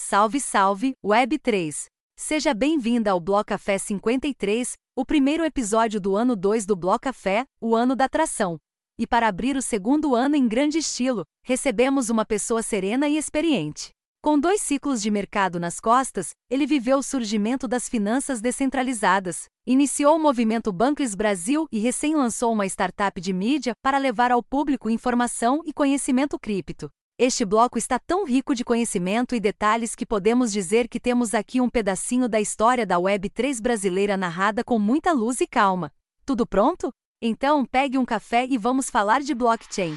Salve, salve, Web3! Seja bem-vinda ao Bloco Café 53, o primeiro episódio do ano 2 do Bloco Café, o ano da atração. E para abrir o segundo ano em grande estilo, recebemos uma pessoa serena e experiente. Com dois ciclos de mercado nas costas, ele viveu o surgimento das finanças descentralizadas, iniciou o movimento Bancos Brasil e recém lançou uma startup de mídia para levar ao público informação e conhecimento cripto. Este bloco está tão rico de conhecimento e detalhes que podemos dizer que temos aqui um pedacinho da história da Web3 brasileira narrada com muita luz e calma. Tudo pronto? Então pegue um café e vamos falar de blockchain.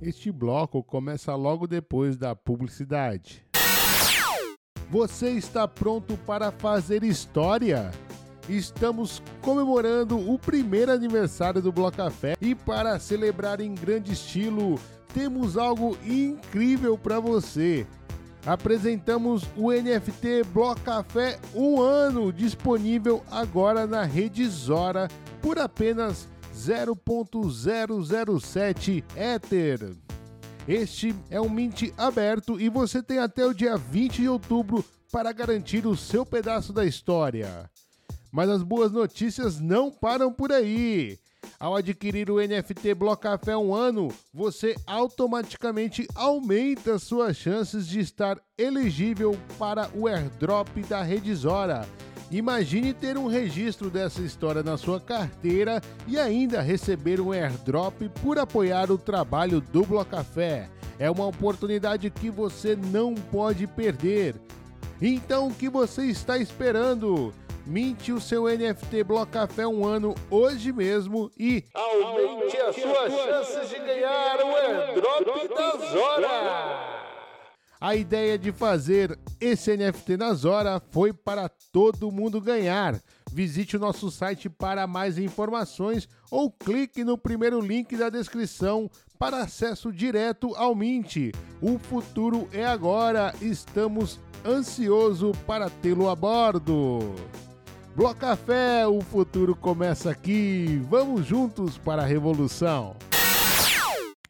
Este bloco começa logo depois da publicidade. Você está pronto para fazer história? Estamos comemorando o primeiro aniversário do Bloco Café e para celebrar em grande estilo, temos algo incrível para você. Apresentamos o NFT Bloco Café um ano disponível agora na rede Zora por apenas 0.007 Ether. Este é um mint aberto e você tem até o dia 20 de outubro para garantir o seu pedaço da história. Mas as boas notícias não param por aí. Ao adquirir o NFT Bloco Café um ano, você automaticamente aumenta suas chances de estar elegível para o airdrop da Rede Zora Imagine ter um registro dessa história na sua carteira e ainda receber um airdrop por apoiar o trabalho do Blocafé. É uma oportunidade que você não pode perder. Então o que você está esperando? Minte o seu NFT Blocafé um ano hoje mesmo e aumente as suas chances de ganhar o airdrop da Zora! A ideia de fazer esse NFT na Zora foi para todo mundo ganhar. Visite o nosso site para mais informações ou clique no primeiro link da descrição para acesso direto ao Mint. O futuro é agora, estamos ansioso para tê-lo a bordo. Bloco Café, o futuro começa aqui. Vamos juntos para a revolução.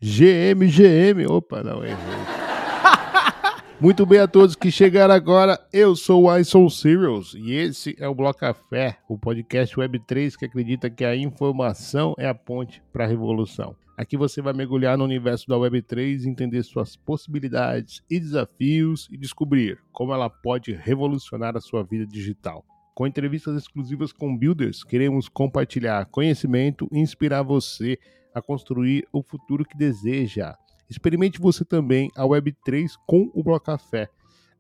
GM, GM. Opa, não errei. Muito bem a todos que chegaram agora. Eu sou o Ison Serials e esse é o Bloco Café, o podcast Web3 que acredita que a informação é a ponte para a revolução. Aqui você vai mergulhar no universo da Web3, entender suas possibilidades e desafios e descobrir como ela pode revolucionar a sua vida digital. Com entrevistas exclusivas com builders, queremos compartilhar conhecimento e inspirar você a construir o futuro que deseja. Experimente você também a Web3 com o Blocafé.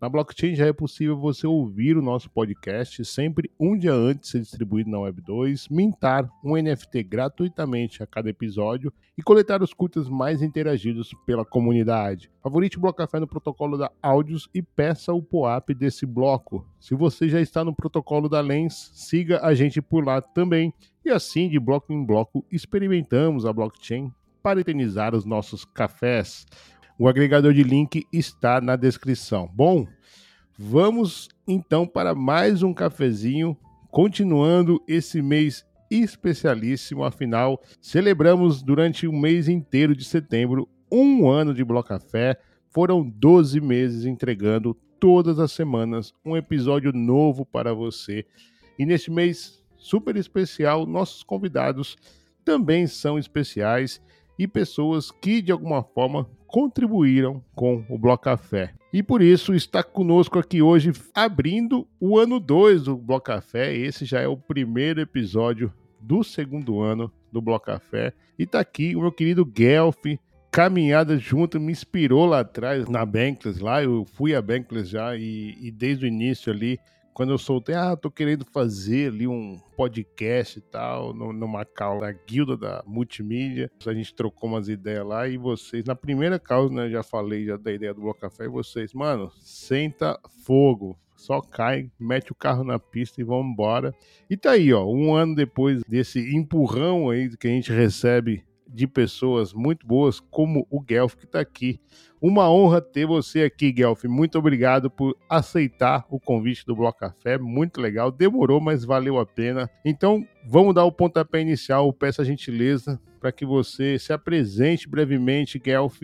Na blockchain já é possível você ouvir o nosso podcast sempre um dia antes de ser distribuído na Web2, mintar um NFT gratuitamente a cada episódio e coletar os curtas mais interagidos pela comunidade. Favorite o Blocafé no protocolo da Áudios e peça o POAP desse bloco. Se você já está no protocolo da Lens, siga a gente por lá também. E assim, de bloco em bloco, experimentamos a blockchain para eternizar os nossos cafés. O agregador de link está na descrição. Bom, vamos então para mais um cafezinho, continuando esse mês especialíssimo. Afinal, celebramos durante o mês inteiro de setembro um ano de Bloco Café. Foram 12 meses entregando todas as semanas um episódio novo para você. E neste mês super especial, nossos convidados também são especiais e pessoas que de alguma forma contribuíram com o Bloco Café. E por isso está conosco aqui hoje, abrindo o ano 2 do Bloco Café. Esse já é o primeiro episódio do segundo ano do Bloco Café. E está aqui o meu querido Guelph, caminhada junto, me inspirou lá atrás na Bankless lá. Eu fui a Bankless já e, e desde o início ali quando eu soltei, ah, tô querendo fazer ali um podcast e tal, numa causa da guilda da multimídia. A gente trocou umas ideias lá e vocês, na primeira causa, né, já falei já da ideia do Bloco Café, e vocês, mano, senta fogo, só cai, mete o carro na pista e vamos embora. E tá aí, ó, um ano depois desse empurrão aí que a gente recebe de pessoas muito boas, como o Guelph que está aqui. Uma honra ter você aqui, Guelph. Muito obrigado por aceitar o convite do Bloco Café. Muito legal. Demorou, mas valeu a pena. Então, vamos dar o pontapé inicial. Peço a gentileza para que você se apresente brevemente, Guelph,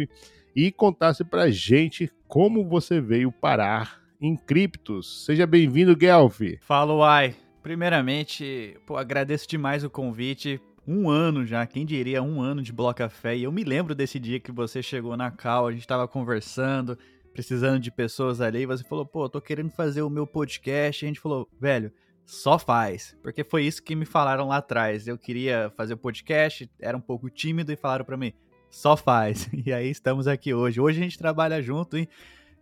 e contasse para a gente como você veio parar em criptos. Seja bem-vindo, Guelph. Fala, Uai. Primeiramente, pô, agradeço demais o convite. Um ano já, quem diria, um ano de Bloco Café. E eu me lembro desse dia que você chegou na Cal, a gente tava conversando, precisando de pessoas ali, e você falou, pô, tô querendo fazer o meu podcast. E a gente falou, velho, só faz. Porque foi isso que me falaram lá atrás. Eu queria fazer o podcast, era um pouco tímido e falaram para mim, só faz. E aí estamos aqui hoje. Hoje a gente trabalha junto, hein?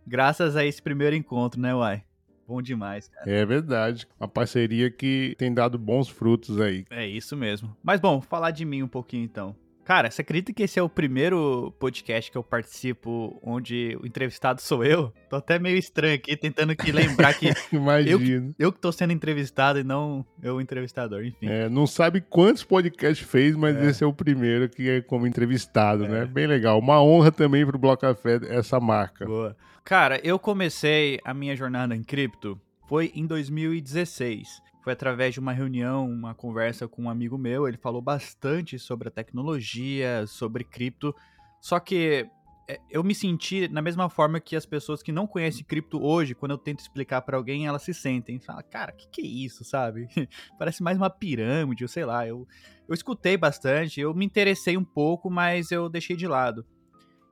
Graças a esse primeiro encontro, né, Uai? Bom demais, cara. É verdade. Uma parceria que tem dado bons frutos aí. É isso mesmo. Mas bom, falar de mim um pouquinho então. Cara, você acredita que esse é o primeiro podcast que eu participo onde o entrevistado sou eu? Tô até meio estranho aqui, tentando que lembrar que Imagino. Eu, eu que tô sendo entrevistado e não eu o entrevistador, enfim. É, não sabe quantos podcasts fez, mas é. esse é o primeiro que é como entrevistado, né? é. né? Bem legal. Uma honra também pro Bloco Café essa marca. Boa. Cara, eu comecei a minha jornada em cripto foi em 2016 foi através de uma reunião, uma conversa com um amigo meu. Ele falou bastante sobre a tecnologia, sobre cripto. Só que é, eu me senti na mesma forma que as pessoas que não conhecem cripto hoje, quando eu tento explicar para alguém, elas se sentem. Fala, cara, o que, que é isso, sabe? Parece mais uma pirâmide, ou sei lá. Eu, eu escutei bastante, eu me interessei um pouco, mas eu deixei de lado.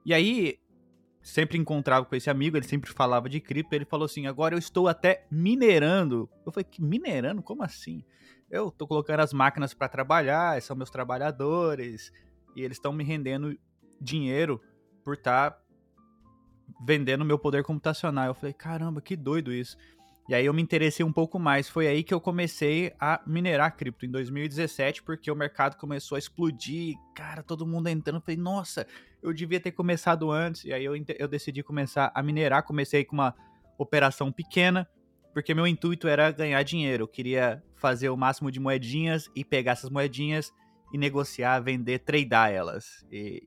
E aí, sempre encontrava com esse amigo, ele sempre falava de cripto, ele falou assim: agora eu estou até minerando. Eu falei: que minerando? Como assim? Eu estou colocando as máquinas para trabalhar, são meus trabalhadores, e eles estão me rendendo dinheiro por estar tá vendendo meu poder computacional. Eu falei: caramba, que doido isso. E aí eu me interessei um pouco mais. Foi aí que eu comecei a minerar cripto em 2017, porque o mercado começou a explodir. Cara, todo mundo entrando. Eu falei, nossa, eu devia ter começado antes. E aí eu, eu decidi começar a minerar. Comecei com uma operação pequena, porque meu intuito era ganhar dinheiro. Eu queria fazer o máximo de moedinhas e pegar essas moedinhas e negociar, vender, tradear elas. E,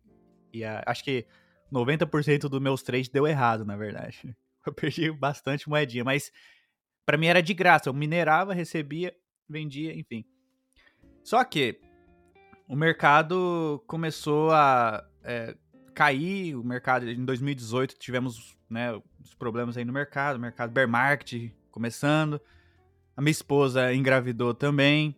e a, acho que 90% dos meus trades deu errado, na verdade. Eu perdi bastante moedinha, mas para mim era de graça, eu minerava, recebia, vendia, enfim. Só que o mercado começou a é, cair, o mercado em 2018 tivemos né, os problemas aí no mercado, o mercado bear market começando, a minha esposa engravidou também,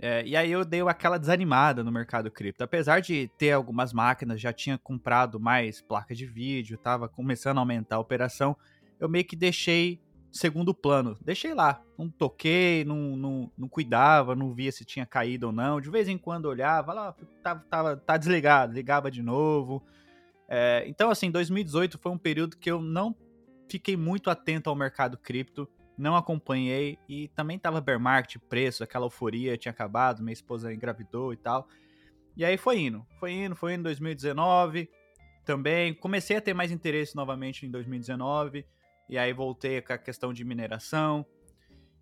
é, e aí eu dei aquela desanimada no mercado cripto. Apesar de ter algumas máquinas, já tinha comprado mais placa de vídeo, estava começando a aumentar a operação, eu meio que deixei segundo plano. Deixei lá, não toquei, não, não, não cuidava, não via se tinha caído ou não. De vez em quando olhava, lá, tava, tava, tá desligado, ligava de novo. É, então, assim, 2018 foi um período que eu não fiquei muito atento ao mercado cripto, não acompanhei e também tava bear market, preço, aquela euforia tinha acabado, minha esposa engravidou e tal. E aí foi indo, foi indo, foi indo 2019 também. Comecei a ter mais interesse novamente em 2019 e aí voltei com a questão de mineração.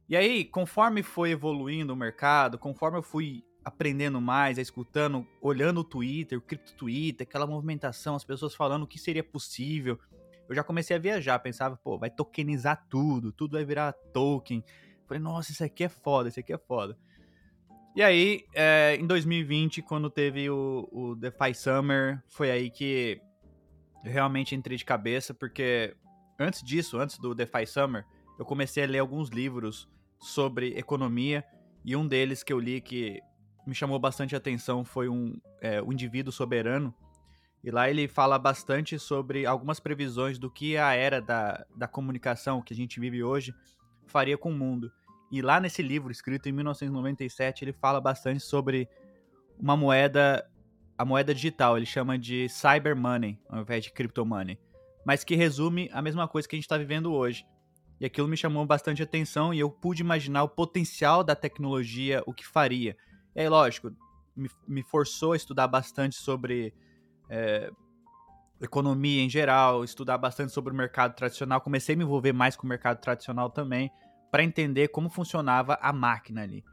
E aí, conforme foi evoluindo o mercado, conforme eu fui aprendendo mais, escutando, olhando o Twitter, o cripto Twitter, aquela movimentação, as pessoas falando o que seria possível, eu já comecei a viajar, pensava, pô, vai tokenizar tudo, tudo vai virar token. Falei, nossa, isso aqui é foda, isso aqui é foda. E aí, é, em 2020, quando teve o, o DeFi Summer, foi aí que eu realmente entrei de cabeça, porque antes disso, antes do DeFi Summer, eu comecei a ler alguns livros sobre economia e um deles que eu li que me chamou bastante atenção foi um é, o indivíduo soberano e lá ele fala bastante sobre algumas previsões do que a era da, da comunicação que a gente vive hoje faria com o mundo. E lá nesse livro, escrito em 1997, ele fala bastante sobre uma moeda, a moeda digital. Ele chama de cyber money, ao invés de crypto money mas que resume a mesma coisa que a gente está vivendo hoje. E aquilo me chamou bastante atenção e eu pude imaginar o potencial da tecnologia, o que faria. Aí, lógico, me, me forçou a estudar bastante sobre é, economia em geral, estudar bastante sobre o mercado tradicional. Comecei a me envolver mais com o mercado tradicional também, para entender como funcionava a máquina ali.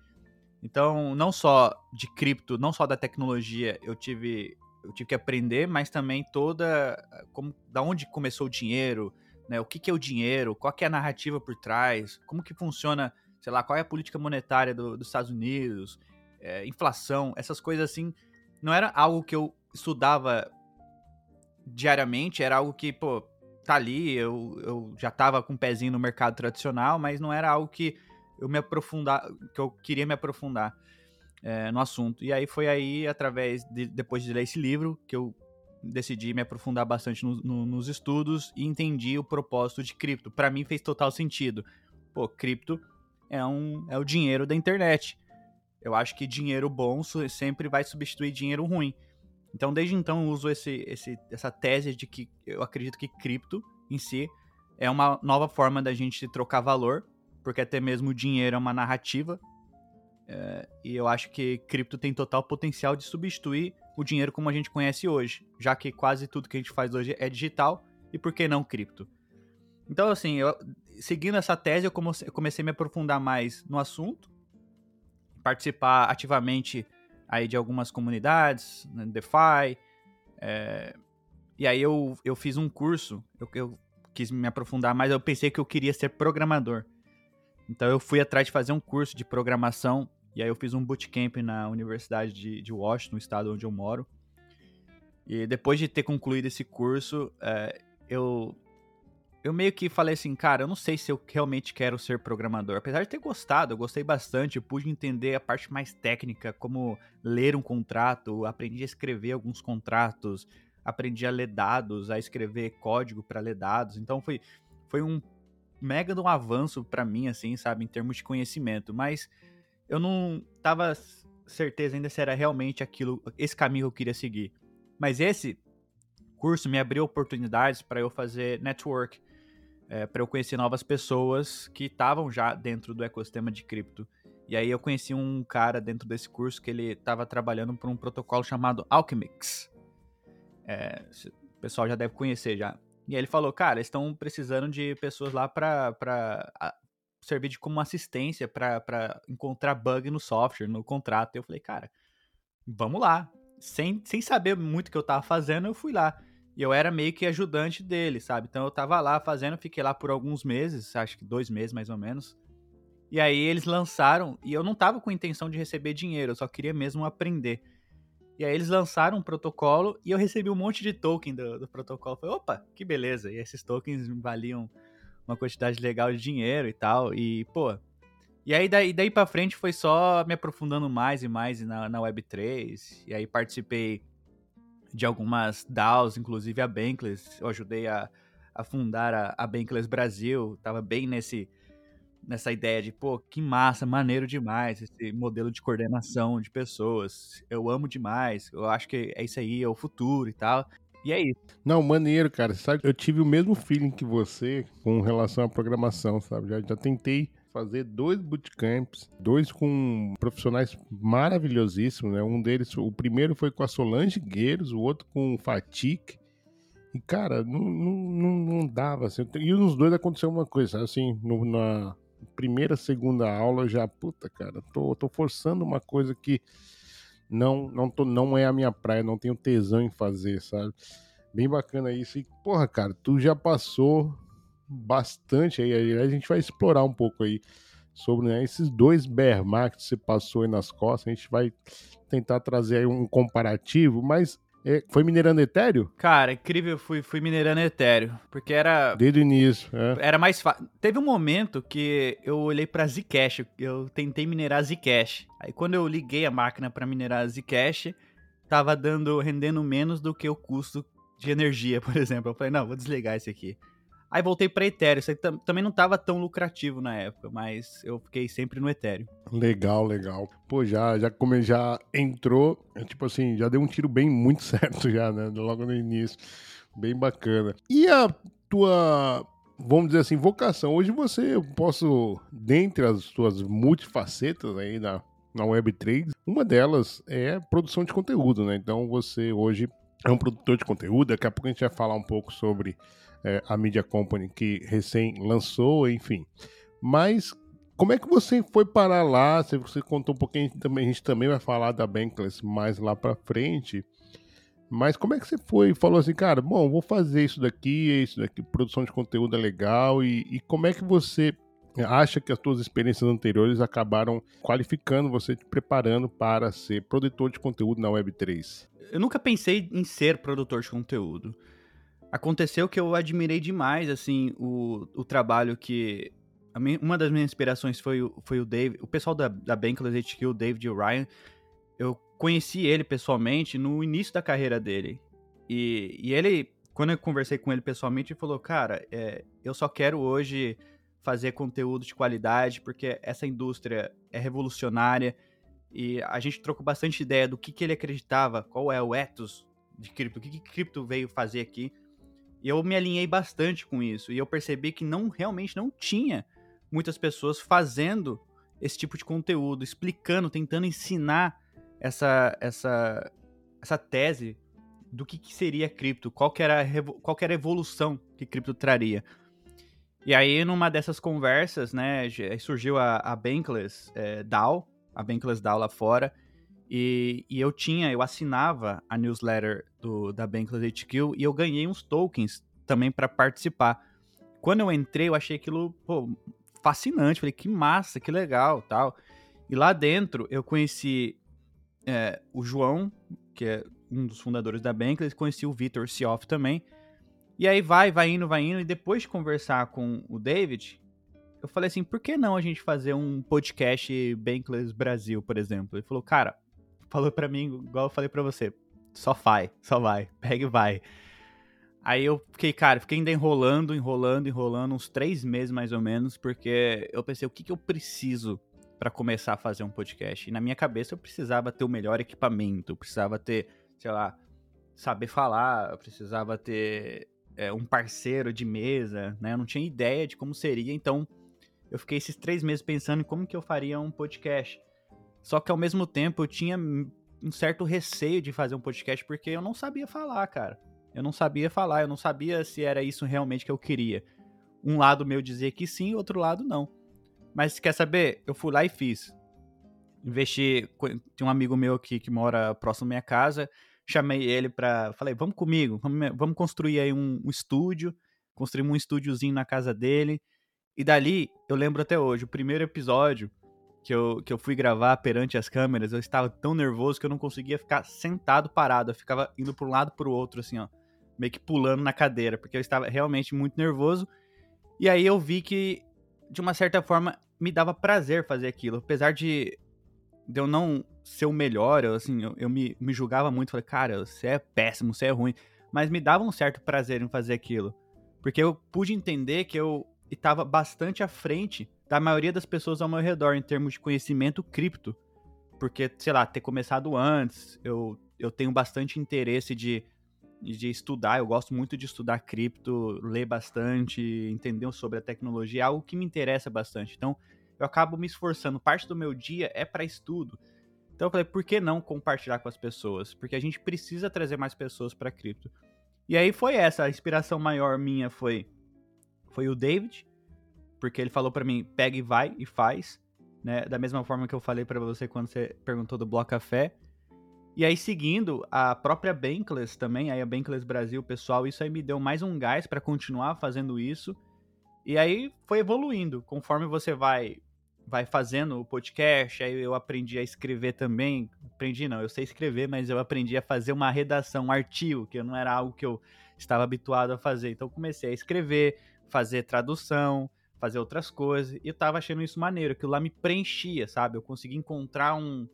Então, não só de cripto, não só da tecnologia, eu tive eu tive que aprender, mas também toda como da onde começou o dinheiro, né? O que, que é o dinheiro, qual é a narrativa por trás, como que funciona, sei lá, qual é a política monetária do, dos Estados Unidos, é, inflação, essas coisas assim, não era algo que eu estudava diariamente, era algo que, pô, tá ali, eu, eu já tava com um pezinho no mercado tradicional, mas não era algo que eu me aprofundar, que eu queria me aprofundar é, no assunto. E aí foi aí, através de, depois de ler esse livro, que eu decidi me aprofundar bastante no, no, nos estudos e entendi o propósito de cripto. Para mim fez total sentido. Pô, cripto é, um, é o dinheiro da internet. Eu acho que dinheiro bom sempre vai substituir dinheiro ruim. Então, desde então, eu uso esse, esse, essa tese de que eu acredito que cripto em si é uma nova forma da gente trocar valor, porque até mesmo o dinheiro é uma narrativa. É, e eu acho que cripto tem total potencial de substituir o dinheiro como a gente conhece hoje, já que quase tudo que a gente faz hoje é digital, e por que não cripto? Então, assim, eu, seguindo essa tese, eu comecei a me aprofundar mais no assunto, participar ativamente aí de algumas comunidades, né, DeFi, é, e aí eu, eu fiz um curso, eu, eu quis me aprofundar mais, eu pensei que eu queria ser programador. Então eu fui atrás de fazer um curso de programação e aí eu fiz um bootcamp na Universidade de, de Washington, estado onde eu moro. E depois de ter concluído esse curso, é, eu eu meio que falei assim, cara, eu não sei se eu realmente quero ser programador. Apesar de ter gostado, eu gostei bastante, eu pude entender a parte mais técnica, como ler um contrato, aprendi a escrever alguns contratos, aprendi a ler dados, a escrever código para ler dados. Então foi, foi um mega de um avanço para mim, assim, sabe, em termos de conhecimento. Mas eu não tava certeza ainda se era realmente aquilo, esse caminho que eu queria seguir. Mas esse curso me abriu oportunidades para eu fazer network é, para eu conhecer novas pessoas que estavam já dentro do ecossistema de cripto. E aí eu conheci um cara dentro desse curso que ele estava trabalhando por um protocolo chamado Alchemix. É, o pessoal já deve conhecer já. E aí ele falou, cara, eles estão precisando de pessoas lá para servir de como assistência para encontrar bug no software, no contrato. E eu falei, cara, vamos lá. Sem, sem saber muito o que eu tava fazendo, eu fui lá. E eu era meio que ajudante dele, sabe? Então eu tava lá fazendo, fiquei lá por alguns meses, acho que dois meses mais ou menos. E aí eles lançaram, e eu não tava com intenção de receber dinheiro, eu só queria mesmo aprender. E aí eles lançaram um protocolo e eu recebi um monte de token do, do protocolo. Falei, opa, que beleza. E esses tokens valiam uma quantidade legal de dinheiro e tal. E, pô. E aí daí, daí pra frente foi só me aprofundando mais e mais na, na Web3. E aí participei de algumas DAOs, inclusive a Bankless. Eu ajudei a, a fundar a, a Bankless Brasil, tava bem nesse nessa ideia de, pô, que massa, maneiro demais esse modelo de coordenação de pessoas. Eu amo demais, eu acho que é isso aí, é o futuro e tal. E é isso. Não, maneiro, cara. Sabe, eu tive o mesmo feeling que você com relação à programação, sabe? Já, já tentei fazer dois bootcamps, dois com profissionais maravilhosíssimos, né? Um deles, o primeiro foi com a Solange Gueiros, o outro com o Fatik. E, cara, não, não, não, dava, assim. E nos dois aconteceu uma coisa, assim, no, na primeira, segunda aula, já, puta, cara, tô, tô forçando uma coisa que não, não, tô, não é a minha praia, não tenho tesão em fazer, sabe? Bem bacana isso. E, porra, cara, tu já passou bastante aí. A gente vai explorar um pouco aí sobre né, esses dois bear que você passou aí nas costas. A gente vai tentar trazer aí um comparativo, mas foi minerando etéreo? Cara, incrível, fui, fui minerando etéreo, porque era... Desde o início, é. Era mais fácil. Teve um momento que eu olhei pra Zcash, eu tentei minerar Zcash. Aí quando eu liguei a máquina para minerar Zcash, tava dando, rendendo menos do que o custo de energia, por exemplo. Eu falei, não, vou desligar esse aqui. Aí voltei para Ethereum. Isso também não estava tão lucrativo na época, mas eu fiquei sempre no Ethereum. Legal, legal. Pô, já, já como já entrou, é tipo assim, já deu um tiro bem muito certo já, né? Logo no início. Bem bacana. E a tua, vamos dizer assim, vocação? Hoje você, eu posso, dentre as suas multifacetas aí na, na Web3, uma delas é produção de conteúdo, né? Então você hoje é um produtor de conteúdo. Daqui a pouco a gente vai falar um pouco sobre é, a Media Company que recém lançou, enfim. Mas como é que você foi parar lá? Você contou um pouquinho também, a gente também vai falar da Bankless mais lá para frente. Mas como é que você foi e falou assim, cara, bom, vou fazer isso daqui, isso daqui, produção de conteúdo é legal, e, e como é que você acha que as suas experiências anteriores acabaram qualificando você, te preparando para ser produtor de conteúdo na Web3? Eu nunca pensei em ser produtor de conteúdo. Aconteceu que eu admirei demais, assim, o, o trabalho que... Minha, uma das minhas inspirações foi, foi o Dave, o pessoal da, da Bankless HQ, o David Ryan, eu conheci ele pessoalmente no início da carreira dele. E, e ele, quando eu conversei com ele pessoalmente, ele falou: Cara, é, eu só quero hoje fazer conteúdo de qualidade, porque essa indústria é revolucionária. E a gente trocou bastante ideia do que, que ele acreditava, qual é o ethos de cripto, o que, que cripto veio fazer aqui. E eu me alinhei bastante com isso. E eu percebi que não realmente não tinha muitas pessoas fazendo esse tipo de conteúdo, explicando, tentando ensinar essa, essa, essa tese do que, que seria cripto, qual que, era qual que era a evolução que cripto traria. E aí, numa dessas conversas, né, surgiu a, a Bankless é, DAO, a Bankless DAO lá fora, e, e, eu tinha, eu assinava a newsletter do, da Bankless HQ e eu ganhei uns tokens também para participar. Quando eu entrei, eu achei aquilo pô, fascinante, falei que massa, que legal, tal. E lá dentro eu conheci é, o João, que é um dos fundadores da Bankless, conheci o Vitor Sioff também. E aí vai, vai indo, vai indo, e depois de conversar com o David, eu falei assim, por que não a gente fazer um podcast Bankless Brasil, por exemplo? Ele falou, cara, falou para mim, igual eu falei para você, só vai, só vai, pega e vai. Aí eu fiquei, cara, fiquei ainda enrolando, enrolando, enrolando, uns três meses mais ou menos, porque eu pensei, o que, que eu preciso para começar a fazer um podcast. E na minha cabeça eu precisava ter o melhor equipamento, eu precisava ter, sei lá, saber falar, eu precisava ter é, um parceiro de mesa, né? Eu não tinha ideia de como seria, então eu fiquei esses três meses pensando em como que eu faria um podcast. Só que ao mesmo tempo eu tinha um certo receio de fazer um podcast porque eu não sabia falar, cara. Eu não sabia falar, eu não sabia se era isso realmente que eu queria. Um lado meu dizia que sim, outro lado não. Mas quer saber? Eu fui lá e fiz. Investi. Tem um amigo meu aqui que mora próximo da minha casa. Chamei ele pra. Falei, vamos comigo, vamos construir aí um, um estúdio. Construímos um estúdiozinho na casa dele. E dali, eu lembro até hoje, o primeiro episódio que eu, que eu fui gravar perante as câmeras, eu estava tão nervoso que eu não conseguia ficar sentado parado. Eu ficava indo para um lado para o outro, assim, ó. Meio que pulando na cadeira, porque eu estava realmente muito nervoso. E aí eu vi que de uma certa forma, me dava prazer fazer aquilo. Apesar de, de eu não ser o melhor, eu, assim, eu, eu me, me julgava muito. Falei, cara, você é péssimo, você é ruim. Mas me dava um certo prazer em fazer aquilo. Porque eu pude entender que eu estava bastante à frente da maioria das pessoas ao meu redor em termos de conhecimento cripto. Porque, sei lá, ter começado antes, eu, eu tenho bastante interesse de de estudar, eu gosto muito de estudar cripto, ler bastante, entender sobre a tecnologia, é algo que me interessa bastante. Então, eu acabo me esforçando, parte do meu dia é para estudo. Então eu falei, por que não compartilhar com as pessoas? Porque a gente precisa trazer mais pessoas para cripto. E aí foi essa, a inspiração maior minha foi foi o David, porque ele falou para mim, pega e vai e faz, né? Da mesma forma que eu falei para você quando você perguntou do Bloco Café. E aí, seguindo, a própria Bankless também, aí a Bankless Brasil, pessoal, isso aí me deu mais um gás para continuar fazendo isso. E aí foi evoluindo, conforme você vai vai fazendo o podcast, aí eu aprendi a escrever também. Aprendi não, eu sei escrever, mas eu aprendi a fazer uma redação, um artigo, que não era algo que eu estava habituado a fazer. Então comecei a escrever, fazer tradução, fazer outras coisas, e eu tava achando isso maneiro, aquilo lá me preenchia, sabe? Eu consegui encontrar um,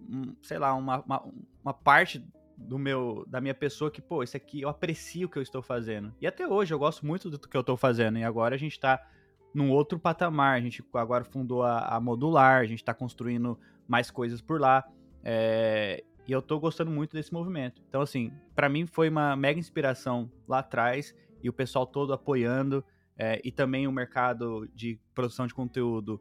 um, sei lá, uma, uma, uma, parte do meu da minha pessoa que, pô, isso aqui eu aprecio o que eu estou fazendo. E até hoje eu gosto muito do que eu estou fazendo. E agora a gente está num outro patamar. A gente agora fundou a, a Modular, a gente está construindo mais coisas por lá. É, e eu estou gostando muito desse movimento. Então, assim, para mim foi uma mega inspiração lá atrás e o pessoal todo apoiando. É, e também o mercado de produção de conteúdo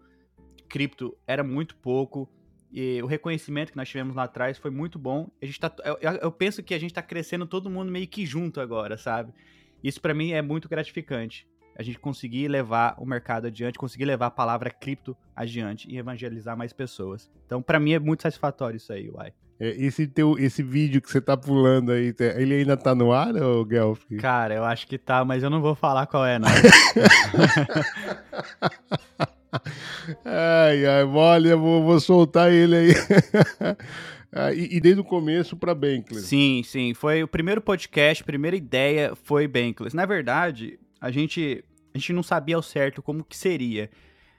cripto era muito pouco. E o reconhecimento que nós tivemos lá atrás foi muito bom. A gente tá, eu, eu penso que a gente está crescendo todo mundo meio que junto agora, sabe? Isso para mim é muito gratificante. A gente conseguir levar o mercado adiante, conseguir levar a palavra cripto adiante e evangelizar mais pessoas. Então, para mim é muito satisfatório isso aí, Uai. É, esse, teu, esse vídeo que você tá pulando aí, ele ainda tá no ar, Guelph? Cara, eu acho que tá, mas eu não vou falar qual é, não. ai, ai, olha, vou, vou soltar ele aí. Ah, e, e, desde o começo para Bankless. Sim, sim. Foi o primeiro podcast, a primeira ideia foi Bankless. Na verdade, a gente, a gente não sabia ao certo como que seria.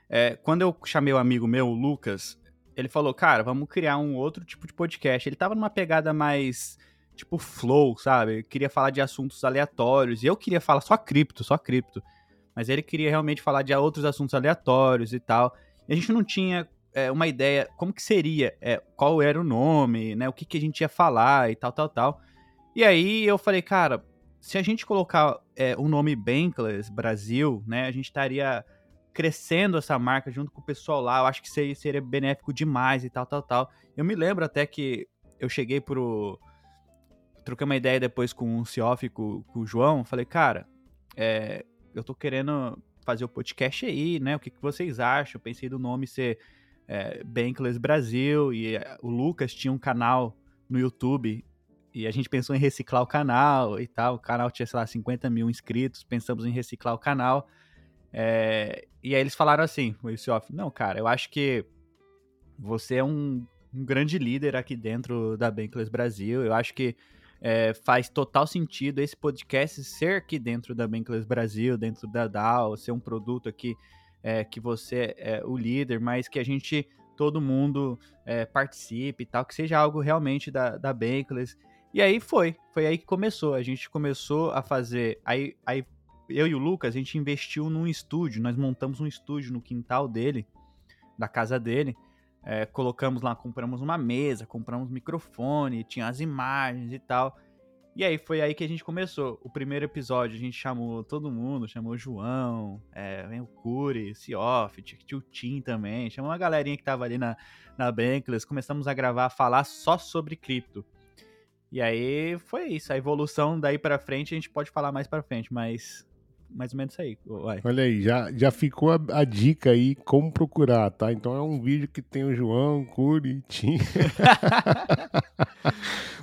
É, quando eu chamei o um amigo meu, o Lucas, ele falou, cara, vamos criar um outro tipo de podcast. Ele tava numa pegada mais, tipo, flow, sabe? Queria falar de assuntos aleatórios. E eu queria falar só cripto, só cripto. Mas ele queria realmente falar de outros assuntos aleatórios e tal. E a gente não tinha é, uma ideia como que seria, é, qual era o nome, né, o que, que a gente ia falar e tal, tal, tal. E aí eu falei, cara, se a gente colocar é, o nome Bankless Brasil, né, a gente estaria crescendo essa marca junto com o pessoal lá, eu acho que seria, seria benéfico demais e tal, tal, tal. Eu me lembro até que eu cheguei pro... Troquei uma ideia depois com o Cioff, com, com o João, falei, cara, é, eu tô querendo fazer o podcast aí, né? O que, que vocês acham? Eu pensei do nome ser é, Bankless Brasil e é, o Lucas tinha um canal no YouTube e a gente pensou em reciclar o canal e tal. O canal tinha, sei lá, 50 mil inscritos, pensamos em reciclar o canal. É, e aí eles falaram assim, o Isiof, não, cara, eu acho que você é um, um grande líder aqui dentro da Bankless Brasil. Eu acho que é, faz total sentido esse podcast ser aqui dentro da Bankless Brasil, dentro da DAO, ser um produto aqui é, que você é o líder, mas que a gente, todo mundo é, participe e tal, que seja algo realmente da, da Bankless. E aí foi, foi aí que começou. A gente começou a fazer. Aí, aí eu e o Lucas, a gente investiu num estúdio, nós montamos um estúdio no quintal dele, da casa dele. É, colocamos lá, compramos uma mesa, compramos microfone, tinha as imagens e tal. E aí foi aí que a gente começou. O primeiro episódio a gente chamou todo mundo, chamou o João, é, o Curi, Cioff, o Tim também, chamou uma galerinha que tava ali na, na Bankless, começamos a gravar, falar só sobre cripto. E aí foi isso, a evolução daí para frente a gente pode falar mais para frente, mas mais ou menos isso aí. Vai. Olha aí, já, já ficou a, a, dica aí como procurar, tá? Então é um vídeo que tem o João, Curi, Tim.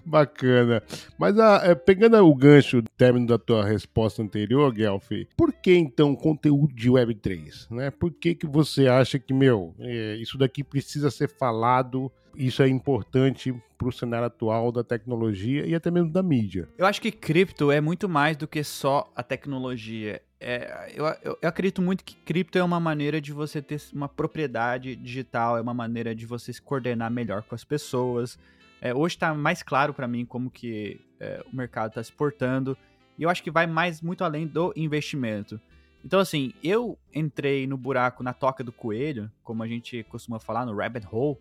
Bacana. Mas ah, é, pegando o gancho, término da tua resposta anterior, Guelph, por que então conteúdo de Web3? Né? Por que, que você acha que, meu, é, isso daqui precisa ser falado, isso é importante para o cenário atual da tecnologia e até mesmo da mídia? Eu acho que cripto é muito mais do que só a tecnologia. É, eu, eu, eu, acredito muito que cripto é uma maneira de você ter uma propriedade digital, é uma maneira de você se coordenar melhor com as pessoas, é, hoje está mais claro para mim como que é, o mercado está se portando. E eu acho que vai mais muito além do investimento. Então, assim, eu entrei no buraco, na toca do coelho, como a gente costuma falar, no rabbit hole,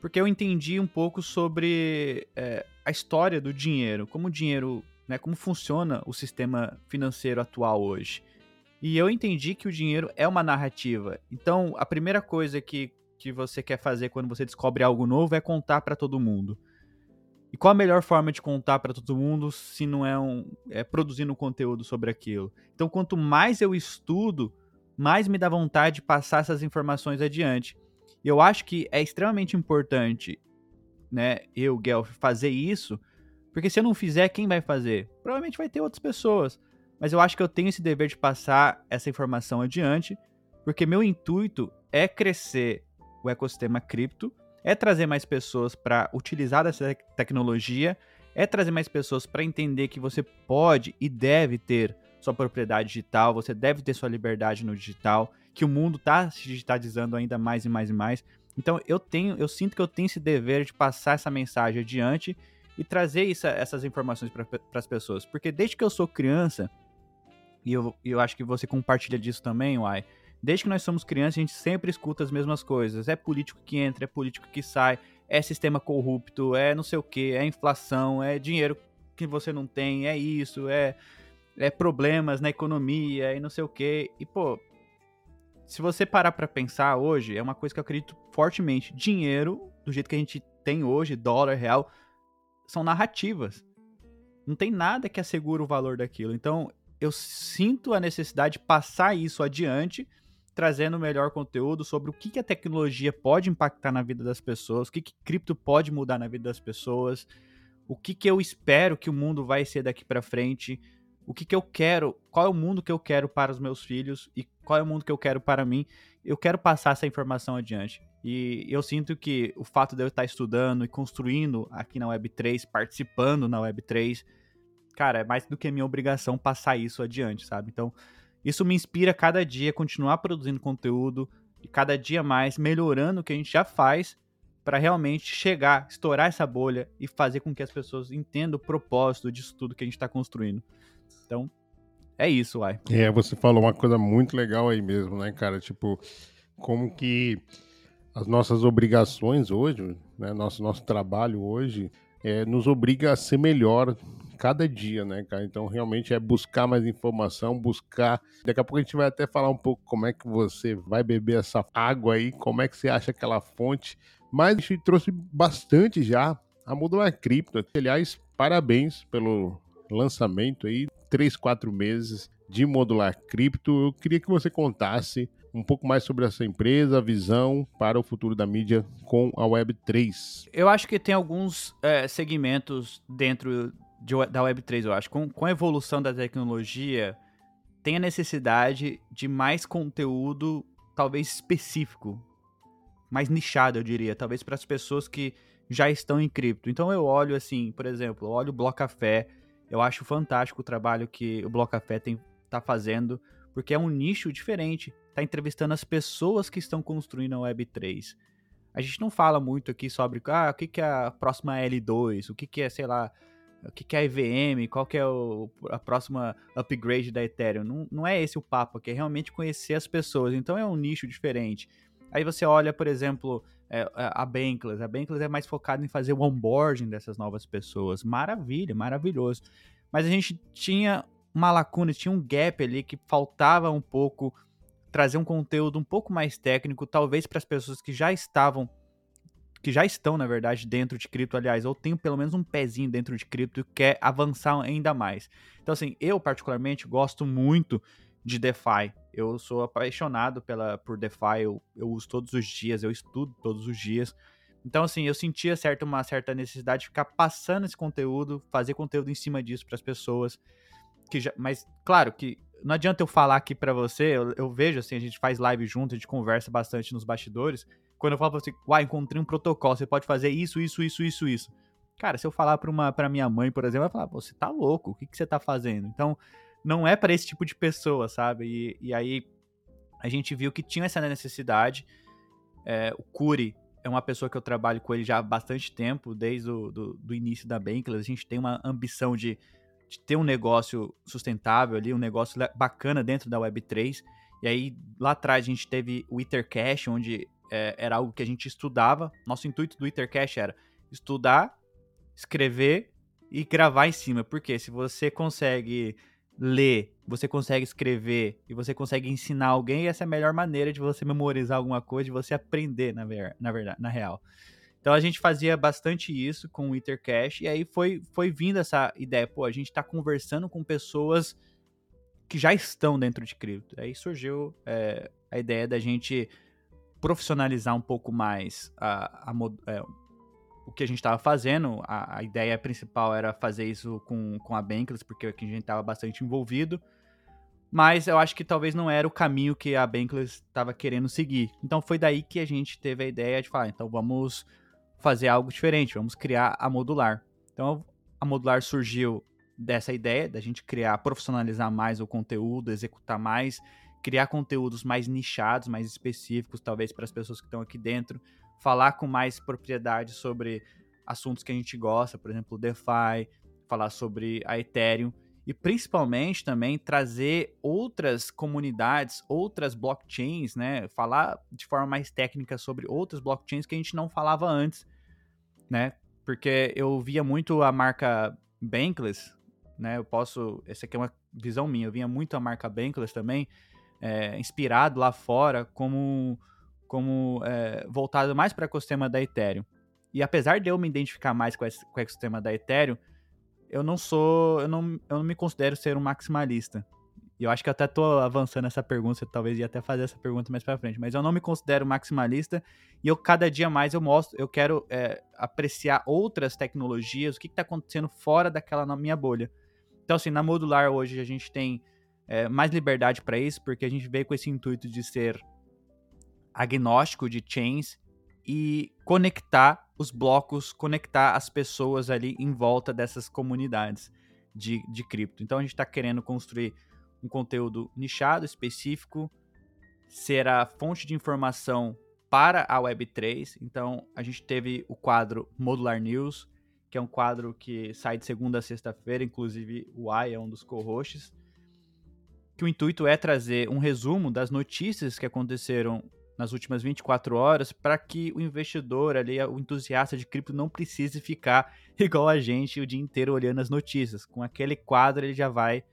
porque eu entendi um pouco sobre é, a história do dinheiro, como o dinheiro, né, como funciona o sistema financeiro atual hoje. E eu entendi que o dinheiro é uma narrativa. Então, a primeira coisa que que você quer fazer quando você descobre algo novo é contar para todo mundo. E qual a melhor forma de contar para todo mundo se não é, um, é produzindo conteúdo sobre aquilo? Então, quanto mais eu estudo, mais me dá vontade de passar essas informações adiante. E eu acho que é extremamente importante, né, eu, Guelph, fazer isso, porque se eu não fizer, quem vai fazer? Provavelmente vai ter outras pessoas. Mas eu acho que eu tenho esse dever de passar essa informação adiante, porque meu intuito é crescer o ecossistema cripto, é trazer mais pessoas para utilizar essa tecnologia, é trazer mais pessoas para entender que você pode e deve ter sua propriedade digital, você deve ter sua liberdade no digital, que o mundo está se digitalizando ainda mais e mais e mais. Então eu tenho, eu sinto que eu tenho esse dever de passar essa mensagem adiante e trazer isso, essas informações para as pessoas, porque desde que eu sou criança e eu, eu acho que você compartilha disso também, Uai. Desde que nós somos crianças, a gente sempre escuta as mesmas coisas. É político que entra, é político que sai, é sistema corrupto, é não sei o que, é inflação, é dinheiro que você não tem, é isso, é, é problemas na economia e não sei o que. E, pô, se você parar para pensar hoje, é uma coisa que eu acredito fortemente. Dinheiro, do jeito que a gente tem hoje, dólar, real, são narrativas. Não tem nada que assegure o valor daquilo. Então, eu sinto a necessidade de passar isso adiante trazendo melhor conteúdo sobre o que, que a tecnologia pode impactar na vida das pessoas, o que, que cripto pode mudar na vida das pessoas, o que, que eu espero que o mundo vai ser daqui para frente, o que, que eu quero, qual é o mundo que eu quero para os meus filhos e qual é o mundo que eu quero para mim. Eu quero passar essa informação adiante. E eu sinto que o fato de eu estar estudando e construindo aqui na Web3, participando na Web3, cara, é mais do que minha obrigação passar isso adiante, sabe? Então, isso me inspira cada dia a continuar produzindo conteúdo e cada dia mais melhorando o que a gente já faz para realmente chegar, estourar essa bolha e fazer com que as pessoas entendam o propósito disso tudo que a gente está construindo. Então, é isso, uai. É, você falou uma coisa muito legal aí mesmo, né, cara? Tipo, como que as nossas obrigações hoje, né, nosso, nosso trabalho hoje, é, nos obriga a ser melhor cada dia, né, cara? Então, realmente é buscar mais informação, buscar. Daqui a pouco a gente vai até falar um pouco como é que você vai beber essa água aí, como é que você acha aquela fonte. Mas a gente trouxe bastante já a Modular Cripto. Aliás, parabéns pelo lançamento aí, três, quatro meses de Modular Cripto. Eu queria que você contasse um pouco mais sobre essa empresa, a visão para o futuro da mídia com a Web3. Eu acho que tem alguns é, segmentos dentro de, da Web3, eu acho. Com, com a evolução da tecnologia, tem a necessidade de mais conteúdo, talvez específico, mais nichado, eu diria, talvez para as pessoas que já estão em cripto. Então eu olho assim, por exemplo, eu olho o Bloco Café, eu acho fantástico o trabalho que o Bloco Café tem, tá fazendo, porque é um nicho diferente, tá entrevistando as pessoas que estão construindo a Web3. A gente não fala muito aqui sobre ah, o que, que é a próxima L2, o que, que é, sei lá, o que, que é a EVM, qual que é o, a próxima upgrade da Ethereum. Não, não é esse o papo, que é realmente conhecer as pessoas. Então é um nicho diferente. Aí você olha, por exemplo, é, a Bankless. A Bankless é mais focada em fazer o onboarding dessas novas pessoas. Maravilha, maravilhoso. Mas a gente tinha uma lacuna, tinha um gap ali que faltava um pouco trazer um conteúdo um pouco mais técnico, talvez para as pessoas que já estavam que já estão, na verdade, dentro de cripto, aliás, ou tem pelo menos um pezinho dentro de cripto e quer avançar ainda mais. Então, assim, eu particularmente gosto muito de DeFi. Eu sou apaixonado pela, por DeFi, eu, eu uso todos os dias, eu estudo todos os dias. Então, assim, eu sentia certo, uma certa necessidade de ficar passando esse conteúdo, fazer conteúdo em cima disso para as pessoas. Que já, Mas, claro, que não adianta eu falar aqui para você, eu, eu, vejo, assim, a gente faz live junto, a gente conversa bastante nos bastidores, quando eu falo pra você, uai, encontrei um protocolo, você pode fazer isso, isso, isso, isso, isso. Cara, se eu falar pra, uma, pra minha mãe, por exemplo, ela vai falar, você tá louco, o que, que você tá fazendo? Então, não é para esse tipo de pessoa, sabe? E, e, aí a gente viu que tinha essa necessidade. É, o Curi é uma pessoa que eu trabalho com ele já há bastante tempo, desde o do, do início da Bankless. A gente tem uma ambição de, de, ter um negócio sustentável ali, um negócio bacana dentro da Web3. E aí, lá atrás, a gente teve o Ethercash, onde é, era algo que a gente estudava. Nosso intuito do Ethercash era estudar, escrever e gravar em cima. Porque se você consegue ler, você consegue escrever e você consegue ensinar alguém, essa é a melhor maneira de você memorizar alguma coisa, de você aprender, na, ver, na verdade, na real. Então a gente fazia bastante isso com o Ethercash e aí foi, foi vindo essa ideia, pô, a gente está conversando com pessoas que já estão dentro de cripto. Aí surgiu é, a ideia da gente profissionalizar um pouco mais a, a, é, o que a gente estava fazendo. A, a, ideia principal era fazer isso com, com a Bankless, porque aqui a gente estava bastante envolvido. Mas eu acho que talvez não era o caminho que a Bankless estava querendo seguir. Então foi daí que a gente teve a ideia de falar, então vamos fazer algo diferente, vamos criar a modular. Então a modular surgiu dessa ideia da gente criar, profissionalizar mais o conteúdo, executar mais criar conteúdos mais nichados, mais específicos, talvez para as pessoas que estão aqui dentro, falar com mais propriedade sobre assuntos que a gente gosta, por exemplo, o DeFi, falar sobre a Ethereum e principalmente também trazer outras comunidades, outras blockchains, né? Falar de forma mais técnica sobre outras blockchains que a gente não falava antes, né? Porque eu via muito a marca Bankless, né? Eu posso, essa aqui é uma visão minha, eu via muito a marca Bankless também, é, inspirado lá fora como, como é, voltado mais para o ecossistema da Ethereum. E apesar de eu me identificar mais com, esse, com o ecossistema da Ethereum, eu não sou, eu não, eu não me considero ser um maximalista. E eu acho que eu até tô avançando essa pergunta, talvez ia até fazer essa pergunta mais para frente, mas eu não me considero maximalista e eu cada dia mais eu mostro, eu quero é, apreciar outras tecnologias, o que está acontecendo fora daquela minha bolha. Então assim, na modular hoje a gente tem é, mais liberdade para isso, porque a gente veio com esse intuito de ser agnóstico de chains e conectar os blocos, conectar as pessoas ali em volta dessas comunidades de, de cripto. Então a gente está querendo construir um conteúdo nichado, específico, ser a fonte de informação para a Web3. Então a gente teve o quadro Modular News, que é um quadro que sai de segunda a sexta-feira, inclusive o Ai é um dos co-hosts. Que o intuito é trazer um resumo das notícias que aconteceram nas últimas 24 horas para que o investidor ali, o entusiasta de cripto não precise ficar igual a gente o dia inteiro olhando as notícias. Com aquele quadro ele já vai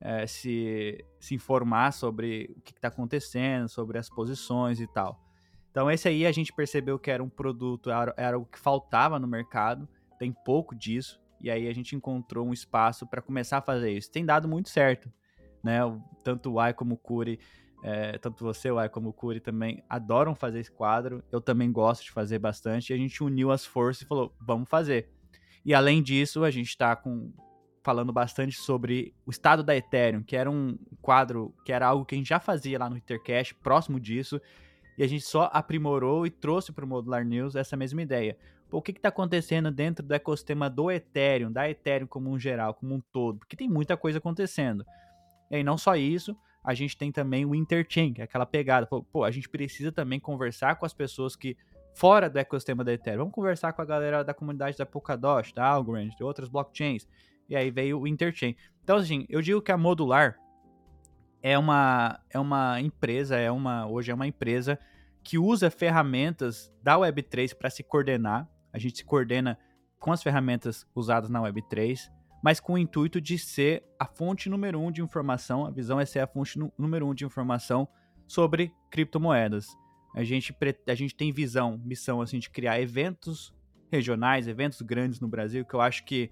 é, se, se informar sobre o que está acontecendo, sobre as posições e tal. Então esse aí a gente percebeu que era um produto, era, era o que faltava no mercado, tem pouco disso, e aí a gente encontrou um espaço para começar a fazer isso. Tem dado muito certo, né? Tanto o Ai como o Curi é, tanto você, Uai, como o Curi também adoram fazer esse quadro. Eu também gosto de fazer bastante. E a gente uniu as forças e falou, vamos fazer. E além disso, a gente está com, falando bastante sobre o estado da Ethereum, que era um quadro, que era algo que a gente já fazia lá no Ethercash, próximo disso. E a gente só aprimorou e trouxe para o Modular News essa mesma ideia. Pô, o que está acontecendo dentro do ecossistema do Ethereum, da Ethereum como um geral, como um todo? Porque tem muita coisa acontecendo. E aí, não só isso, a gente tem também o interchain, que aquela pegada. Pô, a gente precisa também conversar com as pessoas que fora do ecossistema da Ethereum. Vamos conversar com a galera da comunidade da Polkadot, da Algorand, de outras blockchains. E aí veio o interchain. Então, assim, eu digo que a Modular é uma, é uma empresa, é uma hoje é uma empresa que usa ferramentas da Web3 para se coordenar. A gente se coordena com as ferramentas usadas na Web3 mas com o intuito de ser a fonte número um de informação. A visão é ser a fonte número um de informação sobre criptomoedas. A gente, a gente tem visão, missão assim, de criar eventos regionais, eventos grandes no Brasil, que eu acho que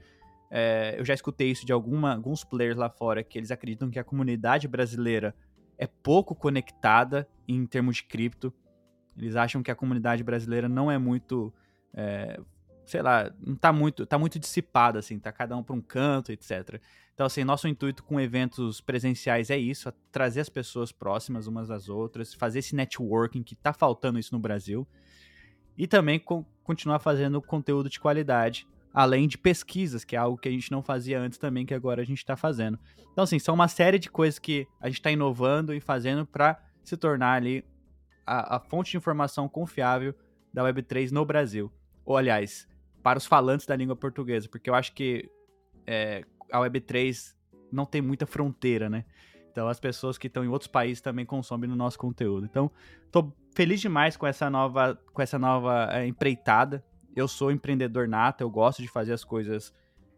é, eu já escutei isso de alguma, alguns players lá fora, que eles acreditam que a comunidade brasileira é pouco conectada em termos de cripto. Eles acham que a comunidade brasileira não é muito é, sei lá, não tá muito, tá muito dissipado, assim, tá cada um para um canto, etc. Então, assim, nosso intuito com eventos presenciais é isso, é trazer as pessoas próximas umas das outras, fazer esse networking que tá faltando isso no Brasil, e também co continuar fazendo conteúdo de qualidade, além de pesquisas, que é algo que a gente não fazia antes também, que agora a gente está fazendo. Então, assim, são uma série de coisas que a gente está inovando e fazendo para se tornar ali a, a fonte de informação confiável da Web3 no Brasil. Ou, aliás, para os falantes da língua portuguesa, porque eu acho que é, a Web3 não tem muita fronteira, né? Então as pessoas que estão em outros países também consomem no nosso conteúdo. Então, estou feliz demais com essa nova, com essa nova é, empreitada. Eu sou empreendedor nato, eu gosto de fazer as coisas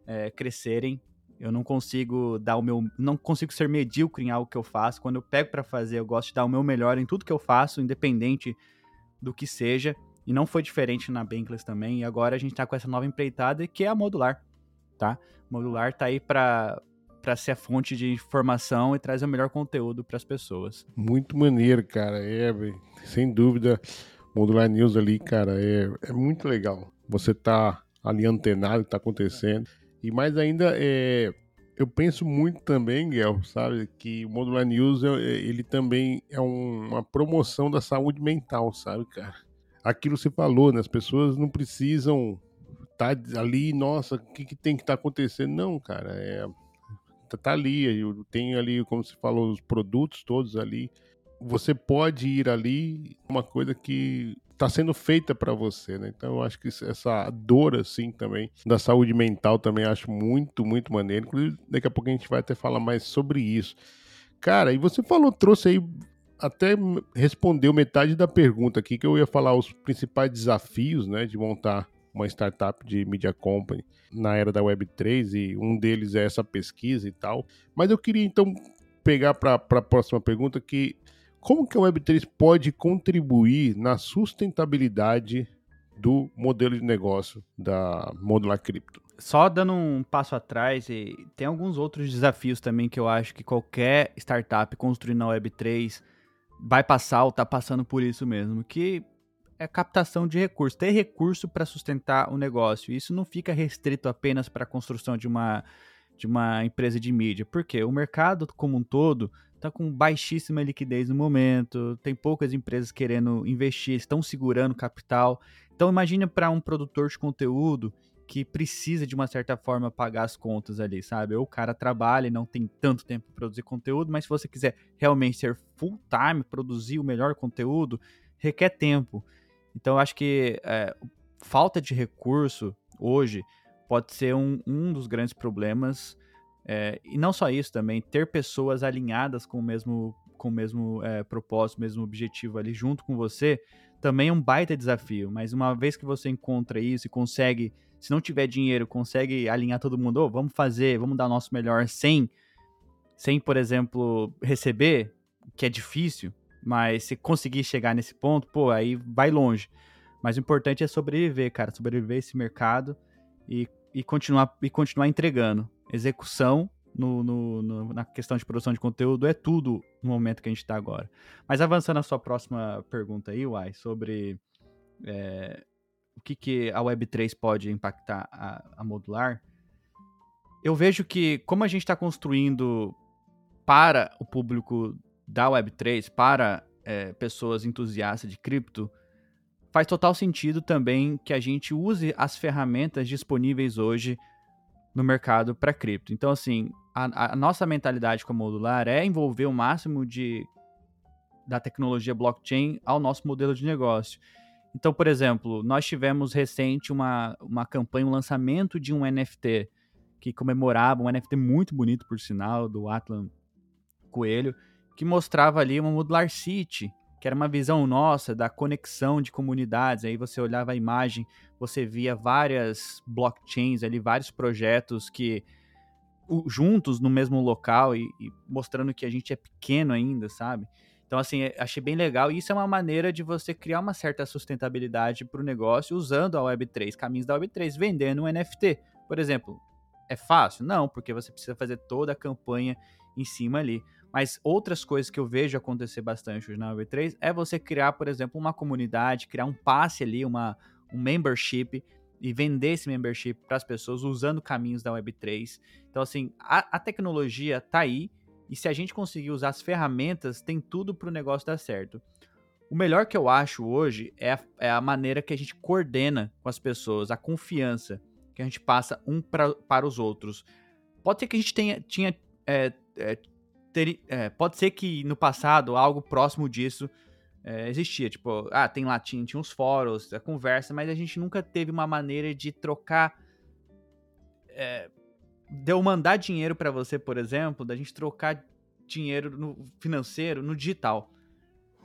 é, crescerem. Eu não consigo dar o meu, não consigo ser medíocre em algo que eu faço. Quando eu pego para fazer, eu gosto de dar o meu melhor em tudo que eu faço, independente do que seja. E não foi diferente na Bankless também. E agora a gente tá com essa nova empreitada que é a modular, tá? Modular tá aí para para ser a fonte de informação e trazer o melhor conteúdo para as pessoas. Muito maneiro, cara. É, sem dúvida, Modular News ali, cara, é, é muito legal. Você tá ali antenado, tá acontecendo. E mais ainda, é, eu penso muito também, Guel, sabe, que o Modular News, ele também é um, uma promoção da saúde mental, sabe, cara? Aquilo você falou, né? As pessoas não precisam estar tá ali, nossa, o que, que tem que estar tá acontecendo? Não, cara, é tá, tá ali, tem ali, como você falou, os produtos todos ali. Você pode ir ali, uma coisa que está sendo feita para você, né? Então eu acho que essa dor assim também da saúde mental também acho muito, muito maneiro. Inclusive daqui a pouco a gente vai até falar mais sobre isso. Cara, e você falou, trouxe aí até respondeu metade da pergunta aqui, que eu ia falar os principais desafios né, de montar uma startup de media company na era da Web3, e um deles é essa pesquisa e tal. Mas eu queria então pegar para a próxima pergunta que como que a Web3 pode contribuir na sustentabilidade do modelo de negócio da Modular Crypto? só dando um passo atrás, e tem alguns outros desafios também que eu acho que qualquer startup construindo na Web3 vai passar ou tá passando por isso mesmo, que é captação de recursos, ter recurso para sustentar o negócio. Isso não fica restrito apenas para a construção de uma, de uma empresa de mídia, porque o mercado como um todo está com baixíssima liquidez no momento, tem poucas empresas querendo investir, estão segurando capital. Então imagine para um produtor de conteúdo que precisa de uma certa forma pagar as contas ali, sabe? Ou o cara trabalha e não tem tanto tempo para produzir conteúdo, mas se você quiser realmente ser full time, produzir o melhor conteúdo, requer tempo. Então, eu acho que é, falta de recurso hoje pode ser um, um dos grandes problemas. É, e não só isso também, ter pessoas alinhadas com o mesmo, com o mesmo é, propósito, mesmo objetivo ali junto com você, também é um baita desafio. Mas uma vez que você encontra isso e consegue, se não tiver dinheiro, consegue alinhar todo mundo, oh, vamos fazer, vamos dar o nosso melhor sem, sem, por exemplo, receber, que é difícil, mas se conseguir chegar nesse ponto, pô, aí vai longe. Mas o importante é sobreviver, cara, sobreviver esse mercado e, e, continuar, e continuar entregando. Execução no, no, no, na questão de produção de conteúdo é tudo no momento que a gente está agora. Mas avançando a sua próxima pergunta aí, Uai, sobre é, o que, que a Web3 pode impactar a, a modular, eu vejo que como a gente está construindo para o público da Web3 para é, pessoas entusiastas de cripto, faz total sentido também que a gente use as ferramentas disponíveis hoje no mercado para cripto. Então, assim, a, a, nossa mentalidade como modular é envolver o máximo de da tecnologia blockchain ao nosso modelo de negócio. Então, por exemplo, nós tivemos recente uma, uma campanha, um lançamento de um NFT que comemorava, um NFT muito bonito, por sinal, do Atlan Coelho, que mostrava ali uma modular city, que era uma visão nossa da conexão de comunidades. Aí você olhava a imagem, você via várias blockchains ali, vários projetos que juntos no mesmo local e, e mostrando que a gente é pequeno ainda, sabe? Então, assim, é, achei bem legal. Isso é uma maneira de você criar uma certa sustentabilidade para o negócio usando a Web3, caminhos da Web3, vendendo um NFT. Por exemplo, é fácil? Não, porque você precisa fazer toda a campanha em cima ali. Mas outras coisas que eu vejo acontecer bastante hoje na Web3 é você criar, por exemplo, uma comunidade, criar um passe ali, uma, um membership e vender esse membership para as pessoas usando caminhos da Web3. Então, assim, a, a, tecnologia tá aí e se a gente conseguir usar as ferramentas, tem tudo para o negócio dar certo. O melhor que eu acho hoje é a, é a, maneira que a gente coordena com as pessoas, a confiança que a gente passa um pra, para os outros. Pode ser que a gente tenha, tinha, é, é, ter, é, pode ser que no passado algo próximo disso é, existia. Tipo, ah, tem latim, tinha uns fóruns, a conversa, mas a gente nunca teve uma maneira de trocar. É, de eu mandar dinheiro para você, por exemplo, da gente trocar dinheiro no financeiro no digital.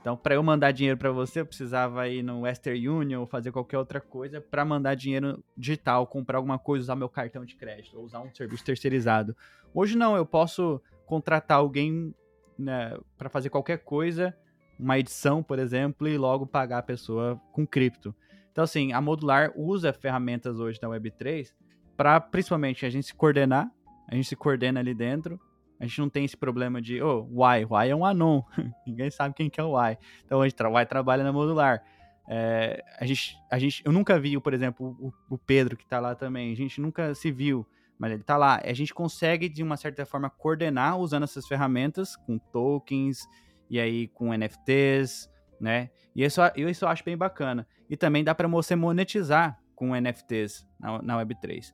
Então, para eu mandar dinheiro para você, eu precisava ir no Western Union ou fazer qualquer outra coisa para mandar dinheiro digital, comprar alguma coisa, usar meu cartão de crédito ou usar um serviço terceirizado. Hoje não, eu posso contratar alguém né, para fazer qualquer coisa, uma edição, por exemplo, e logo pagar a pessoa com cripto. Então, assim, a Modular usa ferramentas hoje da Web3 para, principalmente, a gente se coordenar, a gente se coordena ali dentro, a gente não tem esse problema de, oh, Y, Y é um anon, ninguém sabe quem que é o Y. Então, a gente tra trabalha na Modular. É, a gente, a gente, eu nunca vi, por exemplo, o, o Pedro que está lá também, a gente nunca se viu mas ele está lá. A gente consegue, de uma certa forma, coordenar usando essas ferramentas, com tokens, e aí com NFTs, né? E isso, isso eu acho bem bacana. E também dá para você monetizar com NFTs na, na Web3.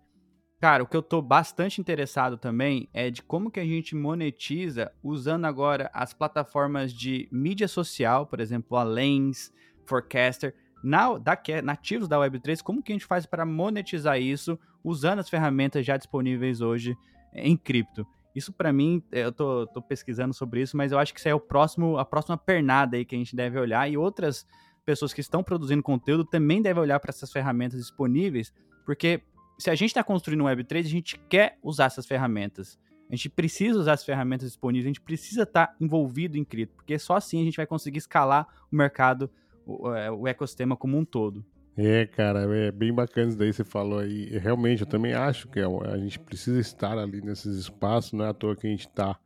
Cara, o que eu tô bastante interessado também é de como que a gente monetiza usando agora as plataformas de mídia social, por exemplo, a Lens, Forecaster, na, da, nativos da Web3, como que a gente faz para monetizar isso usando as ferramentas já disponíveis hoje em cripto? Isso para mim, eu tô, tô, pesquisando sobre isso, mas eu acho que isso é o próximo, a próxima pernada aí que a gente deve olhar e outras pessoas que estão produzindo conteúdo também devem olhar para essas ferramentas disponíveis, porque se a gente está construindo um Web3, a gente quer usar essas ferramentas. A gente precisa usar as ferramentas disponíveis, a gente precisa estar tá envolvido em cripto, porque só assim a gente vai conseguir escalar o mercado o, é, o ecossistema como um todo. É, cara, é bem bacana isso daí que você falou aí. Realmente, eu também acho que é a gente precisa estar ali nesses espaços, não é à toa que a gente está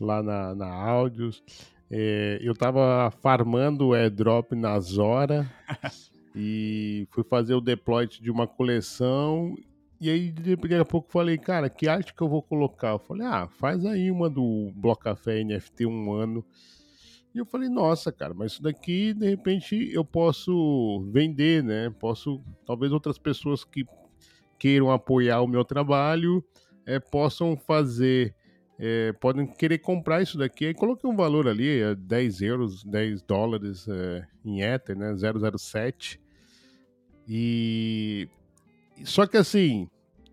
lá na, na Áudios. É, eu tava farmando o airdrop na Zora e fui fazer o deploy de uma coleção. E aí, daqui a pouco, falei, cara, que arte que eu vou colocar? Eu falei, ah, faz aí uma do Bloco Café NFT um ano. E eu falei, nossa, cara, mas isso daqui, de repente, eu posso vender, né? Posso, talvez outras pessoas que queiram apoiar o meu trabalho é, possam fazer, é, podem querer comprar isso daqui. Aí coloquei um valor ali, é 10 euros, 10 dólares é, em Ether, né? 007. E. Só que assim,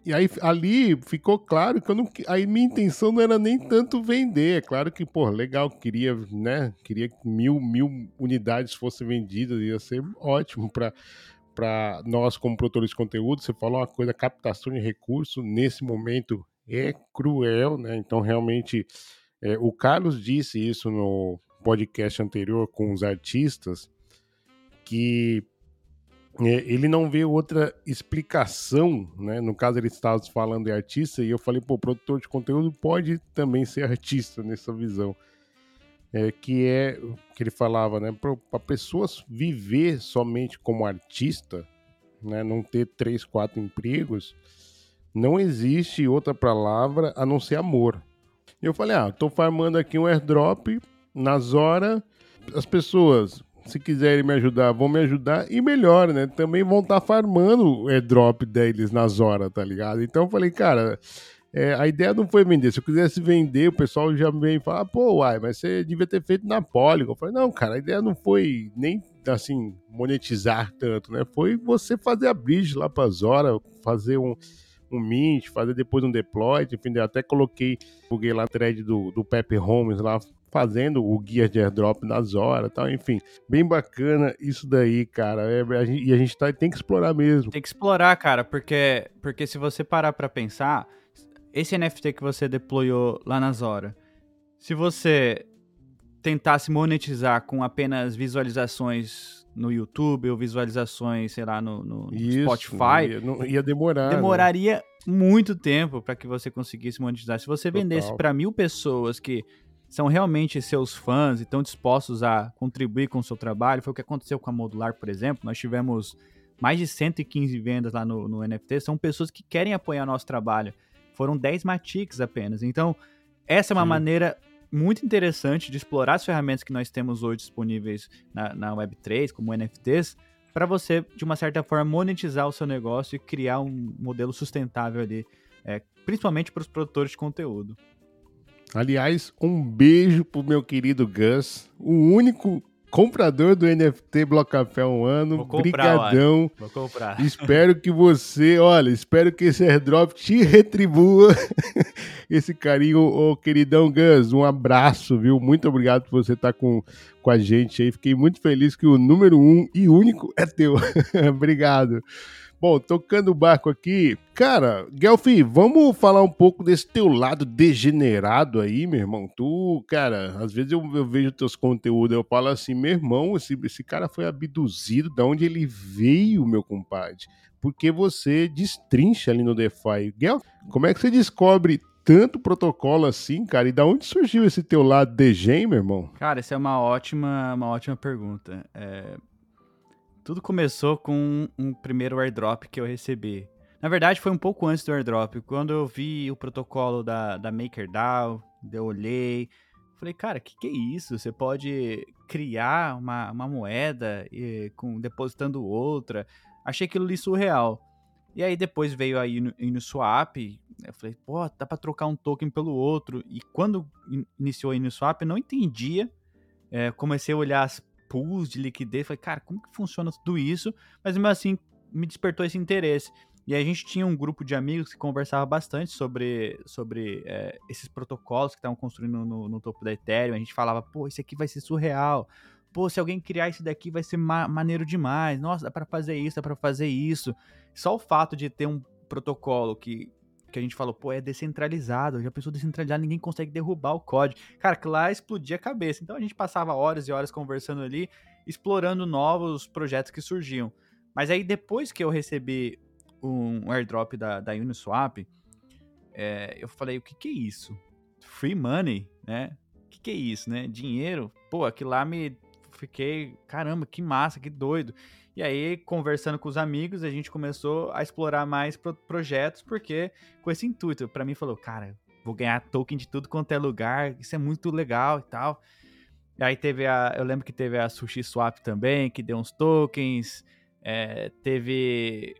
e aí ali ficou claro que eu não, aí minha intenção não era nem tanto vender. É claro que, pô, legal, queria, né? Queria que mil, mil unidades fossem vendidas, ia ser ótimo para para nós como produtores de conteúdo. Você falou uma coisa, captação de recurso nesse momento é cruel, né? Então realmente é, o Carlos disse isso no podcast anterior com os artistas que é, ele não vê outra explicação, né? No caso, ele estava falando de artista, e eu falei, pô, produtor de conteúdo pode também ser artista nessa visão. É, que é que ele falava, né? Para pessoas viver somente como artista, né? Não ter três, quatro empregos, não existe outra palavra a não ser amor. E eu falei, ah, tô farmando aqui um airdrop nas horas, as pessoas se quiserem me ajudar, vão me ajudar e melhor, né? Também vão estar tá farmando o airdrop deles nas horas, tá ligado? Então eu falei, cara, é, a ideia não foi vender. Se eu quisesse vender, o pessoal já vem falar, pô, uai, mas você devia ter feito na Polygon. Eu falei, não, cara, a ideia não foi nem assim monetizar tanto, né? Foi você fazer a bridge lá para Zora, fazer um um mint, fazer depois um deploy, enfim, até coloquei, buguei lá a thread do, do Pepe Holmes lá fazendo o guia de airdrop nas horas tal, enfim. Bem bacana isso daí, cara. É, a gente, e a gente tá, tem que explorar mesmo. Tem que explorar, cara, porque, porque se você parar para pensar, esse NFT que você deployou lá nas horas, se você tentasse monetizar com apenas visualizações no YouTube ou visualizações, sei lá, no, no Isso, Spotify, ia, não, ia demorar. Né? Demoraria né? muito tempo para que você conseguisse monetizar. Se você vendesse para mil pessoas que são realmente seus fãs e estão dispostos a contribuir com o seu trabalho. Foi o que aconteceu com a Modular, por exemplo. Nós tivemos mais de 115 vendas lá no, no NFT. São pessoas que querem apoiar nosso trabalho. Foram 10 Matics apenas. Então, essa é uma Sim. maneira muito interessante de explorar as ferramentas que nós temos hoje disponíveis na, na Web3, como NFTs, para você, de uma certa forma, monetizar o seu negócio e criar um modelo sustentável ali, é, principalmente para os produtores de conteúdo. Aliás, um beijo pro meu querido Gus, o único comprador do NFT Bloco Café um ano. Vou comprar, Brigadão. Vou comprar. Espero que você, olha, espero que esse airdrop te retribua esse carinho, ô queridão Gus. Um abraço, viu? Muito obrigado por você estar com, com a gente aí. Fiquei muito feliz que o número um e único é teu. obrigado. Bom, tocando o barco aqui, cara, Gelfi, vamos falar um pouco desse teu lado degenerado aí, meu irmão. Tu, cara, às vezes eu, eu vejo teus conteúdos, eu falo assim, meu irmão, esse, esse cara foi abduzido, da onde ele veio, meu compadre? Porque você destrincha ali no DeFi. Gel, como é que você descobre tanto protocolo assim, cara? E da onde surgiu esse teu lado degen, meu irmão? Cara, essa é uma ótima, uma ótima pergunta. É, tudo começou com um primeiro airdrop que eu recebi. Na verdade, foi um pouco antes do airdrop. Quando eu vi o protocolo da, da MakerDAO, eu olhei, falei, cara, o que, que é isso? Você pode criar uma, uma moeda e, com, depositando outra. Achei aquilo ali surreal. E aí depois veio a Uniswap, eu falei, pô, dá pra trocar um token pelo outro. E quando iniciou a Uniswap, eu não entendia. É, comecei a olhar as pools de liquidez. Falei, cara, como que funciona tudo isso? Mas mesmo assim, me despertou esse interesse. E a gente tinha um grupo de amigos que conversava bastante sobre, sobre é, esses protocolos que estavam construindo no, no, topo da Ethereum. A gente falava, pô, isso aqui vai ser surreal. Pô, se alguém criar isso daqui vai ser ma maneiro demais. Nossa, dá para fazer isso, dá para fazer isso. Só o fato de ter um protocolo que que a gente falou, pô, é descentralizado, já pensou descentralizado, ninguém consegue derrubar o código. Cara, que lá explodia a cabeça. Então a gente passava horas e horas conversando ali, explorando novos projetos que surgiam. Mas aí depois que eu recebi um airdrop da, da Uniswap, é, eu falei, o que que é isso? Free money, né? O que que é isso, né? Dinheiro? Pô, aquilo lá me... Fiquei, caramba, que massa, que doido. E aí, conversando com os amigos, a gente começou a explorar mais pro projetos, porque com esse intuito, para mim falou, cara, vou ganhar token de tudo quanto é lugar, isso é muito legal e tal. E aí teve a, eu lembro que teve a Sushi Swap também, que deu uns tokens, é, teve,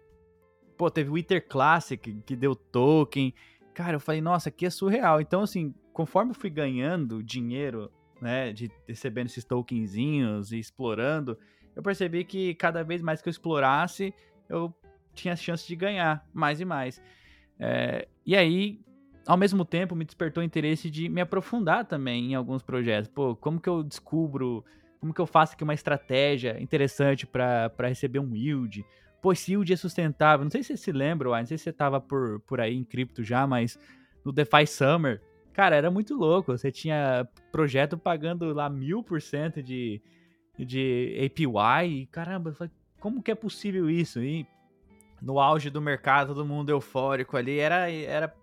pô, teve o Ether Classic, que deu token. Cara, eu falei, nossa, aqui é surreal. Então, assim, conforme eu fui ganhando dinheiro, né, de recebendo esses tokenzinhos e explorando, eu percebi que cada vez mais que eu explorasse, eu tinha chance de ganhar mais e mais. É, e aí, ao mesmo tempo, me despertou o interesse de me aprofundar também em alguns projetos. Pô, como que eu descubro, como que eu faço aqui uma estratégia interessante para receber um yield? Pô, esse yield é sustentável. Não sei se você se lembra, não sei se você estava por, por aí em cripto já, mas no DeFi Summer, cara, era muito louco. Você tinha projeto pagando lá mil por cento de de APY. E, caramba, como que é possível isso? E no auge do mercado, todo mundo eufórico ali, era, era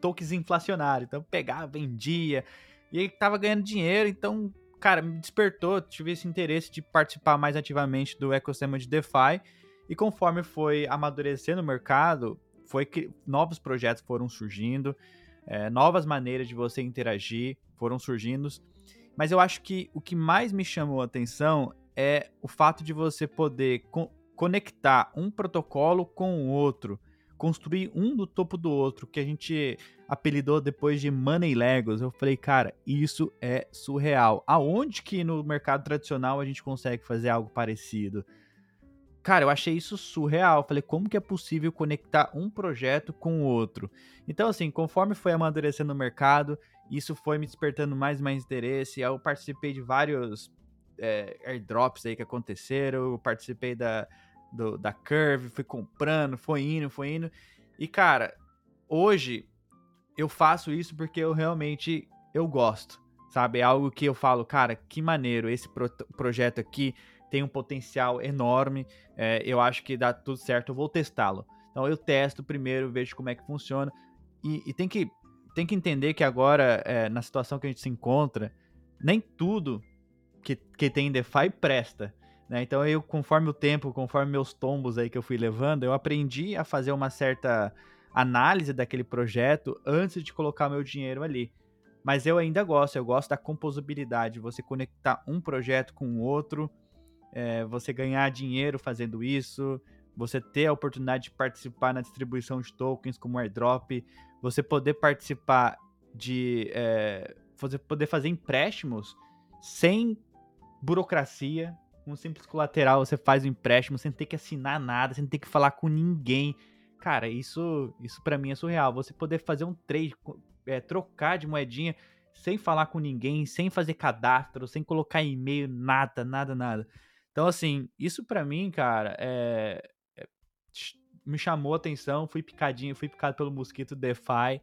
tokens inflacionário. Então pegava, vendia, e aí tava ganhando dinheiro. Então, cara, me despertou, tive esse interesse de participar mais ativamente do ecossistema de DeFi. E conforme foi amadurecendo o mercado, foi que novos projetos foram surgindo, é, novas maneiras de você interagir foram surgindo. Mas eu acho que o que mais me chamou a atenção é o fato de você poder co conectar um protocolo com o outro, construir um do topo do outro, que a gente apelidou depois de Money Legos. Eu falei, cara, isso é surreal. Aonde que no mercado tradicional a gente consegue fazer algo parecido? Cara, eu achei isso surreal. Falei, como que é possível conectar um projeto com o outro? Então, assim, conforme foi amadurecendo o mercado, isso foi me despertando mais e mais interesse. Eu participei de vários é, airdrops aí que aconteceram. Eu participei da, do, da Curve, fui comprando, foi indo, foi indo. E, cara, hoje eu faço isso porque eu realmente eu gosto, sabe? É algo que eu falo, cara, que maneiro, esse pro projeto aqui tem um potencial enorme. É, eu acho que dá tudo certo, eu vou testá-lo. Então eu testo primeiro, vejo como é que funciona. E, e tem que tem que entender que agora, é, na situação que a gente se encontra, nem tudo que, que tem em DeFi presta. Né? Então, eu, conforme o tempo, conforme meus tombos aí que eu fui levando, eu aprendi a fazer uma certa análise daquele projeto antes de colocar meu dinheiro ali. Mas eu ainda gosto, eu gosto da composabilidade, você conectar um projeto com o outro, é, você ganhar dinheiro fazendo isso, você ter a oportunidade de participar na distribuição de tokens como airdrop, você poder participar de. É, você poder fazer empréstimos sem burocracia. Um simples colateral, você faz o empréstimo sem ter que assinar nada, sem ter que falar com ninguém. Cara, isso, isso para mim é surreal. Você poder fazer um trade, é, trocar de moedinha sem falar com ninguém, sem fazer cadastro, sem colocar e-mail, nada, nada, nada. Então, assim, isso para mim, cara, é, me chamou a atenção, fui picadinho, fui picado pelo mosquito DeFi,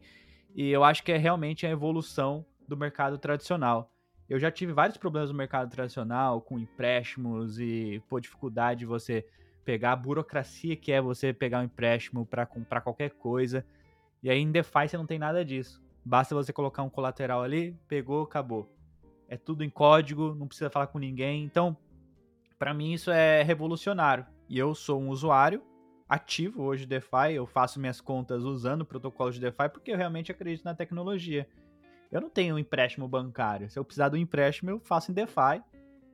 e eu acho que é realmente a evolução do mercado tradicional. Eu já tive vários problemas no mercado tradicional, com empréstimos e pô, dificuldade de você pegar a burocracia que é você pegar um empréstimo para comprar qualquer coisa. E aí em DeFi você não tem nada disso. Basta você colocar um colateral ali, pegou, acabou. É tudo em código, não precisa falar com ninguém. Então, para mim isso é revolucionário. E eu sou um usuário ativo hoje DeFi, eu faço minhas contas usando o protocolo de DeFi porque eu realmente acredito na tecnologia. Eu não tenho um empréstimo bancário. Se eu precisar do empréstimo, eu faço em DeFi.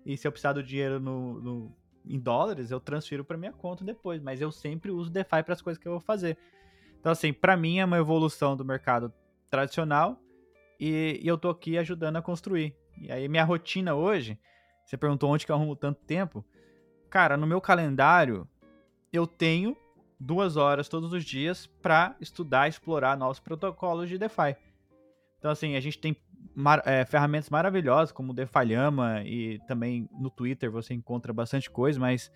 E se eu precisar do dinheiro no, no em dólares, eu transfiro para minha conta depois. Mas eu sempre uso DeFi para as coisas que eu vou fazer. Então, assim, para mim é uma evolução do mercado tradicional e, e, eu tô aqui ajudando a construir. E aí, minha rotina hoje, você perguntou onde que eu arrumo tanto tempo. Cara, no meu calendário, eu tenho duas horas todos os dias para estudar explorar novos protocolos de DeFi. Então, assim, a gente tem mar é, ferramentas maravilhosas como o DeFi Llama e também no Twitter você encontra bastante coisa, mas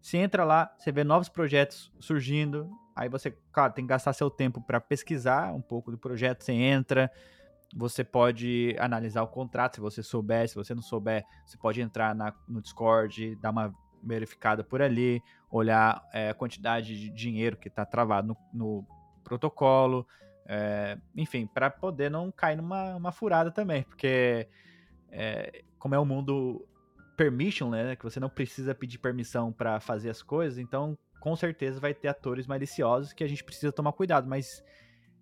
se entra lá, você vê novos projetos surgindo, aí você, claro, tem que gastar seu tempo para pesquisar um pouco do projeto, você entra, você pode analisar o contrato se você souber, se você não souber, você pode entrar na, no Discord, dar uma verificada por ali, olhar é, a quantidade de dinheiro que está travado no, no protocolo, é, enfim, para poder não cair numa uma furada também, porque é, como é um mundo permission, né, que você não precisa pedir permissão para fazer as coisas, então com certeza vai ter atores maliciosos que a gente precisa tomar cuidado, mas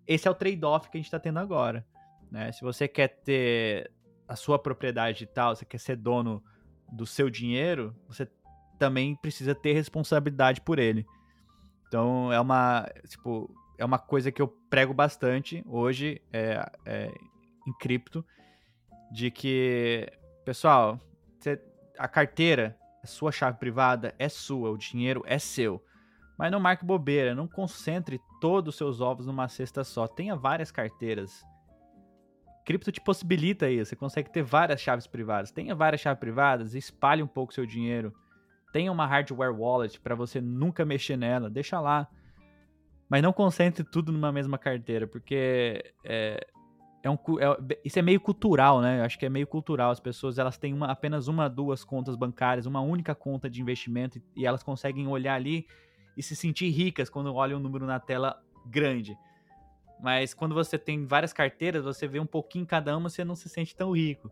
esse é o trade-off que a gente está tendo agora. Né? Se você quer ter a sua propriedade e tal, você quer ser dono do seu dinheiro, você também precisa ter responsabilidade por ele. Então é uma, tipo, é uma coisa que eu prego bastante hoje é, é, em cripto, de que, pessoal, você, a carteira, a sua chave privada é sua, o dinheiro é seu. Mas não marque bobeira, não concentre todos os seus ovos numa cesta só. Tenha várias carteiras. Cripto te possibilita isso. Você consegue ter várias chaves privadas. Tenha várias chaves privadas, espalhe um pouco seu dinheiro. Tenha uma hardware wallet para você nunca mexer nela. Deixa lá. Mas não concentre tudo numa mesma carteira, porque é, é um, é, isso é meio cultural, né? Eu acho que é meio cultural. As pessoas elas têm uma, apenas uma, duas contas bancárias, uma única conta de investimento e, e elas conseguem olhar ali e se sentir ricas quando olham um número na tela grande. Mas quando você tem várias carteiras, você vê um pouquinho cada uma, você não se sente tão rico.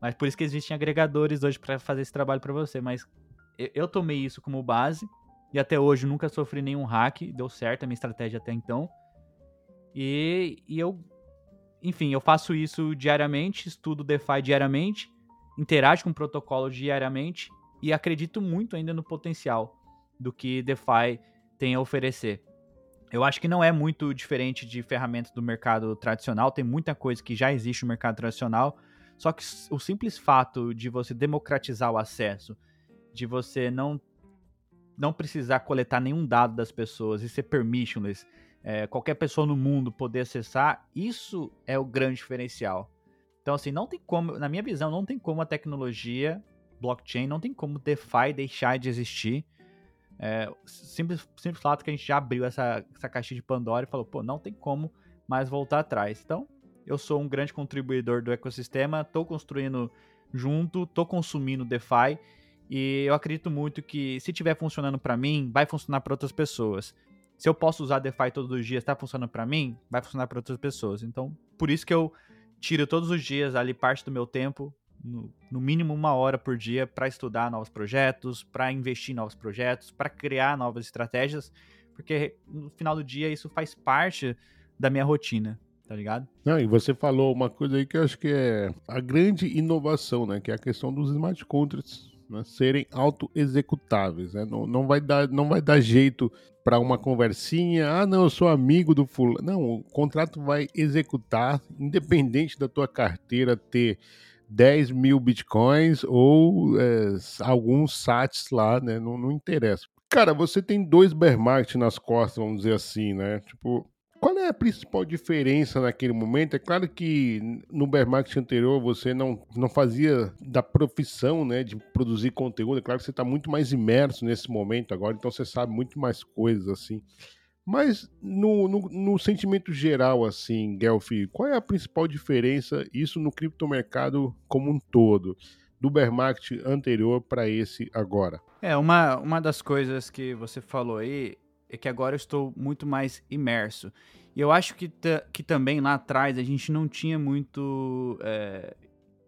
Mas por isso que existem agregadores hoje para fazer esse trabalho para você. Mas eu tomei isso como base e até hoje nunca sofri nenhum hack, deu certo a minha estratégia até então. E, e eu, enfim, eu faço isso diariamente, estudo DeFi diariamente, interajo com o protocolo diariamente e acredito muito ainda no potencial do que DeFi tem a oferecer. Eu acho que não é muito diferente de ferramentas do mercado tradicional, tem muita coisa que já existe no mercado tradicional, só que o simples fato de você democratizar o acesso, de você não não precisar coletar nenhum dado das pessoas e ser permissionless, é, qualquer pessoa no mundo poder acessar, isso é o grande diferencial. Então, assim, não tem como, na minha visão, não tem como a tecnologia blockchain, não tem como DeFi deixar de existir é, simples, simples fato que a gente já abriu essa, essa caixinha de Pandora e falou, pô, não tem como mais voltar atrás. Então, eu sou um grande contribuidor do ecossistema, estou construindo junto, estou consumindo DeFi e eu acredito muito que se estiver funcionando para mim, vai funcionar para outras pessoas. Se eu posso usar DeFi todos os dias, está funcionando para mim, vai funcionar para outras pessoas. Então, por isso que eu tiro todos os dias ali parte do meu tempo no, no mínimo uma hora por dia para estudar novos projetos, para investir em novos projetos, para criar novas estratégias, porque no final do dia isso faz parte da minha rotina, tá ligado? Não, e você falou uma coisa aí que eu acho que é a grande inovação, né? Que é a questão dos smart contracts né, serem auto-executáveis. Né? Não, não, vai dar, não vai dar jeito para uma conversinha. Ah, não, eu sou amigo do fulano. Não, o contrato vai executar, independente da tua carteira ter 10 mil bitcoins ou é, alguns sats lá, né? Não, não interessa. Cara, você tem dois bear market nas costas, vamos dizer assim, né? Tipo, qual é a principal diferença naquele momento? É claro que no bear market anterior você não, não fazia da profissão, né, de produzir conteúdo. É claro que você está muito mais imerso nesse momento agora, então você sabe muito mais coisas assim. Mas no, no, no, sentimento geral, assim, Guelph, qual é a principal diferença, isso no criptomercado como um todo, do bear market anterior para esse agora? É, uma, uma das coisas que você falou aí é que agora eu estou muito mais imerso. E eu acho que, que também lá atrás a gente não tinha muito é,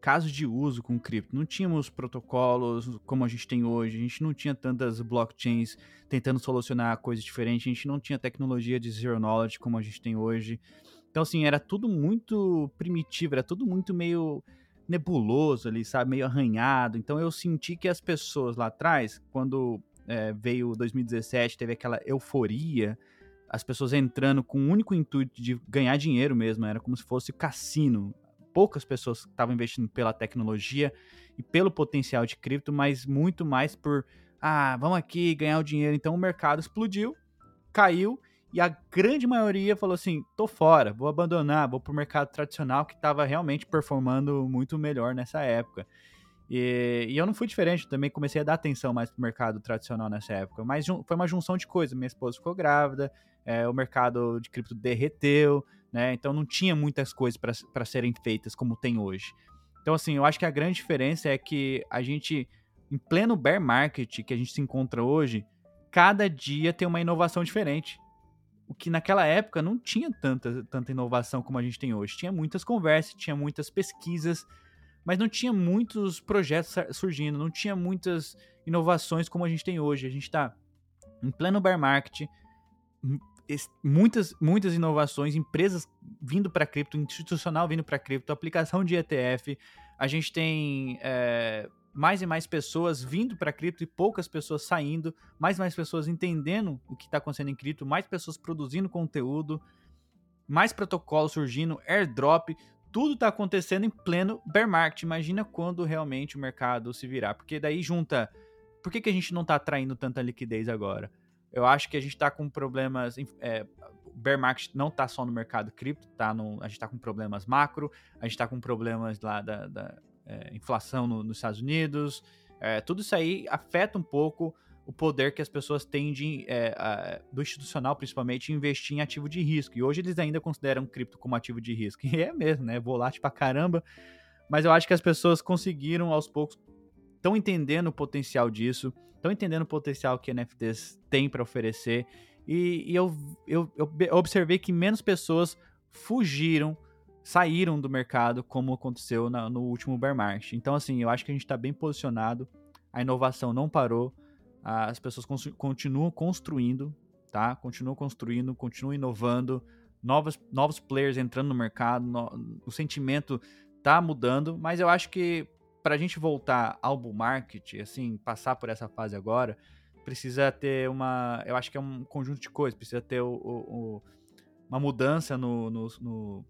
casos de uso com cripto. Não tínhamos protocolos como a gente tem hoje, a gente não tinha tantas blockchains tentando solucionar coisas diferentes, a gente não tinha tecnologia de zero knowledge como a gente tem hoje. Então, assim, era tudo muito primitivo, era tudo muito meio nebuloso ali, sabe? Meio arranhado. Então, eu senti que as pessoas lá atrás, quando é, veio 2017, teve aquela euforia, as pessoas entrando com o único intuito de ganhar dinheiro mesmo, era como se fosse cassino poucas pessoas estavam investindo pela tecnologia e pelo potencial de cripto, mas muito mais por, ah, vamos aqui ganhar o dinheiro. Então o mercado explodiu, caiu e a grande maioria falou assim: tô fora, vou abandonar, vou pro mercado tradicional que estava realmente performando muito melhor nessa época. E, e, eu não fui diferente, também comecei a dar atenção mais pro mercado tradicional nessa época. Mas foi uma junção de coisas. Minha esposa ficou grávida, é, o mercado de cripto derreteu, né? Então não tinha muitas coisas para serem feitas como tem hoje. Então, assim, eu acho que a grande diferença é que a gente, em pleno bear market que a gente se encontra hoje, cada dia tem uma inovação diferente. O que naquela época não tinha tanta, tanta inovação como a gente tem hoje. Tinha muitas conversas, tinha muitas pesquisas, mas não tinha muitos projetos surgindo, não tinha muitas inovações como a gente tem hoje. A gente está em pleno bear market, muitas, muitas inovações, empresas vindo para cripto, institucional vindo para cripto, aplicação de ETF. A gente tem é, mais e mais pessoas vindo para cripto e poucas pessoas saindo, mais e mais pessoas entendendo o que está acontecendo em cripto, mais pessoas produzindo conteúdo, mais protocolos surgindo, airdrop, tudo está acontecendo em pleno bear market. Imagina quando realmente o mercado se virar, porque daí junta. Por que, que a gente não está atraindo tanta liquidez agora? Eu acho que a gente está com problemas. É, bear market não está só no mercado cripto, tá no, a gente está com problemas macro, a gente está com problemas lá da, da é, inflação no, nos Estados Unidos. É, tudo isso aí afeta um pouco o poder que as pessoas têm de, é, a, do institucional, principalmente, investir em ativo de risco. E hoje eles ainda consideram cripto como ativo de risco. E é mesmo, né? Volátil pra caramba. Mas eu acho que as pessoas conseguiram, aos poucos, estão entendendo o potencial disso, estão entendendo o potencial que NFTs têm para oferecer. E, e eu, eu, eu observei que menos pessoas fugiram saíram do mercado, como aconteceu na, no último bear market. Então, assim, eu acho que a gente está bem posicionado, a inovação não parou, as pessoas continuam construindo, tá? Continuam construindo, continuam inovando, novos, novos players entrando no mercado, no, o sentimento tá mudando, mas eu acho que para a gente voltar ao bull market, assim, passar por essa fase agora, precisa ter uma, eu acho que é um conjunto de coisas, precisa ter o, o, o, uma mudança no, no, no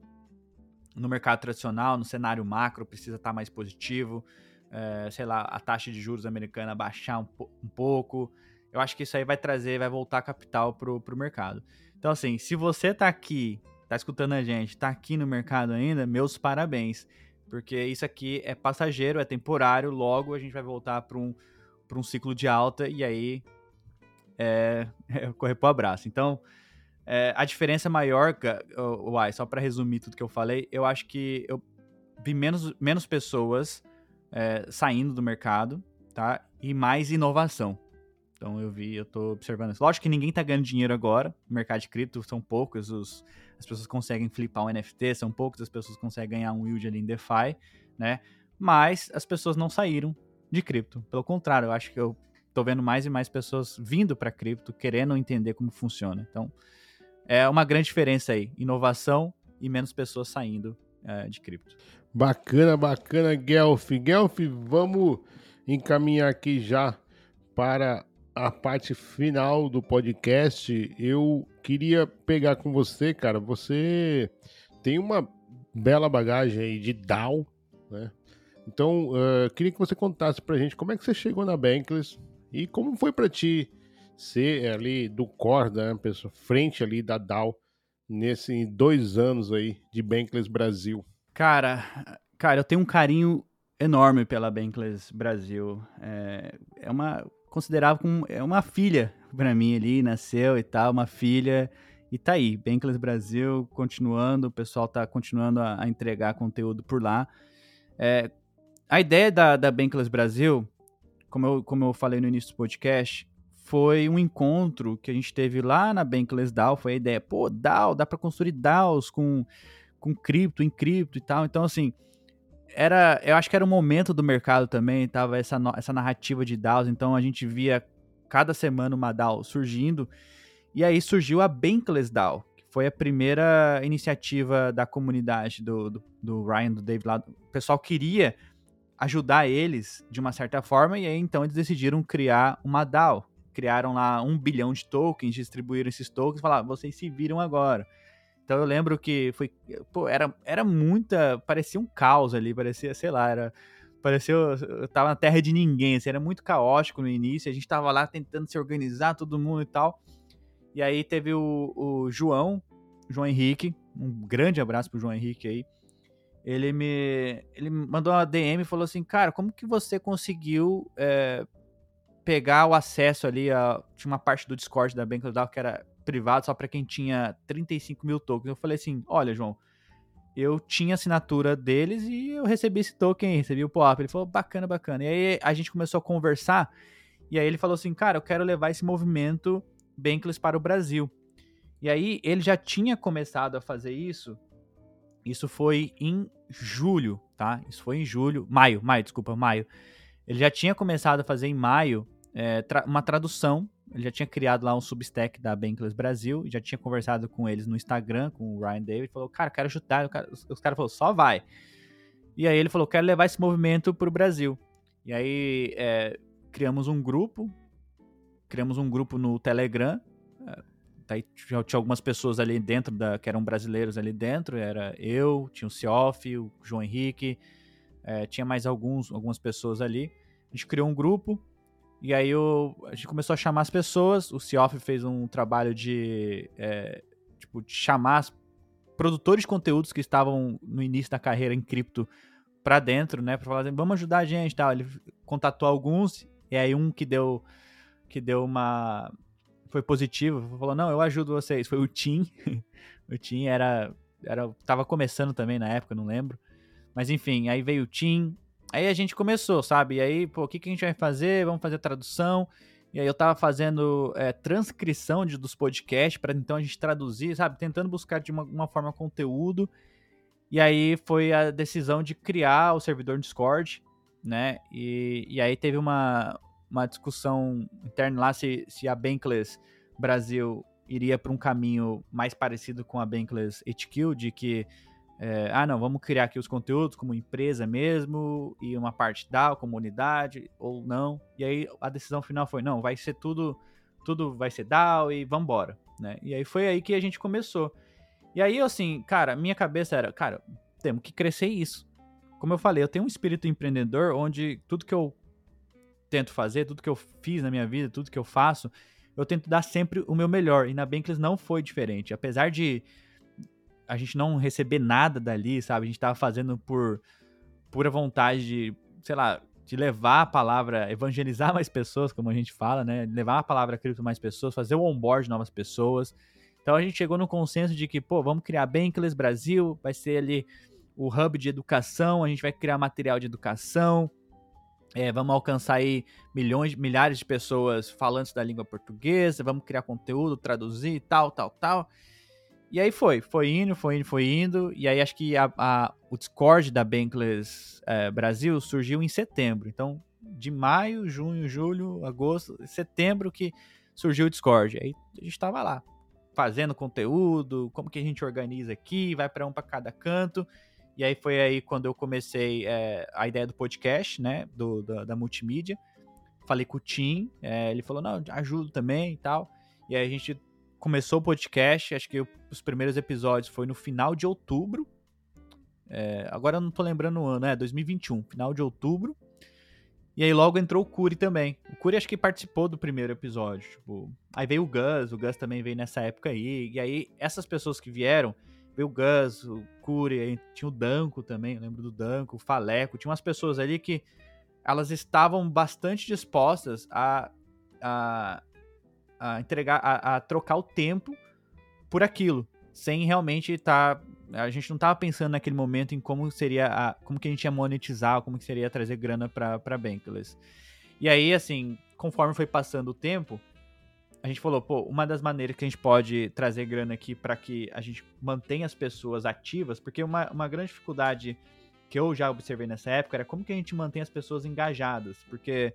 no mercado tradicional, no cenário macro, precisa estar tá mais positivo. É, sei lá, a taxa de juros americana baixar um, um, pouco. Eu acho que isso aí vai trazer, vai voltar capital pro, pro mercado. Então, assim, se você tá aqui, tá escutando a gente, tá aqui no mercado ainda, meus parabéns. Porque isso aqui é passageiro, é temporário, logo a gente vai voltar para um, um ciclo de alta e aí é, é correr pro abraço. Então, é, a diferença maior, uai, só para resumir tudo que eu falei, eu acho que eu vi menos, menos pessoas é, saindo do mercado, tá? E mais inovação. Então eu vi, eu tô observando isso. Lógico que ninguém tá ganhando dinheiro agora. No mercado de cripto são poucos os, as pessoas conseguem flipar um NFT, são poucas as pessoas conseguem ganhar um yield ali em DeFi, né? Mas as pessoas não saíram de cripto. Pelo contrário, eu acho que eu tô vendo mais e mais pessoas vindo para cripto, querendo entender como funciona. Então, é uma grande diferença aí. Inovação e menos pessoas saindo é, de cripto. Bacana, bacana, Guelph. Guelph, vamos encaminhar aqui já para a parte final do podcast. Eu queria pegar com você, cara. Você tem uma bela bagagem aí de DAO, né? Então, uh, queria que você contasse pra gente como é que você chegou na Bankless e como foi para ti ser ali do core, né, pessoa, frente ali da DAO nesses dois anos aí de Bankless Brasil? Cara, cara, eu tenho um carinho enorme pela Bankless Brasil. É, é uma considerável como é uma filha para mim ali, nasceu e tal, uma filha e tá aí, Bankless Brasil continuando, o pessoal tá continuando a, a entregar conteúdo por lá. É, a ideia da, da Bankless Brasil, como eu, como eu falei no início do podcast, foi um encontro que a gente teve lá na Bankless DAO, foi a ideia, pô, DAO, dá para construir DAOs com, com cripto, em cripto e tal. Então, assim, era, eu acho que era o momento do mercado também, tava essa, essa narrativa de DAOs, então a gente via cada semana uma DAO surgindo, e aí surgiu a Bankless DAO, que foi a primeira iniciativa da comunidade do, do, do Ryan, do David lá. O pessoal queria ajudar eles de uma certa forma, e aí então eles decidiram criar uma DAO, criaram lá um bilhão de tokens, distribuíram esses tokens falaram, ah, vocês se viram agora. Então eu lembro que foi, pô, era, era muita, parecia um caos ali, parecia, sei lá, era, parecia, eu tava na terra de ninguém, assim, era muito caótico no início, a gente tava lá tentando se organizar, todo mundo e tal. E aí teve o, o João, João Henrique, um grande abraço pro João Henrique aí. Ele me, ele mandou uma DM e falou assim, cara, como que você conseguiu é, pegar o acesso ali, a, tinha uma parte do Discord da Bank que era privado só para quem tinha 35 mil tokens. Eu falei assim, olha, João, eu tinha assinatura deles e eu recebi esse token, recebi o pop. Ele falou, bacana, bacana. E aí a gente começou a conversar E aí ele falou assim, cara, eu quero levar esse movimento Bankless para o Brasil. E aí ele já tinha começado a fazer isso. Isso foi em julho, tá? Isso foi em julho, maio, maio, desculpa, maio. Ele já tinha começado a fazer em maio é, tra uma tradução. Ele já tinha criado lá um substack da Bankless Brasil, já tinha conversado com eles no Instagram, com o Ryan David, falou, cara, quero ajudar. Cara, os, caras falaram, só vai. E aí ele falou, quero levar esse movimento para o Brasil. E aí é, criamos um grupo, criamos um grupo no Telegram, é, Daí tinha algumas pessoas ali dentro, da, que eram brasileiros ali dentro. Era eu, tinha o Cioff, o João Henrique, é, tinha mais alguns, algumas pessoas ali. A gente criou um grupo e aí eu, a gente começou a chamar as pessoas. O Cioff fez um trabalho de, é, tipo, de chamar produtores de conteúdos que estavam no início da carreira em cripto para dentro, né? Para falar assim, vamos ajudar a gente, tal. Ele contatou alguns e aí um que deu que deu uma foi positivo, falou, não, eu ajudo vocês. Foi o Tim. o Tim era, era. Tava começando também na época, não lembro. Mas enfim, aí veio o Tim. Aí a gente começou, sabe? E aí, pô, o que, que a gente vai fazer? Vamos fazer tradução. E aí eu tava fazendo é, transcrição de, dos podcasts para então a gente traduzir, sabe? Tentando buscar de uma, uma, forma conteúdo. E aí foi a decisão de criar o servidor Discord, né? E, e aí teve uma, uma discussão interna lá se, se a Bankless Brasil iria para um caminho mais parecido com a Bankless HQ, de que, é, ah, não, vamos criar aqui os conteúdos como empresa mesmo, e uma parte da comunidade, ou não. E aí a decisão final foi, não, vai ser tudo, tudo vai ser DAO e vambora, né? E aí foi aí que a gente começou. E aí, assim, cara, minha cabeça era, cara, temos que crescer isso. Como eu falei, eu tenho um espírito empreendedor onde tudo que eu tento fazer, tudo que eu fiz na minha vida, tudo que eu faço, eu tento dar sempre o meu melhor. E na Bankless não foi diferente. Apesar de a gente não receber nada dali, sabe? A gente tava fazendo por pura vontade de, sei lá, de levar a palavra, evangelizar mais pessoas, como a gente fala, né? Levar a palavra cripto mais pessoas, fazer o onboard de novas pessoas. Então a gente chegou no consenso de que, pô, vamos criar Bankless Brasil, vai ser ali o hub de educação, a gente vai criar material de educação, é, vamos alcançar aí milhões, milhares de pessoas falantes da língua portuguesa, vamos criar conteúdo, traduzir, tal, tal, tal. E aí foi, foi indo, foi indo, foi indo. E aí acho que a, a, o Discord da Bankless é, Brasil surgiu em setembro. Então, de maio, junho, julho, agosto, setembro que surgiu o Discord. Aí a gente estava lá, fazendo conteúdo, como que a gente organiza aqui, vai para um para cada canto. E aí foi aí quando eu comecei é, a ideia do podcast, né? Do, da, da multimídia. Falei com o Tim, é, ele falou, não, ajudo também e tal. E aí a gente começou o podcast, acho que os primeiros episódios foi no final de outubro. É, agora eu não tô lembrando o ano, é 2021, final de outubro. E aí logo entrou o Curi também. O Curi acho que participou do primeiro episódio. Tipo, aí veio o Gus, o Gus também veio nessa época aí. E aí essas pessoas que vieram, veio o Gus, o Cury, tinha o Danco também, lembro do Danco, o Faleco, tinha umas pessoas ali que elas estavam bastante dispostas a, a, a entregar, a, a trocar o tempo por aquilo, sem realmente estar tá, a gente não estava pensando naquele momento em como seria a, como que a gente ia monetizar, como que seria trazer grana para para Bankless. E aí, assim, conforme foi passando o tempo, a gente falou, pô, uma das maneiras que a gente pode trazer grana aqui para que a gente mantenha as pessoas ativas, porque uma, uma grande dificuldade que eu já observei nessa época era como que a gente mantém as pessoas engajadas, porque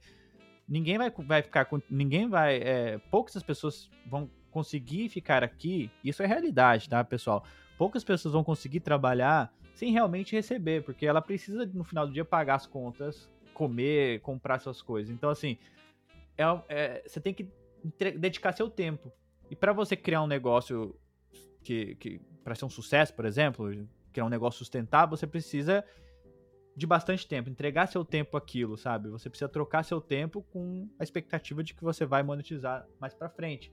ninguém vai, vai ficar com. Ninguém vai. É, poucas pessoas vão conseguir ficar aqui. Isso é realidade, tá, pessoal? Poucas pessoas vão conseguir trabalhar sem realmente receber, porque ela precisa, no final do dia, pagar as contas, comer, comprar suas coisas. Então, assim, é, é, você tem que dedicar seu tempo. E para você criar um negócio que, que para ser um sucesso, por exemplo, criar um negócio sustentável, você precisa de bastante tempo, entregar seu tempo aquilo, sabe? Você precisa trocar seu tempo com a expectativa de que você vai monetizar mais para frente.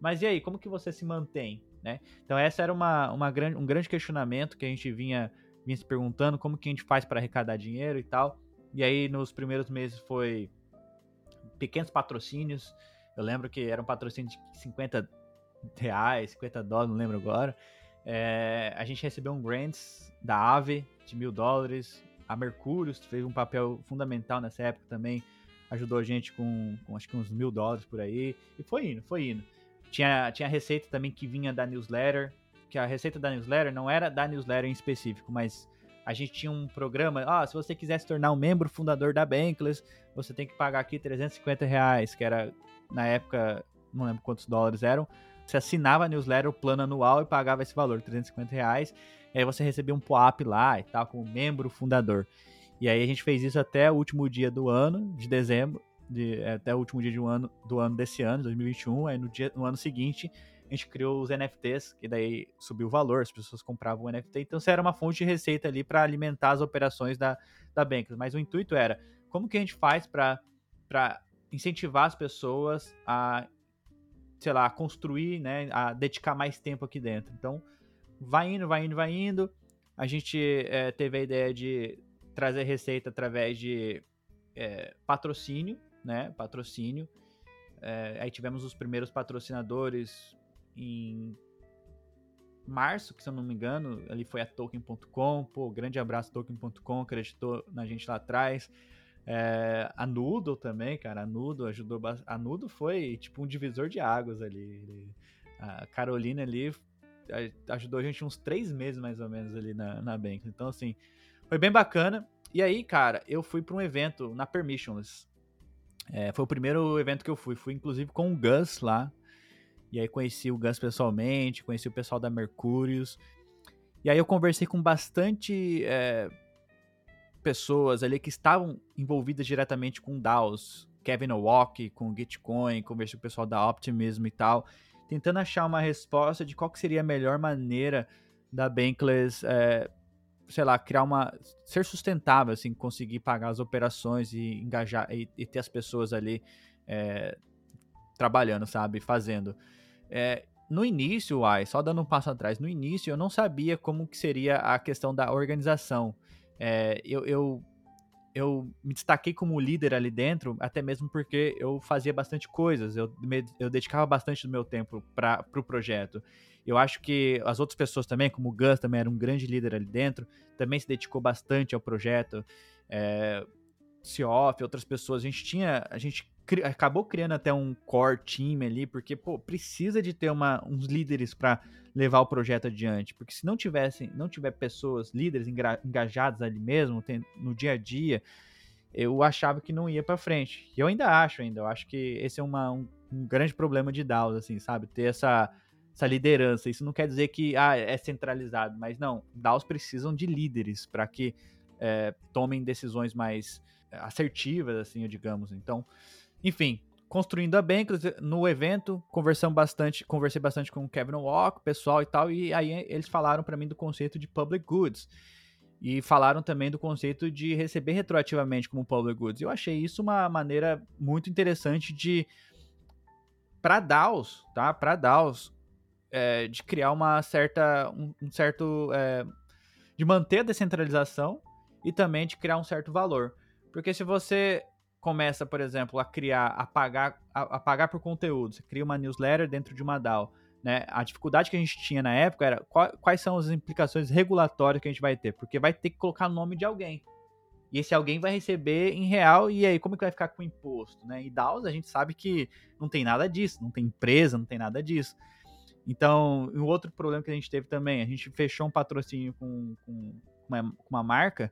Mas e aí, como que você se mantém, né? Então essa era uma, uma grande, um grande questionamento que a gente vinha, vinha se perguntando, como que a gente faz para arrecadar dinheiro e tal. E aí nos primeiros meses foi pequenos patrocínios, eu lembro que era um patrocínio de 50 reais, 50 dólares, não lembro agora. É, a gente recebeu um grants da AVE de mil dólares. A Mercúrio fez um papel fundamental nessa época também, ajudou a gente com, com acho que uns mil dólares por aí. E foi indo, foi indo. Tinha, tinha receita também que vinha da newsletter, que a receita da newsletter não era da newsletter em específico, mas a gente tinha um programa, ah, se você quiser se tornar um membro fundador da Bankless, você tem que pagar aqui 350 reais, que era, na época, não lembro quantos dólares eram, você assinava a newsletter, o plano anual e pagava esse valor, 350 reais, aí você recebia um POAP lá e tal, como membro fundador. E aí a gente fez isso até o último dia do ano, de dezembro, de, é, até o último dia um ano, do ano desse ano, 2021. Aí no, dia, no ano seguinte a gente criou os NFTs, que daí subiu o valor, as pessoas compravam o NFT. Então isso era uma fonte de receita ali para alimentar as operações da, da Bankless. Mas o intuito era como que a gente faz para incentivar as pessoas a, sei lá, construir, né, a dedicar mais tempo aqui dentro. Então vai indo, vai indo, vai indo. A gente é, teve a ideia de trazer receita através de é, patrocínio, né? Patrocínio. É, aí tivemos os primeiros patrocinadores em março, que se eu não me engano, ali foi a Token.com. Pô, grande abraço Token.com, acreditou na gente lá atrás. É, a Nudo também, cara, a Nudo ajudou A Nudo foi tipo um divisor de águas ali. A Carolina ali ajudou a gente uns três meses mais ou menos ali na, na Bank. Então, assim, foi bem bacana. E aí, cara, eu fui para um evento na Permissionless. É, foi o primeiro evento que eu fui. Fui inclusive com o Gus lá. E aí conheci o Gus pessoalmente, conheci o pessoal da Mercúrios. E aí eu conversei com bastante é, pessoas ali que estavam envolvidas diretamente com DAOs. Kevin Owok, com Gitcoin, conversei com o pessoal da Optimism e tal. Tentando achar uma resposta de qual seria a melhor maneira da Bankless é, sei lá, criar uma. ser sustentável, assim, conseguir pagar as operações e engajar e, e ter as pessoas ali é, trabalhando, sabe? Fazendo. É, no início, ai, só dando um passo atrás, no início eu não sabia como que seria a questão da organização. É, eu, eu, eu me destaquei como líder ali dentro, até mesmo porque eu fazia bastante coisas, eu, me, eu dedicava bastante do meu tempo para o pro projeto. Eu acho que as outras pessoas também, como o Gus também era um grande líder ali dentro, também se dedicou bastante ao projeto. É, Cioff, outras pessoas, a gente tinha, a gente cri, acabou criando até um core team ali, porque pô, precisa de ter uma, uns líderes para levar o projeto adiante, porque se não tivessem, não tiver pessoas, líderes engajados ali mesmo, tem, no dia a dia, eu achava que não ia para frente. E eu ainda acho ainda, eu acho que esse é uma, um, um grande problema de DAOs, assim, sabe? Ter essa essa liderança. Isso não quer dizer que ah, é centralizado, mas não. DAOs precisam de líderes para que é, tomem decisões mais é, assertivas, assim, digamos. Então, enfim, construindo a Bankless no evento, conversamos bastante, conversei bastante com o Kevin Walk, pessoal e tal, e aí eles falaram para mim do conceito de public goods. E falaram também do conceito de receber retroativamente como public goods. Eu achei isso uma maneira muito interessante de para DAOs, tá? Para DAOs é, de criar uma certa. um, um certo. É, de manter a descentralização e também de criar um certo valor. Porque se você começa, por exemplo, a criar, a pagar, a, a pagar por conteúdo, você cria uma newsletter dentro de uma DAO, né? A dificuldade que a gente tinha na época era qual, quais são as implicações regulatórias que a gente vai ter, porque vai ter que colocar o nome de alguém. E esse alguém vai receber em real, e aí como que vai ficar com o imposto, né? E DAOs a gente sabe que não tem nada disso, não tem empresa, não tem nada disso. Então, um outro problema que a gente teve também, a gente fechou um patrocínio com, com, uma, com uma marca,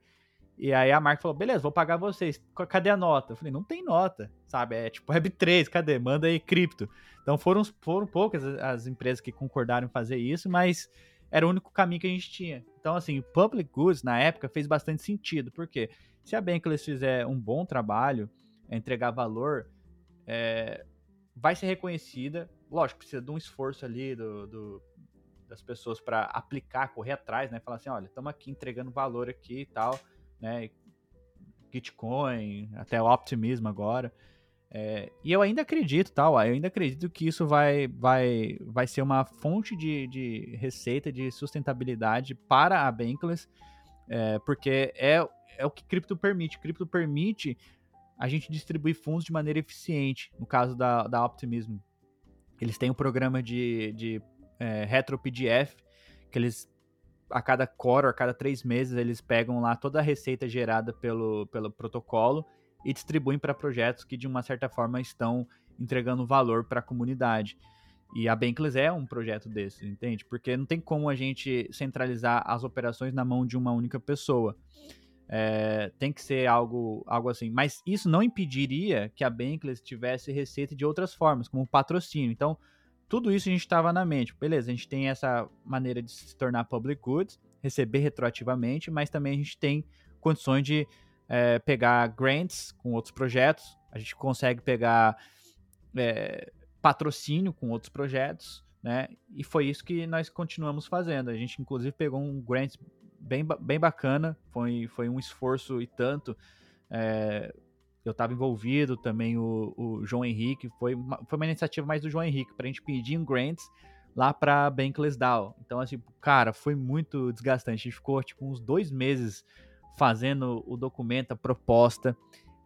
e aí a marca falou, beleza, vou pagar vocês, cadê a nota? Eu falei, não tem nota, sabe? É tipo Web3, cadê? Manda aí cripto. Então foram, foram poucas as empresas que concordaram em fazer isso, mas era o único caminho que a gente tinha. Então, assim, Public Goods, na época, fez bastante sentido, porque se a Bankless fizer um bom trabalho, entregar valor, é, vai ser reconhecida, lógico, precisa de um esforço ali do, do das pessoas para aplicar, correr atrás, né? Falar assim, olha, estamos aqui entregando valor aqui e tal, né? Gitcoin, até o Optimism agora. É, e eu ainda acredito, tal, eu ainda acredito que isso vai, vai, vai ser uma fonte de, de receita, de sustentabilidade para a Bankless, é, porque é, é o que cripto permite. Cripto permite a gente distribuir fundos de maneira eficiente. No caso da, da Optimism, eles têm um programa de, de é, retro PDF, que eles, a cada core, a cada três meses, eles pegam lá toda a receita gerada pelo, pelo protocolo e distribuem para projetos que de uma certa forma estão entregando valor para a comunidade. E a Bankless é um projeto desse, entende? Porque não tem como a gente centralizar as operações na mão de uma única pessoa. É, tem que ser algo, algo assim. Mas isso não impediria que a Bankless tivesse receita de outras formas, como patrocínio. Então, tudo isso a gente estava na mente. Beleza, a gente tem essa maneira de se tornar public goods, receber retroativamente, mas também a gente tem condições de é, pegar grants com outros projetos, a gente consegue pegar é, patrocínio com outros projetos, né? E foi isso que nós continuamos fazendo. A gente, inclusive, pegou um grant bem, bem bacana, foi, foi um esforço e tanto. É, eu estava envolvido também, o, o, João Henrique, foi uma, foi uma iniciativa mais do João Henrique, para a gente pedir um grants lá para Bankless DAO. Então, assim, cara, foi muito desgastante. A gente ficou, tipo, uns dois meses fazendo o documento, a proposta.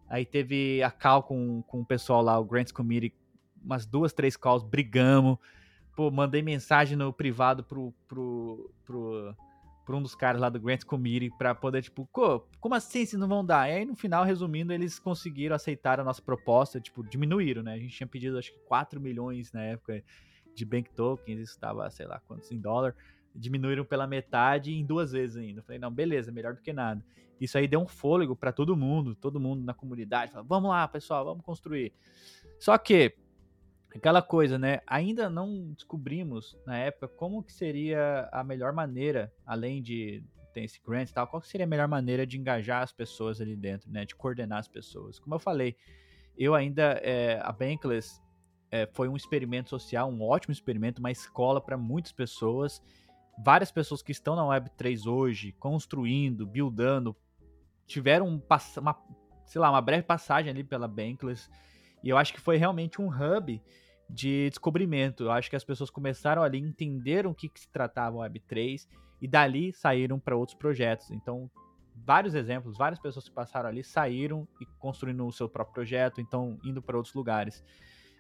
Aí teve a call com, com o pessoal lá, o Grants Committee, umas duas, três calls, brigamos. Pô, mandei mensagem no privado pro, pro, pro, pro um dos caras lá do Grants Committee pra poder, tipo, como assim vocês não vão dar? E aí, no final, resumindo, eles conseguiram aceitar a nossa proposta, tipo, diminuíram, né? A gente tinha pedido, acho que 4 milhões na época de Bank Tokens, isso tava, sei lá, quantos em dólar diminuíram pela metade em duas vezes ainda. Falei, não, beleza, melhor do que nada. Isso aí deu um fôlego para todo mundo, todo mundo na comunidade. Falou, vamos lá, pessoal, vamos construir. Só que, aquela coisa, né? Ainda não descobrimos na época como que seria a melhor maneira, além de ter esse grant e tal, qual seria a melhor maneira de engajar as pessoas ali dentro, né? De coordenar as pessoas. Como eu falei, eu ainda, é, a Bankless é, foi um experimento social, um ótimo experimento, uma escola para muitas pessoas várias pessoas que estão na Web3 hoje, construindo, buildando, tiveram um, uma, sei lá, uma breve passagem ali pela Bankless. E eu acho que foi realmente um hub de descobrimento. Eu acho que as pessoas começaram ali, entenderam o que, que se tratava a Web3 e dali saíram para outros projetos. Então, vários exemplos, várias pessoas que passaram ali saíram e construindo o seu próprio projeto, então indo para outros lugares.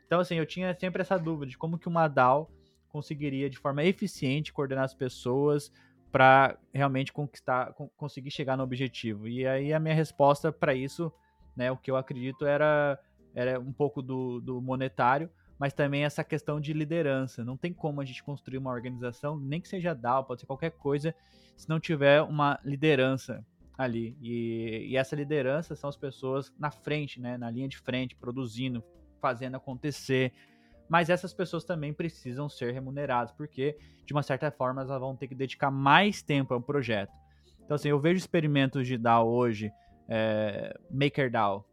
Então, assim, eu tinha sempre essa dúvida de como que uma DAO conseguiria de forma eficiente coordenar as pessoas para realmente conquistar, conseguir chegar no objetivo. E aí a minha resposta para isso, né, o que eu acredito era, era um pouco do, do monetário, mas também essa questão de liderança. Não tem como a gente construir uma organização, nem que seja DAO, pode ser qualquer coisa, se não tiver uma liderança ali. E, e essa liderança são as pessoas na frente, né, na linha de frente, produzindo, fazendo acontecer, mas essas pessoas também precisam ser remuneradas, porque de uma certa forma elas vão ter que dedicar mais tempo ao projeto. Então, assim, eu vejo experimentos de DAO hoje, é, MakerDAO,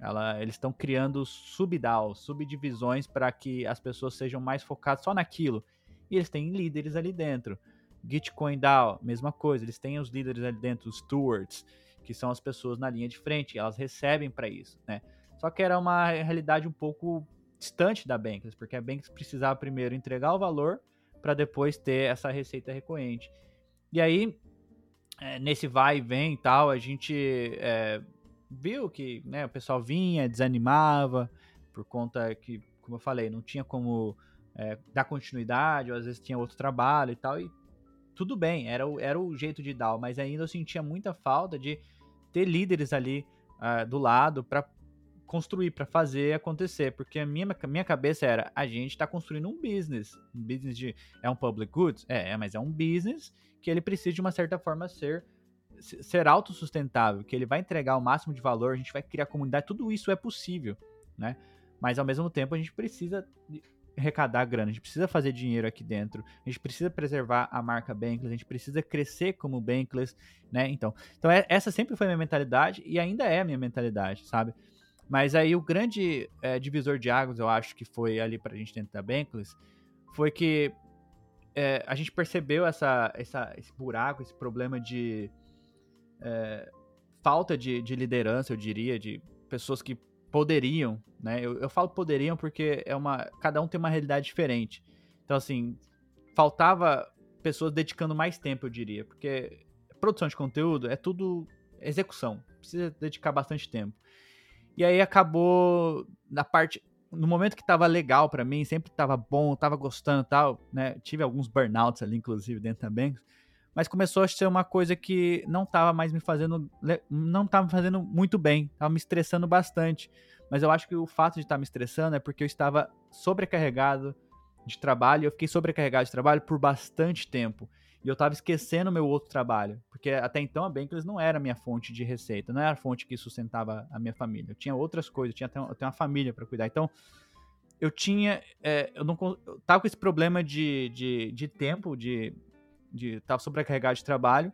ela, eles estão criando sub-DAOs, subdivisões para que as pessoas sejam mais focadas só naquilo. E eles têm líderes ali dentro. Gitcoin DAO, mesma coisa, eles têm os líderes ali dentro, os stewards, que são as pessoas na linha de frente, elas recebem para isso, né? Só que era uma realidade um pouco distante da Bankless, porque a Bankless precisava primeiro entregar o valor para depois ter essa receita recorrente. E aí, é, nesse vai e vem e tal, a gente é, viu que né, o pessoal vinha, desanimava, por conta que, como eu falei, não tinha como é, dar continuidade, ou às vezes tinha outro trabalho e tal, e tudo bem, era o, era o jeito de dar, mas ainda eu sentia muita falta de ter líderes ali uh, do lado para construir, para fazer acontecer, porque a minha, minha cabeça era, a gente está construindo um business, um business de, é um public goods? É, é, mas é um business que ele precisa de uma certa forma ser ser autossustentável, que ele vai entregar o máximo de valor, a gente vai criar comunidade, tudo isso é possível, né? Mas ao mesmo tempo a gente precisa arrecadar grana, a gente precisa fazer dinheiro aqui dentro, a gente precisa preservar a marca Bankless, a gente precisa crescer como Bankless, né? Então, então é, essa sempre foi a minha mentalidade e ainda é a minha mentalidade, sabe? Mas aí o grande é, divisor de águas, eu acho que foi ali pra gente dentro da Bankless, foi que é, a gente percebeu essa, essa, esse buraco, esse problema de é, falta de, de, liderança, eu diria, de pessoas que poderiam, né? Eu, eu falo poderiam porque é uma, cada um tem uma realidade diferente. Então, assim, faltava pessoas dedicando mais tempo, eu diria, porque produção de conteúdo é tudo execução, precisa dedicar bastante tempo. E aí acabou na parte no momento que tava legal para mim, sempre tava bom, tava gostando e tal, né? Tive alguns burnouts ali inclusive dentro da Banks. Mas começou a ser uma coisa que não estava mais me fazendo, não estava me fazendo muito bem, estava me estressando bastante. Mas eu acho que o fato de estar tá me estressando é porque eu estava sobrecarregado de trabalho, eu fiquei sobrecarregado de trabalho por bastante tempo. E eu estava esquecendo meu outro trabalho, porque até então a Bankless não era a minha fonte de receita, não era a fonte que sustentava a minha família. Eu tinha outras coisas, eu tinha até eu tenho uma família para cuidar. Então, eu tinha, é, eu não eu tava com esse problema de, de, de tempo, de de tava sobrecarregado de trabalho.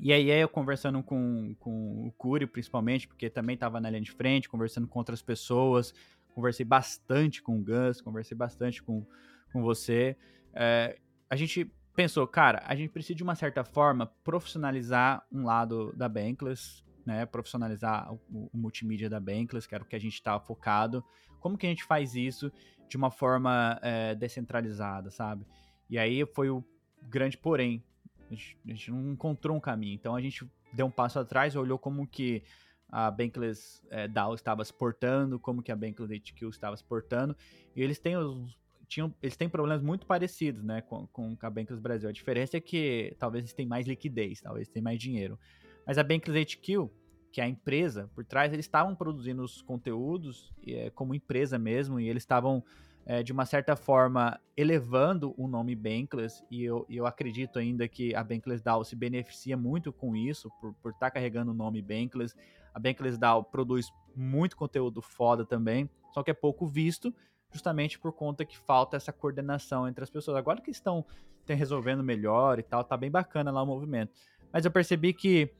E aí eu conversando com, com o Cury, principalmente, porque também estava na linha de frente, conversando com outras pessoas, conversei bastante com o Gus, conversei bastante com, com você. É, a gente pensou, cara, a gente precisa de uma certa forma profissionalizar um lado da Bankless, né? Profissionalizar o, o multimídia da Bankless, que era o que a gente estava focado. Como que a gente faz isso de uma forma é, descentralizada, sabe? E aí foi o grande porém. A gente, não encontrou um caminho. Então a gente deu um passo atrás, olhou como que a Bankless é, DAO estava se portando, como que a Bankless HQ estava se portando. E eles têm os, tinham, eles têm problemas muito parecidos, né, com, com a Bankless Brasil. A diferença é que talvez eles tenham mais liquidez, talvez tenham mais dinheiro. Mas a Bankless HQ, que é a empresa por trás, eles estavam produzindo os conteúdos é, como empresa mesmo, e eles estavam é, de uma certa forma, elevando o nome Bankless, e eu, eu acredito ainda que a Bankless DAO se beneficia muito com isso, por estar tá carregando o nome Bankless. A Bankless DAO produz muito conteúdo foda também, só que é pouco visto, justamente por conta que falta essa coordenação entre as pessoas. Agora que estão resolvendo melhor e tal, tá bem bacana lá o movimento. Mas eu percebi que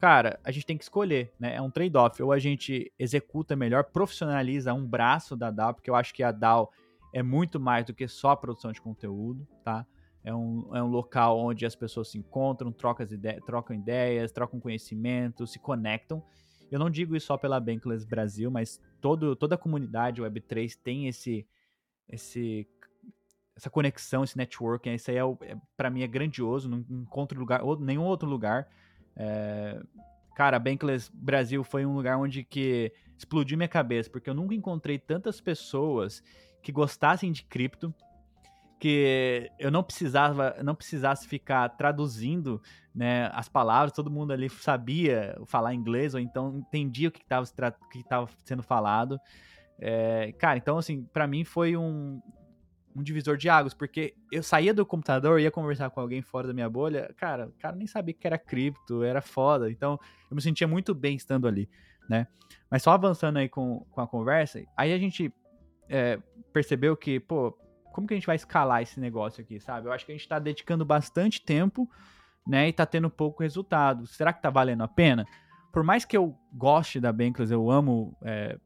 cara, a gente tem que escolher, né? É um trade-off. Ou a gente executa melhor, profissionaliza um braço da DAO, porque eu acho que a DAO é muito mais do que só produção de conteúdo, tá? É um, é um local onde as pessoas se encontram, trocam, ide trocam ideias, trocam conhecimento, se conectam. Eu não digo isso só pela Bankless Brasil, mas todo, toda a comunidade Web3 tem esse, esse, essa conexão, esse networking. Isso aí, é, é para mim, é grandioso. Não encontro lugar, ou nenhum outro lugar é, cara, Bankless Brasil foi um lugar onde que explodiu minha cabeça, porque eu nunca encontrei tantas pessoas que gostassem de cripto, que eu não precisava, não precisasse ficar traduzindo, né, as palavras, todo mundo ali sabia falar inglês ou então entendia o que estava que sendo falado. É, cara, então assim, para mim foi um, um divisor de águas, porque eu saía do computador, ia conversar com alguém fora da minha bolha, cara, o cara nem sabia que era cripto, era foda, então eu me sentia muito bem estando ali, né? Mas só avançando aí com, com a conversa, aí a gente é, percebeu que, pô, como que a gente vai escalar esse negócio aqui, sabe? Eu acho que a gente tá dedicando bastante tempo, né, e tá tendo pouco resultado. Será que tá valendo a pena? Por mais que eu goste da Bankless, eu amo é,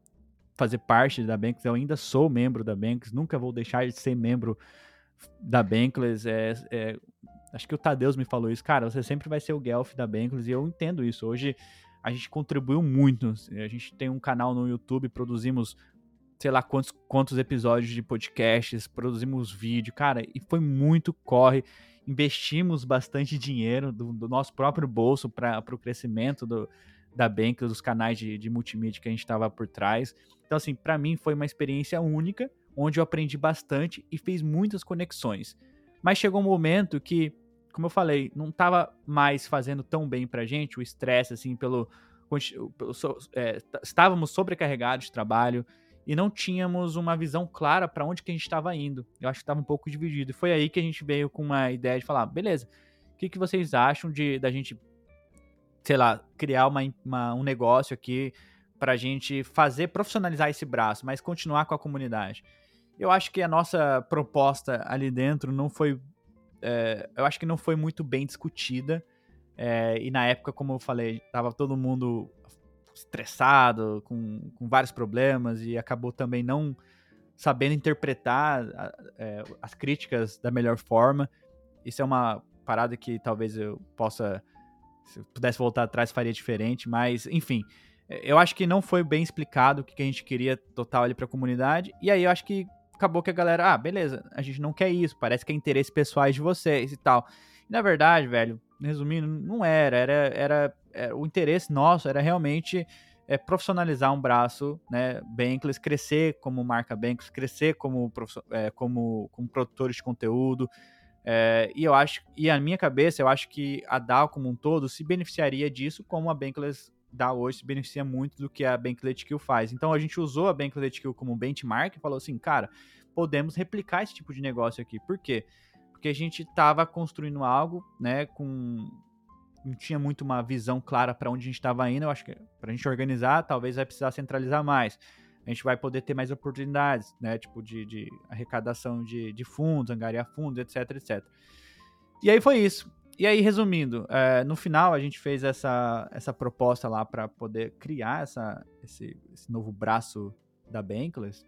fazer parte da Bankless, eu ainda sou membro da Bankless, nunca vou deixar de ser membro da Bankless. É, é, acho que o Tadeus me falou isso, cara, você sempre vai ser o Guelph da Bankless, e eu entendo isso. Hoje a gente contribuiu muito, a gente tem um canal no YouTube, produzimos sei lá quantos, quantos episódios de podcasts, produzimos vídeo, cara, e foi muito corre. Investimos bastante dinheiro do, do nosso próprio bolso para o crescimento do, da Bank, dos canais de, de multimídia que a gente estava por trás. Então, assim, para mim foi uma experiência única, onde eu aprendi bastante e fiz muitas conexões. Mas chegou um momento que, como eu falei, não estava mais fazendo tão bem pra gente, o estresse, assim, pelo. pelo é, estávamos sobrecarregados de trabalho e não tínhamos uma visão clara para onde que a gente estava indo. Eu acho que estava um pouco dividido. E foi aí que a gente veio com uma ideia de falar, beleza, o que, que vocês acham de da gente sei lá, criar uma, uma um negócio aqui para gente fazer, profissionalizar esse braço, mas continuar com a comunidade. Eu acho que a nossa proposta ali dentro não foi. É, eu acho que não foi muito bem discutida. É, e na época, como eu falei, tava todo mundo estressado, com, com vários problemas, e acabou também não sabendo interpretar é, as críticas da melhor forma. Isso é uma parada que talvez eu possa se pudesse voltar atrás, faria diferente, mas, enfim. É, eu acho que não foi bem explicado o que a gente queria total ali pra comunidade. E aí eu acho que acabou que a galera, ah, beleza, a gente não quer isso, parece que é interesse pessoais de vocês e tal. E na verdade, velho, resumindo, não era. Era, era, era o interesse nosso era realmente é, profissionalizar um braço, né, Bankless, crescer como marca Bankless, crescer como, é, como, como produtores de conteúdo, É, e eu acho, e a minha cabeça, eu acho que a DAO como um todo se beneficiaria disso, como a Bankless DAO hoje se beneficia muito do que a Banklet Kill faz. Então a gente usou a Banklet Kill como benchmark e falou assim, cara, podemos replicar esse tipo de negócio aqui. Por quê? Porque a gente estava construindo algo, né, com não tinha muito uma visão clara para onde a gente estava indo. Eu acho que para a gente organizar, talvez vai precisar centralizar mais. A gente vai poder ter mais oportunidades, né? Tipo, de, de arrecadação de, de fundos, angariar fundos, etc, etc. E aí foi isso. E aí, resumindo, é, no final a gente fez essa, essa proposta lá para poder criar essa, esse, esse novo braço da Bankless.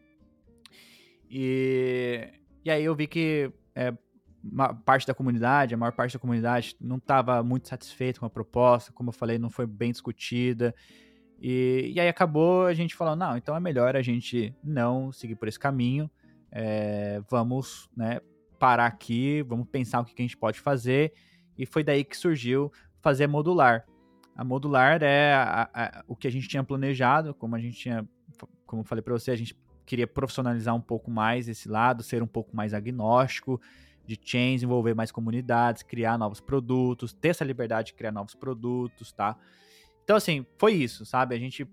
E, e aí eu vi que é, uma parte da comunidade, a maior parte da comunidade, não estava muito satisfeita com a proposta, como eu falei, não foi bem discutida. E, e aí acabou a gente falando, não, então é melhor a gente não seguir por esse caminho, é, vamos né, parar aqui, vamos pensar o que, que a gente pode fazer. E foi daí que surgiu fazer modular. A modular é a, a, o que a gente tinha planejado, como a gente tinha, como eu falei para você, a gente queria profissionalizar um pouco mais esse lado, ser um pouco mais agnóstico de chains, envolver mais comunidades, criar novos produtos, ter essa liberdade de criar novos produtos, tá? Então, assim, foi isso, sabe? A gente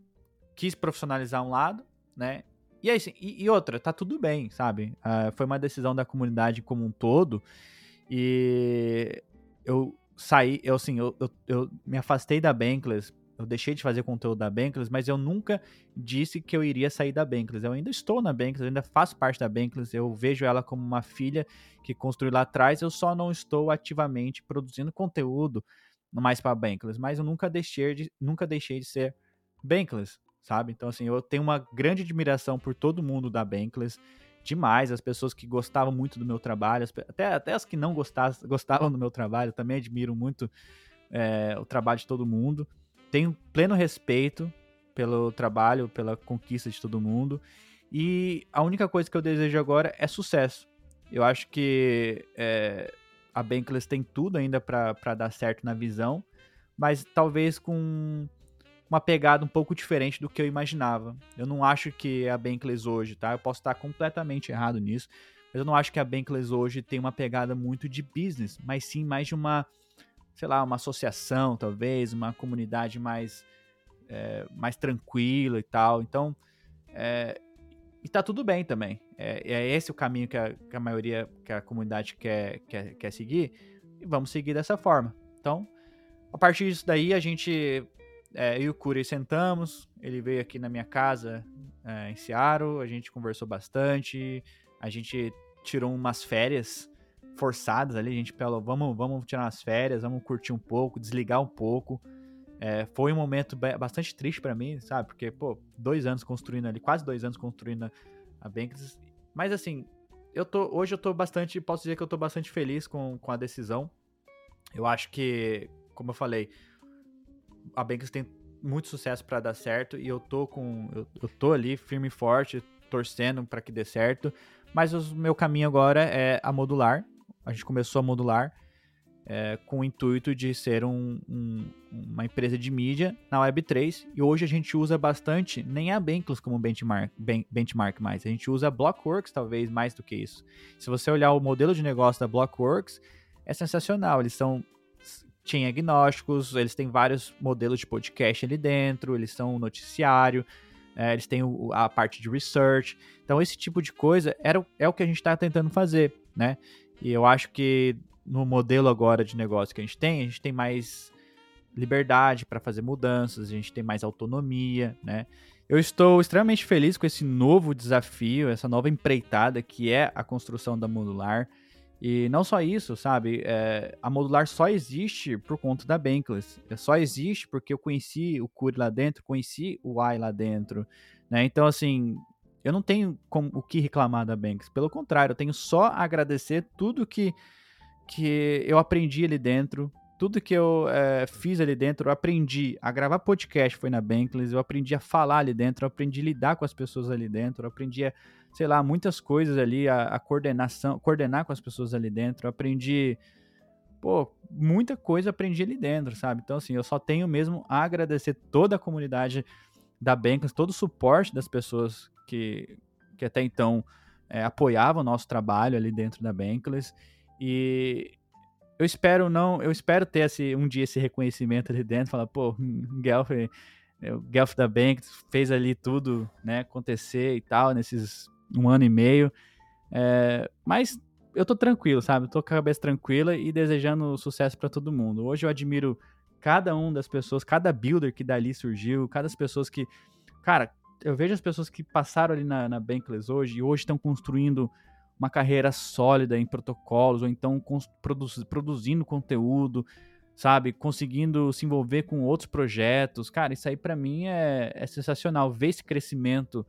quis profissionalizar um lado, né? E, aí, assim, e, e outra, tá tudo bem, sabe? Uh, foi uma decisão da comunidade como um todo. E eu saí, eu assim, eu, eu, eu me afastei da Bankless eu deixei de fazer conteúdo da Bankless, mas eu nunca disse que eu iria sair da Bankless. Eu ainda estou na Bankless, eu ainda faço parte da Bankless, eu vejo ela como uma filha que construiu lá atrás, eu só não estou ativamente produzindo conteúdo mais para Bankless, mas eu nunca deixei de, nunca deixei de ser Bankless, sabe? Então assim, eu tenho uma grande admiração por todo mundo da Bankless, demais, as pessoas que gostavam muito do meu trabalho, até, até as que não gostavam, gostavam do meu trabalho, também admiro muito é, o trabalho de todo mundo tenho pleno respeito pelo trabalho, pela conquista de todo mundo. E a única coisa que eu desejo agora é sucesso. Eu acho que é, a Bankless tem tudo ainda para dar certo na visão, mas talvez com uma pegada um pouco diferente do que eu imaginava. Eu não acho que a Bankless hoje, tá? Eu posso estar completamente errado nisso, mas eu não acho que a Bankless hoje tem uma pegada muito de business, mas sim mais de uma sei lá, uma associação, talvez, uma comunidade mais, é, mais tranquila e tal. Então, é, e tá tudo bem também. É, é esse o caminho que a, que a, maioria, que a comunidade quer, quer, quer seguir, e vamos seguir dessa forma. Então, a partir disso daí, a gente, é, eu e o Curi sentamos, ele veio aqui na minha casa é, em Seattle, a gente conversou bastante, a gente tirou umas férias forçadas ali, a gente falou, vamos, vamos tirar umas férias, vamos curtir um pouco, desligar um pouco. É, foi um momento bastante triste para mim, sabe? Porque, pô, dois anos construindo ali, quase dois anos construindo a Banks. Mas assim, eu tô, hoje eu tô bastante, posso dizer que eu tô bastante feliz com, com a decisão. Eu acho que, como eu falei, a Banks tem muito sucesso para dar certo e eu tô com, eu, eu tô ali firme e forte, torcendo para que dê certo. Mas o meu caminho agora é a modular, a gente começou a modular é, com o intuito de ser um, um, uma empresa de mídia na Web3 e hoje a gente usa bastante, nem a Bankless como benchmark, ben, benchmark mais, a gente usa a Blockworks talvez mais do que isso. Se você olhar o modelo de negócio da Blockworks, é sensacional, eles são chain agnósticos, eles têm vários modelos de podcast ali dentro, eles são um noticiário, é, eles têm o, a parte de research, então esse tipo de coisa era, é o que a gente está tentando fazer, né? E eu acho que no modelo agora de negócio que a gente tem, a gente tem mais liberdade para fazer mudanças, a gente tem mais autonomia, né? Eu estou extremamente feliz com esse novo desafio, essa nova empreitada que é a construção da modular. E não só isso, sabe? É, a modular só existe por conta da Bankless. É, só existe porque eu conheci o Curi lá dentro, conheci o AI lá dentro. Né? Então, assim, eu não tenho como, o que reclamar da Banks. Pelo contrário, eu tenho só a agradecer tudo que, que eu aprendi ali dentro, tudo que eu é, fiz ali dentro. Eu aprendi a gravar podcast, foi na Bankless, eu aprendi a falar ali dentro, eu aprendi a lidar com as pessoas ali dentro, eu aprendi a, sei lá, muitas coisas ali, a, a coordenação, coordenar com as pessoas ali dentro, eu aprendi pô, muita coisa aprendi ali dentro, sabe? Então, assim, eu só tenho mesmo a agradecer toda a comunidade da Bankless, todo o suporte das pessoas que, que até então é, apoiava o nosso trabalho ali dentro da Bankless. E eu espero não, eu espero ter esse, um dia esse reconhecimento ali dentro, falar, pô, Guelph, o Guelph da Bank fez ali tudo, né, acontecer e tal, nesses um ano e meio. É, mas eu tô tranquilo, sabe? tô com a cabeça tranquila e desejando sucesso para todo mundo. Hoje eu admiro cada um das pessoas, cada builder que dali surgiu, cada das pessoas que. Cara, eu vejo as pessoas que passaram ali na, na Bankless hoje e hoje estão construindo uma carreira sólida em protocolos, ou então produz, produzindo conteúdo, sabe? Conseguindo se envolver com outros projetos. Cara, isso aí para mim é, é sensacional. Ver esse crescimento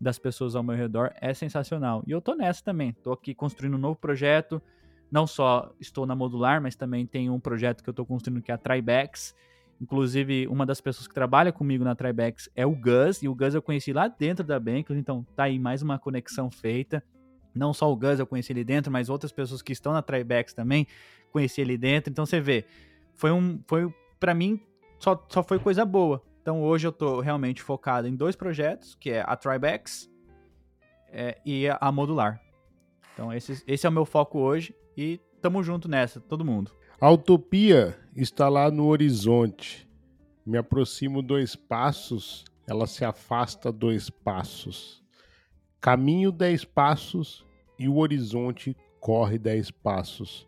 das pessoas ao meu redor é sensacional. E eu tô nessa também. Tô aqui construindo um novo projeto. Não só estou na modular, mas também tem um projeto que eu tô construindo que é a Tribex. Inclusive, uma das pessoas que trabalha comigo na Tribex é o Gus, e o Gus eu conheci lá dentro da Bankless, então tá aí mais uma conexão feita. Não só o Gus eu conheci ali dentro, mas outras pessoas que estão na Tribex também conheci ali dentro. Então você vê, foi um. Foi, para mim, só, só foi coisa boa. Então hoje eu tô realmente focado em dois projetos, que é a Tribex é, e a Modular. Então esse, esse é o meu foco hoje e tamo junto nessa, todo mundo. A utopia está lá no horizonte. Me aproximo dois passos, ela se afasta dois passos. Caminho dez passos e o horizonte corre dez passos.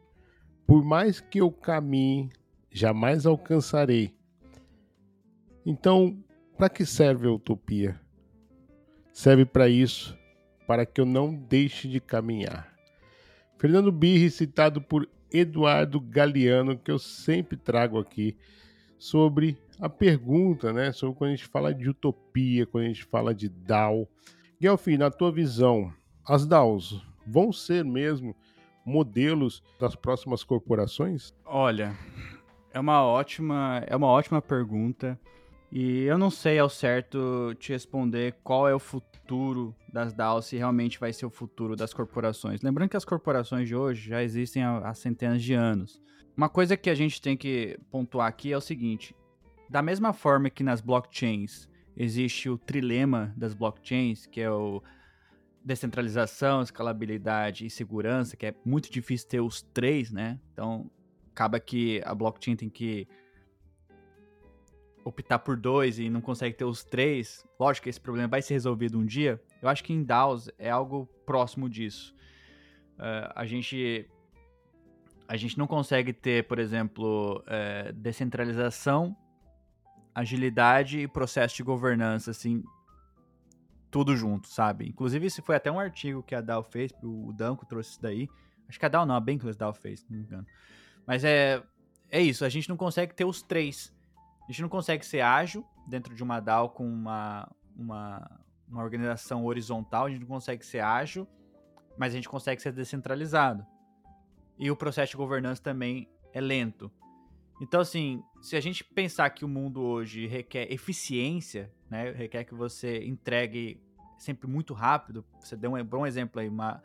Por mais que eu caminhe, jamais alcançarei então, para que serve a utopia? Serve para isso, para que eu não deixe de caminhar. Fernando Birri, citado por Eduardo Galeano, que eu sempre trago aqui, sobre a pergunta, né? Sobre quando a gente fala de utopia, quando a gente fala de DAO. Guelfi, na tua visão, as DAOs vão ser mesmo modelos das próximas corporações? Olha, é uma ótima, é uma ótima pergunta. E eu não sei ao certo te responder qual é o futuro das DAOs, se realmente vai ser o futuro das corporações. Lembrando que as corporações de hoje já existem há, centenas de anos. Uma coisa que a gente tem que pontuar aqui é o seguinte: da mesma forma que nas blockchains existe o trilema das blockchains, que é o descentralização, escalabilidade e segurança, que é muito difícil ter os três, né? Então, acaba que a blockchain tem que optar por dois e não consegue ter os três, lógico que esse problema vai ser resolvido um dia. Eu acho que em DAOs é algo próximo disso. Uh, a gente a gente não consegue ter, por exemplo, uh, descentralização, agilidade e processo de governança, assim, tudo junto, sabe? Inclusive, esse foi até um artigo que a DAO fez, o Danco trouxe isso daí. Acho que a DAO não, a Bankless DAO fez, não me engano. Mas é, é isso, a gente não consegue ter os três. A gente não consegue ser ágil dentro de uma DAO com uma, uma, uma organização horizontal, a gente não consegue ser ágil, mas a gente consegue ser descentralizado. E o processo de governança também é lento. Então, assim, se a gente pensar que o mundo hoje requer eficiência, né, requer que você entregue sempre muito rápido, você deu um bom exemplo aí, uma,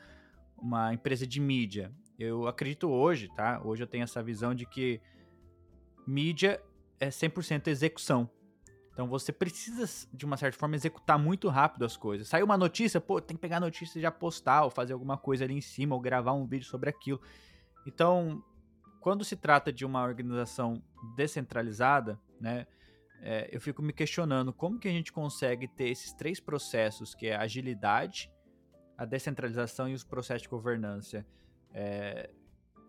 uma empresa de mídia. Eu acredito hoje, tá? Hoje eu tenho essa visão de que mídia é 100% execução. Então você precisa, de uma certa forma, executar muito rápido as coisas. Saiu uma notícia, pô, tem que pegar a notícia e já postar, ou fazer alguma coisa ali em cima, ou gravar um vídeo sobre aquilo. Então, quando se trata de uma organização descentralizada, né, é, eu fico me questionando como que a gente consegue ter esses três processos, que é a agilidade, a descentralização e os processos de governança é,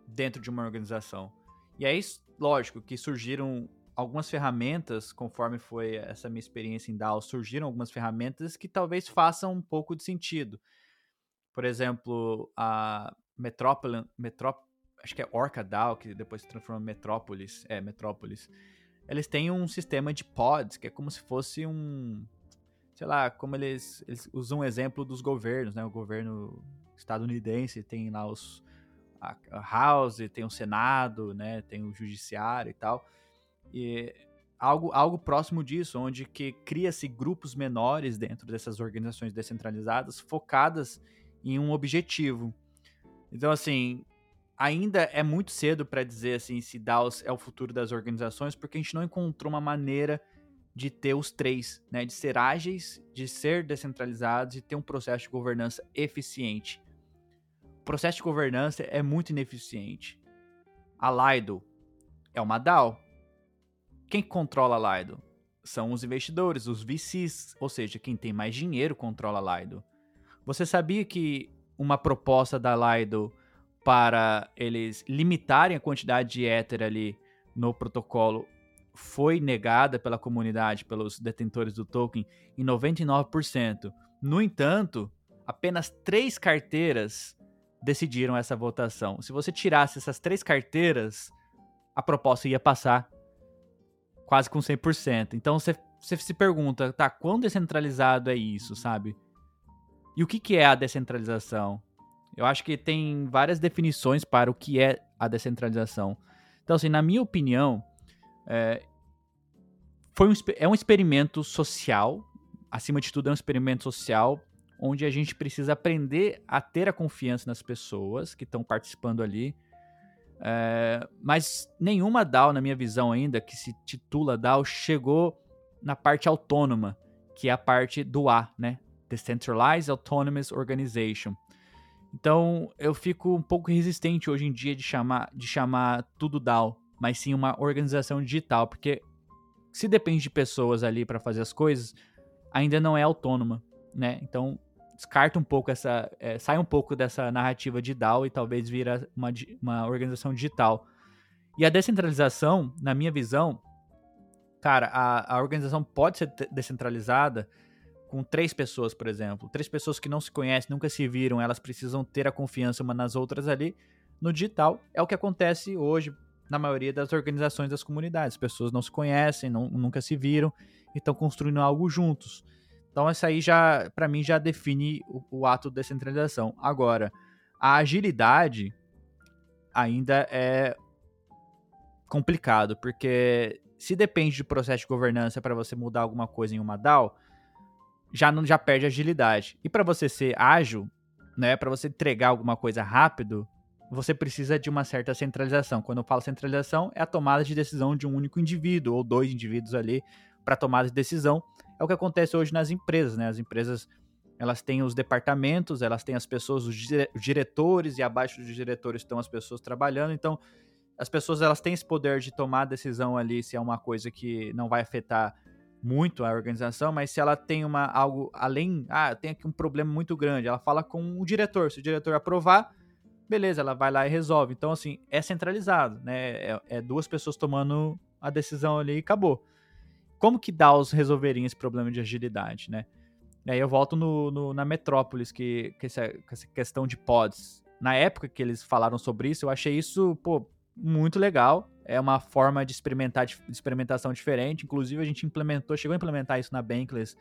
dentro de uma organização. E aí, lógico, que surgiram algumas ferramentas, conforme foi essa minha experiência em DAO, surgiram algumas ferramentas que talvez façam um pouco de sentido. Por exemplo, a Metrópole, Metrop, acho que é Orca DAO, que depois se transforma em Metrópolis, é, Metrópolis. Eles têm um sistema de pods, que é como se fosse um, sei lá, como eles, eles usam um exemplo dos governos, né? O governo estadunidense tem lá os a House, tem o Senado, né? Tem o Judiciário e tal. E algo, algo próximo disso, onde que cria-se grupos menores dentro dessas organizações descentralizadas focadas em um objetivo. Então, assim, ainda é muito cedo para dizer assim se DAOs é o futuro das organizações, porque a gente não encontrou uma maneira de ter os três, né? De ser ágeis, de ser descentralizados e ter um processo de governança eficiente. processo de governança é muito ineficiente. A Lido é uma DAO. Quem controla a Lido? São os investidores, os VCs, ou seja, quem tem mais dinheiro controla a Lido. Você sabia que uma proposta da Lido para eles limitarem a quantidade de Ether ali no protocolo foi negada pela comunidade, pelos detentores do token, em 99%. No entanto, apenas três carteiras decidiram essa votação. Se você tirasse essas três carteiras, a proposta ia passar quase com 100%. Então você, você se pergunta, tá, quão descentralizado é isso, sabe? E o que, que é a descentralização? Eu acho que tem várias definições para o que é a descentralização. Então, assim, na minha opinião, é, foi um, é um experimento social, acima de tudo, é um experimento social, onde a gente precisa aprender a ter a confiança nas pessoas que estão participando ali. É, mas nenhuma DAO, na minha visão ainda, que se titula DAO, chegou na parte autônoma, que é a parte do A, né? Decentralized Autonomous Organization. Então eu fico um pouco resistente hoje em dia de chamar, de chamar tudo DAO, mas sim uma organização digital, porque se depende de pessoas ali para fazer as coisas, ainda não é autônoma, né? Então descarta um pouco essa, é, sai um pouco dessa narrativa de DAO e talvez vira uma, uma organização digital. E a descentralização, na minha visão, cara, a, a organização pode ser descentralizada com três pessoas, por exemplo, três pessoas que não se conhecem, nunca se viram, elas precisam ter a confiança uma nas outras ali. No digital é o que acontece hoje na maioria das organizações das comunidades. As pessoas não se conhecem, não, nunca se viram e estão construindo algo juntos. Então isso aí já, para mim, já define o, o ato de descentralização. Agora, a agilidade ainda é complicado, porque se depende de processo de governança para você mudar alguma coisa em uma DAO, já não já perde agilidade. E para você ser ágil, né, para você entregar alguma coisa rápido, você precisa de uma certa centralização. Quando eu falo centralização, é a tomada de decisão de um único indivíduo ou dois indivíduos ali para tomada de decisão. É o que acontece hoje nas empresas, né? As empresas elas têm os departamentos, elas têm as pessoas, os diretores e abaixo dos diretores estão as pessoas trabalhando. Então, as pessoas elas têm esse poder de tomar decisão ali se é uma coisa que não vai afetar muito a organização, mas se ela tem uma algo além, ah, tem aqui um problema muito grande, ela fala com o diretor, se o diretor aprovar, beleza, ela vai lá e resolve. Então assim, é centralizado, né? É, é duas pessoas tomando a decisão ali e acabou. Como que DAOs resolveriam esse problema de agilidade, né? E aí eu volto no, no na Metrópolis, que, que essa, essa questão de pods. Na época que eles falaram sobre isso, eu achei isso, pô, muito legal é uma forma de experimentar de experimentação diferente. Inclusive, a gente implementou, chegou a implementar isso na Bankless.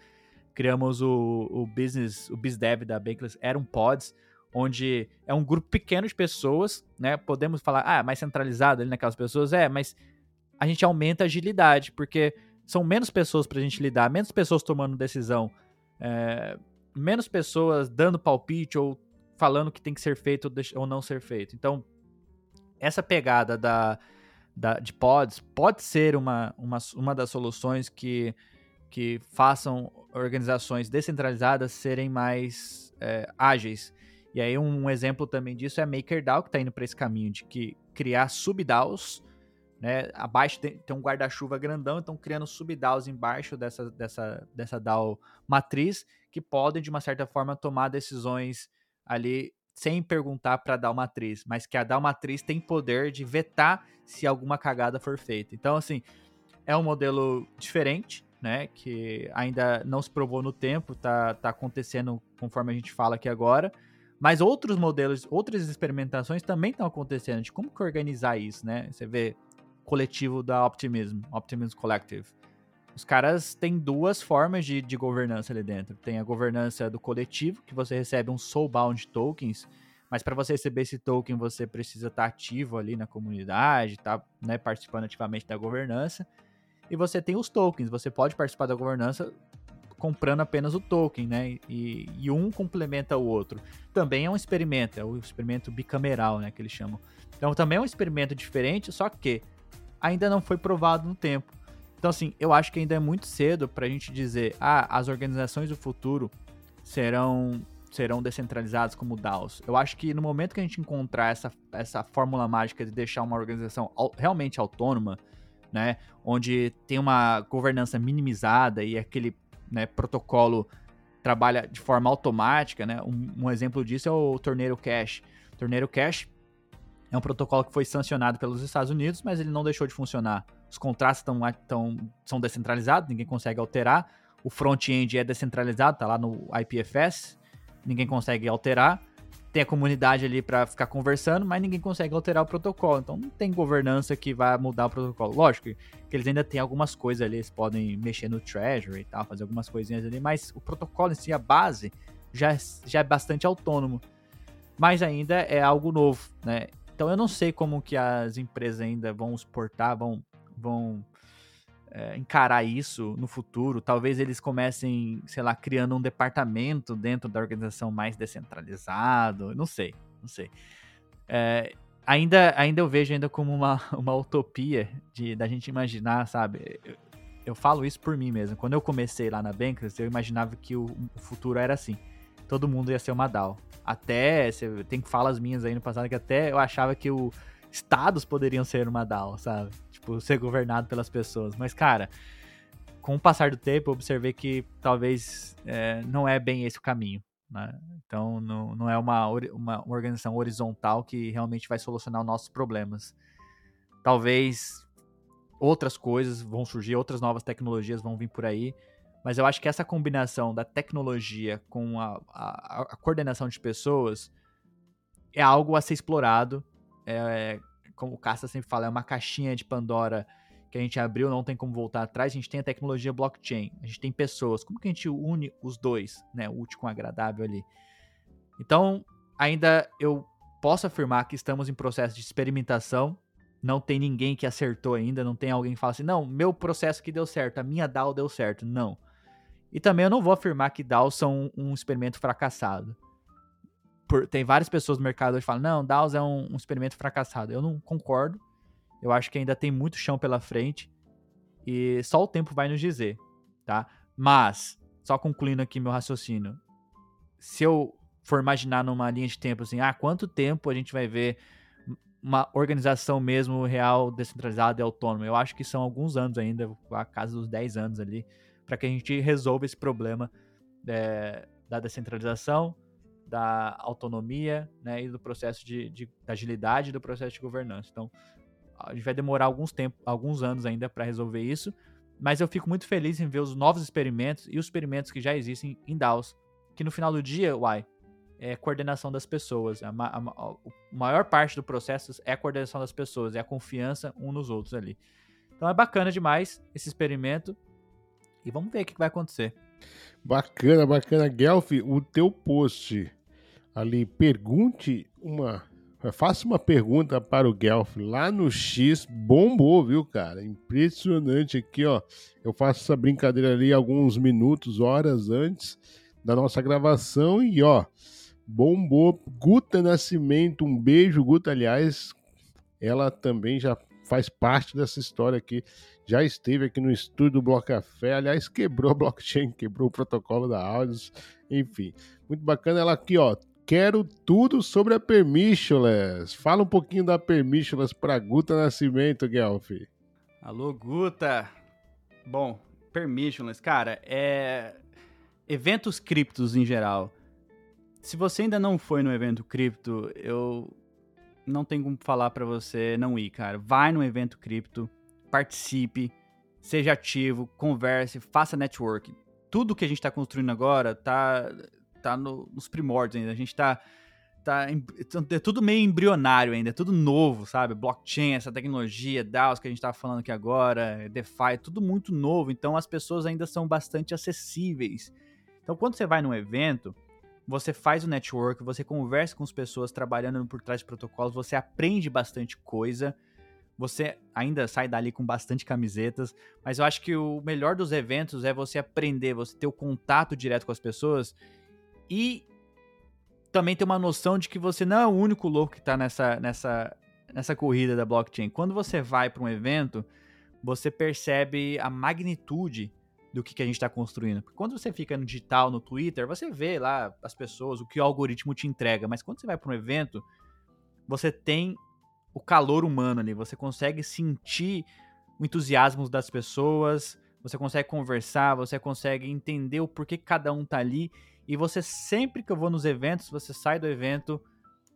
Criamos o, o business, o BizDev da Bankless, era um pods, onde é um grupo pequeno de pessoas, né? Podemos falar, ah, mais centralizado ali naquelas pessoas, é, mas a gente aumenta a agilidade, porque são menos pessoas para a gente lidar, menos pessoas tomando decisão, é, menos pessoas dando palpite ou falando que tem que ser feito ou não ser feito. Então, essa pegada da da, de pods pode ser uma, uma, uma das soluções que, que façam organizações descentralizadas serem mais é, ágeis. E aí um, um, exemplo também disso é a MakerDAO, que está indo para esse caminho de que criar subDAOs, né? Abaixo tem, tem um guarda-chuva grandão, então criando subDAOs embaixo dessa, dessa, dessa DAO matriz, que podem, de uma certa forma, tomar decisões ali sem perguntar para dar uma atriz, mas que a dar uma atriz tem poder de vetar se alguma cagada for feita. Então, assim, é um modelo diferente, né? Que ainda não se provou no tempo, tá, tá acontecendo conforme a gente fala aqui agora. Mas outros modelos, outras experimentações também estão acontecendo de como que organizar isso, né? Você vê coletivo da Optimism, Optimism Collective. Os caras têm duas formas de, de governança ali dentro. Tem a governança do coletivo, que você recebe um soulbound tokens, mas para você receber esse token você precisa estar tá ativo ali na comunidade, tá, né, participando ativamente da governança. E você tem os tokens, você pode participar da governança comprando apenas o token, né? E, e, um complementa o outro. Também é um experimento, é o experimento bicameral, né? Que eles chamam. Então também é um experimento diferente, só que ainda não foi provado no tempo. Então, assim, eu acho que ainda é muito cedo para a gente dizer, ah, as organizações do futuro serão serão descentralizados como DAOs. Eu acho que no momento que a gente encontrar essa, essa fórmula mágica de deixar uma organização realmente autônoma, né, onde tem uma governança minimizada e aquele né, protocolo trabalha de forma automática, né? Um, um, exemplo disso é o Torneiro Cash. O Torneiro Cash é um protocolo que foi sancionado pelos Estados Unidos, mas ele não deixou de funcionar. Os contratos tão, tão, são descentralizados, ninguém consegue alterar. O front-end é descentralizado, tá lá no IPFS, ninguém consegue alterar tem a comunidade ali para ficar conversando, mas ninguém consegue alterar o protocolo. Então não tem governança que vai mudar o protocolo. Lógico que, eles ainda têm algumas coisas ali, eles podem mexer no treasury e tal, fazer algumas coisinhas ali, mas o protocolo em si, a base, já, já é bastante autônomo. Mas ainda é algo novo, né? Então eu não sei como que as empresas ainda vão exportar, vão, vão é, encarar isso no futuro. Talvez eles comecem, sei lá, criando um departamento dentro da organização mais descentralizado. Não sei, não sei. É, ainda, ainda eu vejo ainda como uma, uma utopia de da gente imaginar, sabe? Eu, eu falo isso por mim mesmo. Quando eu comecei lá na Bankers, eu imaginava que o, o futuro era assim. Todo mundo ia ser uma DAO. Até, tem falas minhas aí no passado que até eu achava que o estados poderiam ser uma DAO, sabe? tipo, ser governado pelas pessoas. Mas, cara, com o passar do tempo, eu observei que talvez é, não é bem esse o caminho. Né? Então, não, não é uma, uma, uma organização horizontal que realmente vai solucionar os nossos problemas. Talvez outras coisas vão surgir, outras novas tecnologias vão vir por aí, mas eu acho que essa combinação da tecnologia com a, a, a coordenação de pessoas é algo a ser explorado. É, como o Casta sempre fala, é uma caixinha de Pandora que a gente abriu, não tem como voltar atrás. A gente tem a tecnologia blockchain, a gente tem pessoas. Como que a gente une os dois, né? O útil com o agradável ali. Então, ainda eu posso afirmar que estamos em processo de experimentação. Não tem ninguém que acertou ainda, não tem alguém que fala assim, não, meu processo que deu certo, a minha DAO deu certo. Não. E também eu não vou afirmar que DAOs são um experimento fracassado por, tem várias pessoas no mercado que falam, não, DAOs é um, um, experimento fracassado. Eu não concordo. Eu acho que ainda tem muito chão pela frente. E só o tempo vai nos dizer, tá? Mas, só concluindo aqui meu raciocínio. Se eu for imaginar numa linha de tempo assim, ah, quanto tempo a gente vai ver uma organização mesmo real, descentralizada e autônoma? Eu acho que são alguns anos ainda, a casa dos 10 anos ali, para que a gente resolva esse problema é, da descentralização da autonomia né, e do processo de, de da agilidade do processo de governança. Então, a gente vai demorar alguns, tempo, alguns anos ainda para resolver isso, mas eu fico muito feliz em ver os novos experimentos e os experimentos que já existem em DAOs, que no final do dia, uai, é coordenação das pessoas. A, a, a, a maior parte do processo é a coordenação das pessoas, é a confiança um nos outros ali. Então é bacana demais esse experimento e vamos ver o que vai acontecer. Bacana, bacana. Guelph, o teu post ali, pergunte uma. Faça uma pergunta para o Guelph lá no X, bombou, viu, cara? Impressionante aqui, ó. Eu faço essa brincadeira ali alguns minutos, horas antes da nossa gravação e, ó, bombou. Guta Nascimento, um beijo, Guta. Aliás, ela também já faz parte dessa história aqui já esteve aqui no estúdio do Bloco Café, aliás, quebrou a blockchain, quebrou o protocolo da Audios, enfim. Muito bacana ela aqui, ó. Quero tudo sobre a Permissionless. Fala um pouquinho da Permissionless para Guta Nascimento, Guelph. Alô, Guta. Bom, Permissionless, cara, é eventos criptos em geral. Se você ainda não foi no evento cripto, eu não tenho como falar para você não ir, cara. Vai no evento cripto participe, seja ativo, converse, faça network. Tudo que a gente está construindo agora tá, tá no, nos primórdios ainda. A gente está tá, é tudo meio embrionário ainda, é tudo novo, sabe? Blockchain, essa tecnologia, DAOs que a gente está falando aqui agora, DeFi, tudo muito novo. Então as pessoas ainda são bastante acessíveis. Então quando você vai num evento, você faz o network, você conversa com as pessoas trabalhando por trás de protocolos, você aprende bastante coisa você ainda sai dali com bastante camisetas, mas eu acho que o melhor dos eventos é você aprender, você ter o contato direto com as pessoas e também ter uma noção de que você não é o único louco que está nessa, nessa, nessa corrida da blockchain. Quando você vai para um evento, você percebe a magnitude do que, que a gente está construindo. Porque quando você fica no digital, no Twitter, você vê lá as pessoas, o que o algoritmo te entrega. Mas quando você vai para um evento, você tem o calor humano ali, você consegue sentir o entusiasmo das pessoas, você consegue conversar, você consegue entender o porquê cada um tá ali. E você sempre que eu vou nos eventos, você sai do evento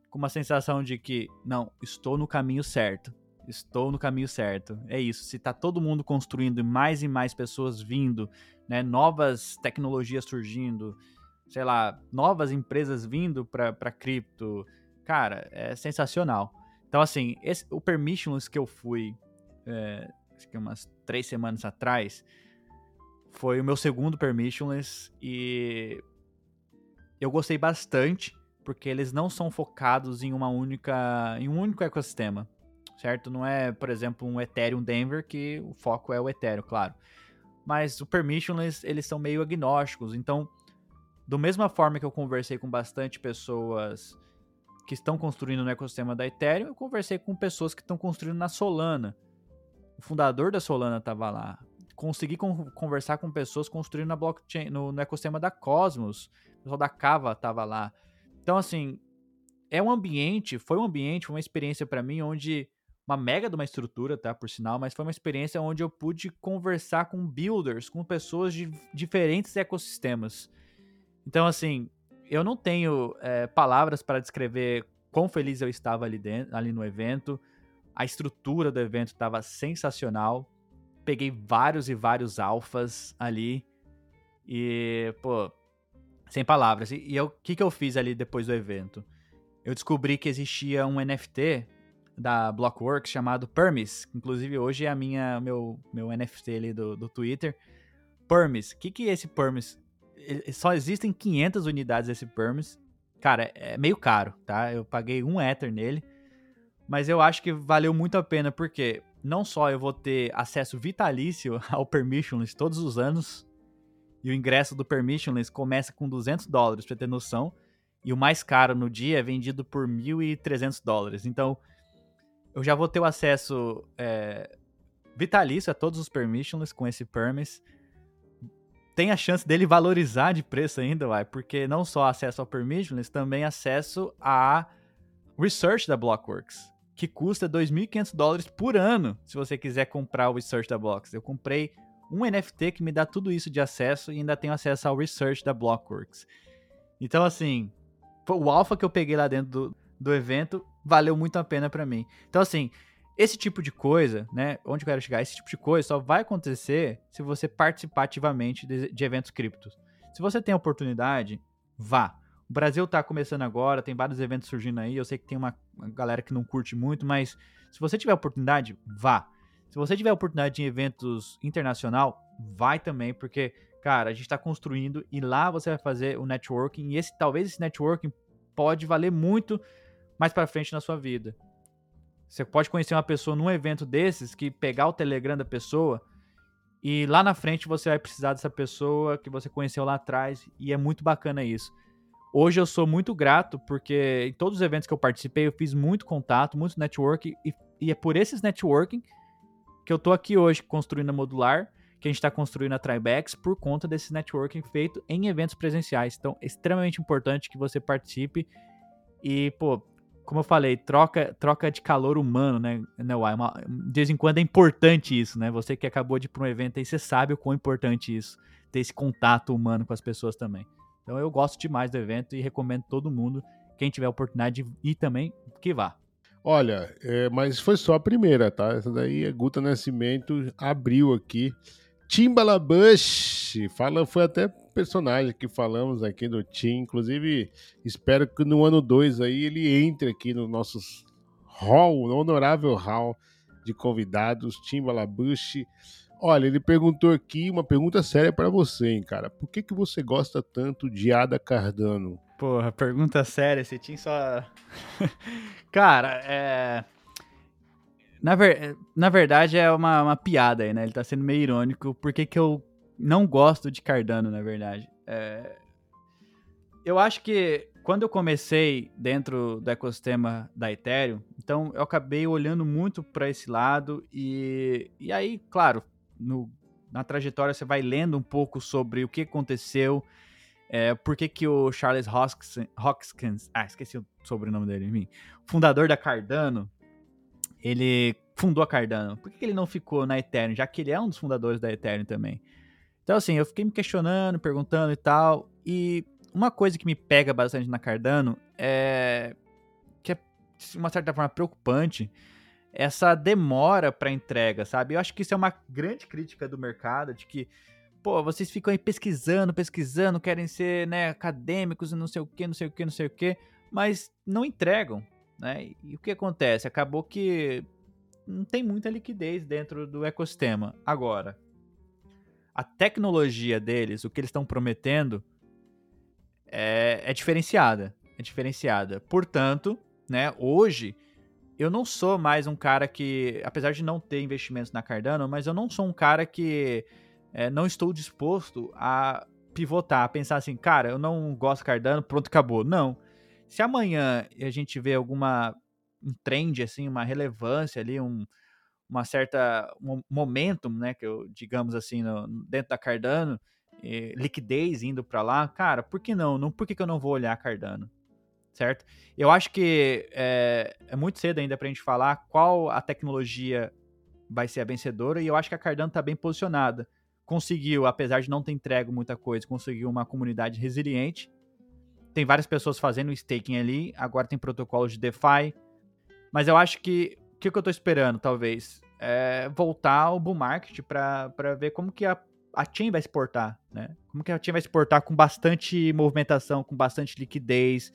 com uma sensação de que, não, estou no caminho certo estou no caminho certo. É isso. Se tá todo mundo construindo e mais e mais pessoas vindo, né, novas tecnologias surgindo, sei lá, novas empresas vindo para cripto, cara, é sensacional. Então, assim, esse, o permissionless que eu fui, é, acho que umas três semanas atrás, foi o meu segundo permissionless e eu gostei bastante porque eles não são focados em uma única, em um único ecossistema certo? Não é, por exemplo, um Ethereum Denver que o foco é o Ethereum, claro. Mas o permissionless, eles são meio agnósticos, então, do mesma forma que eu conversei com bastante pessoas que estão construindo no ecossistema da Ethereum, eu conversei com pessoas que estão construindo na Solana. O fundador da Solana estava lá. Consegui con conversar com pessoas construindo na blockchain, no, no ecossistema da Cosmos. Pessoal da Cava estava lá. Então, assim, é um ambiente, foi um ambiente, uma experiência para mim onde uma mega de uma estrutura, tá? Por sinal, mas foi uma experiência onde eu pude conversar com builders, com pessoas de diferentes ecossistemas. Então, assim, eu não tenho é, palavras para descrever quão feliz eu estava ali, dentro, ali no evento. A estrutura do evento estava sensacional. Peguei vários e vários alfas ali. E, pô, sem palavras. E o que, que eu fiz ali depois do evento? Eu descobri que existia um NFT da Blockworks chamado Permis. Inclusive, hoje é a minha, meu, meu NFT ali do, do Twitter. Permis. O que, que é esse Permis? Só existem 500 unidades desse Permis. Cara, é meio caro, tá? Eu paguei um Ether nele. Mas eu acho que valeu muito a pena, porque não só eu vou ter acesso vitalício ao Permissionless todos os anos, e o ingresso do Permissionless começa com 200 dólares, pra ter noção, e o mais caro no dia é vendido por 1.300 dólares. Então, eu já vou ter o acesso é, vitalício a todos os permissionless com esse permis. Tem a chance dele valorizar de preço ainda, vai, porque não só acesso ao permissionless, também acesso a research da Blockworks, que custa 2.500 dólares por ano, se você quiser comprar o research da Blocks. Eu comprei um NFT que me dá tudo isso de acesso e ainda tenho acesso ao research da Blockworks. Então, assim, o alpha que eu peguei lá dentro do, do evento valeu muito a pena para mim. Então, assim, esse tipo de coisa, né? Onde eu quero chegar? Esse tipo de coisa só vai acontecer se você participar ativamente de, de eventos criptos. Se você tem a oportunidade, vá. O Brasil está começando agora, tem vários eventos surgindo aí. Eu sei que tem uma, galera que não curte muito, mas se você tiver oportunidade, vá. Se você tiver oportunidade em eventos internacional, vai também, porque, cara, a gente está construindo e lá você vai fazer o networking. E esse talvez esse networking pode valer muito mais para frente na sua vida. Você pode conhecer uma pessoa num evento desses que pegar o Telegram da pessoa e lá na frente você vai precisar dessa pessoa que você conheceu lá atrás e é muito bacana isso. Hoje eu sou muito grato porque em todos os eventos que eu participei eu fiz muito contato, muito networking e, e é por esses networking que eu tô aqui hoje construindo a Modular, que a gente está construindo a Tribex por conta desse networking feito em eventos presenciais. Então, é extremamente importante que você participe e, pô, como eu falei, troca, troca de calor humano, né, né uma, de vez em quando é importante isso, né? Você que acabou de ir para um evento aí, você sabe o quão importante isso, ter esse contato humano com as pessoas também. Então eu gosto demais do evento e recomendo todo mundo, quem tiver oportunidade de ir também, que vá. Olha, é, mas foi só a primeira, tá? Essa daí é Guta Nascimento abriu aqui. Timbalabush, fala, foi até personagem que falamos aqui do Tim. Inclusive, espero que no ano 2 aí ele entre aqui no nosso hall, no honorável hall de convidados, Tim Balabushi. Olha, ele perguntou aqui uma pergunta séria para você, hein, cara. Por que, que você gosta tanto de Ada Cardano? Porra, pergunta séria, esse Tim só. cara, é. Na, ver... Na verdade é uma, uma piada aí, né? Ele tá sendo meio irônico. Por que, que eu não gosto de Cardano, na verdade. É... Eu acho que quando eu comecei dentro do ecossistema da Ethereum, então eu acabei olhando muito para esse lado e, e aí, claro, no na trajetória você vai lendo um pouco sobre o que aconteceu, é, por que, que o Charles Hoskinson, ah, esqueci o sobrenome dele, enfim, fundador da Cardano, ele fundou a Cardano. Por que, que ele não ficou na Ethereum, já que ele é um dos fundadores da Ethereum também? Então, assim, eu fiquei me questionando, perguntando e tal, e uma coisa que me pega bastante na Cardano é que é, de uma certa forma, preocupante, essa demora para entrega, sabe? Eu acho que isso é uma grande crítica do mercado, de que, pô, vocês ficam aí pesquisando, pesquisando, querem ser, né, acadêmicos e não sei o que, não sei o que, não sei o que, mas não entregam, né? E o que acontece? Acabou que não tem muita liquidez dentro do ecossistema. Agora, a tecnologia deles, o que eles estão prometendo, é, é diferenciada. É diferenciada. Portanto, né, hoje eu não sou mais um cara que, apesar de não ter investimentos na Cardano, mas eu não sou um cara que é, não estou disposto a pivotar, a pensar assim, cara, eu não gosto Cardano, pronto, acabou. Não. Se amanhã a gente vê alguma um trend assim, uma relevância ali, um uma certa um momentum, né, que eu digamos assim, no, dentro da Cardano, liquidez indo para lá, cara, por que não? não? Por que, que eu não vou olhar Cardano? certo? Eu acho que é, é muito cedo ainda para a gente falar qual a tecnologia vai ser a vencedora, e eu acho que a Cardano está bem posicionada. Conseguiu, apesar de não ter entregue muita coisa, conseguiu uma comunidade resiliente. Tem várias pessoas fazendo staking ali, agora tem protocolos de DeFi. Mas eu acho que o que, que eu estou esperando, talvez? É voltar ao bull market para ver como que a, a chain vai exportar, né? Como que a chain vai exportar com bastante movimentação, com bastante liquidez,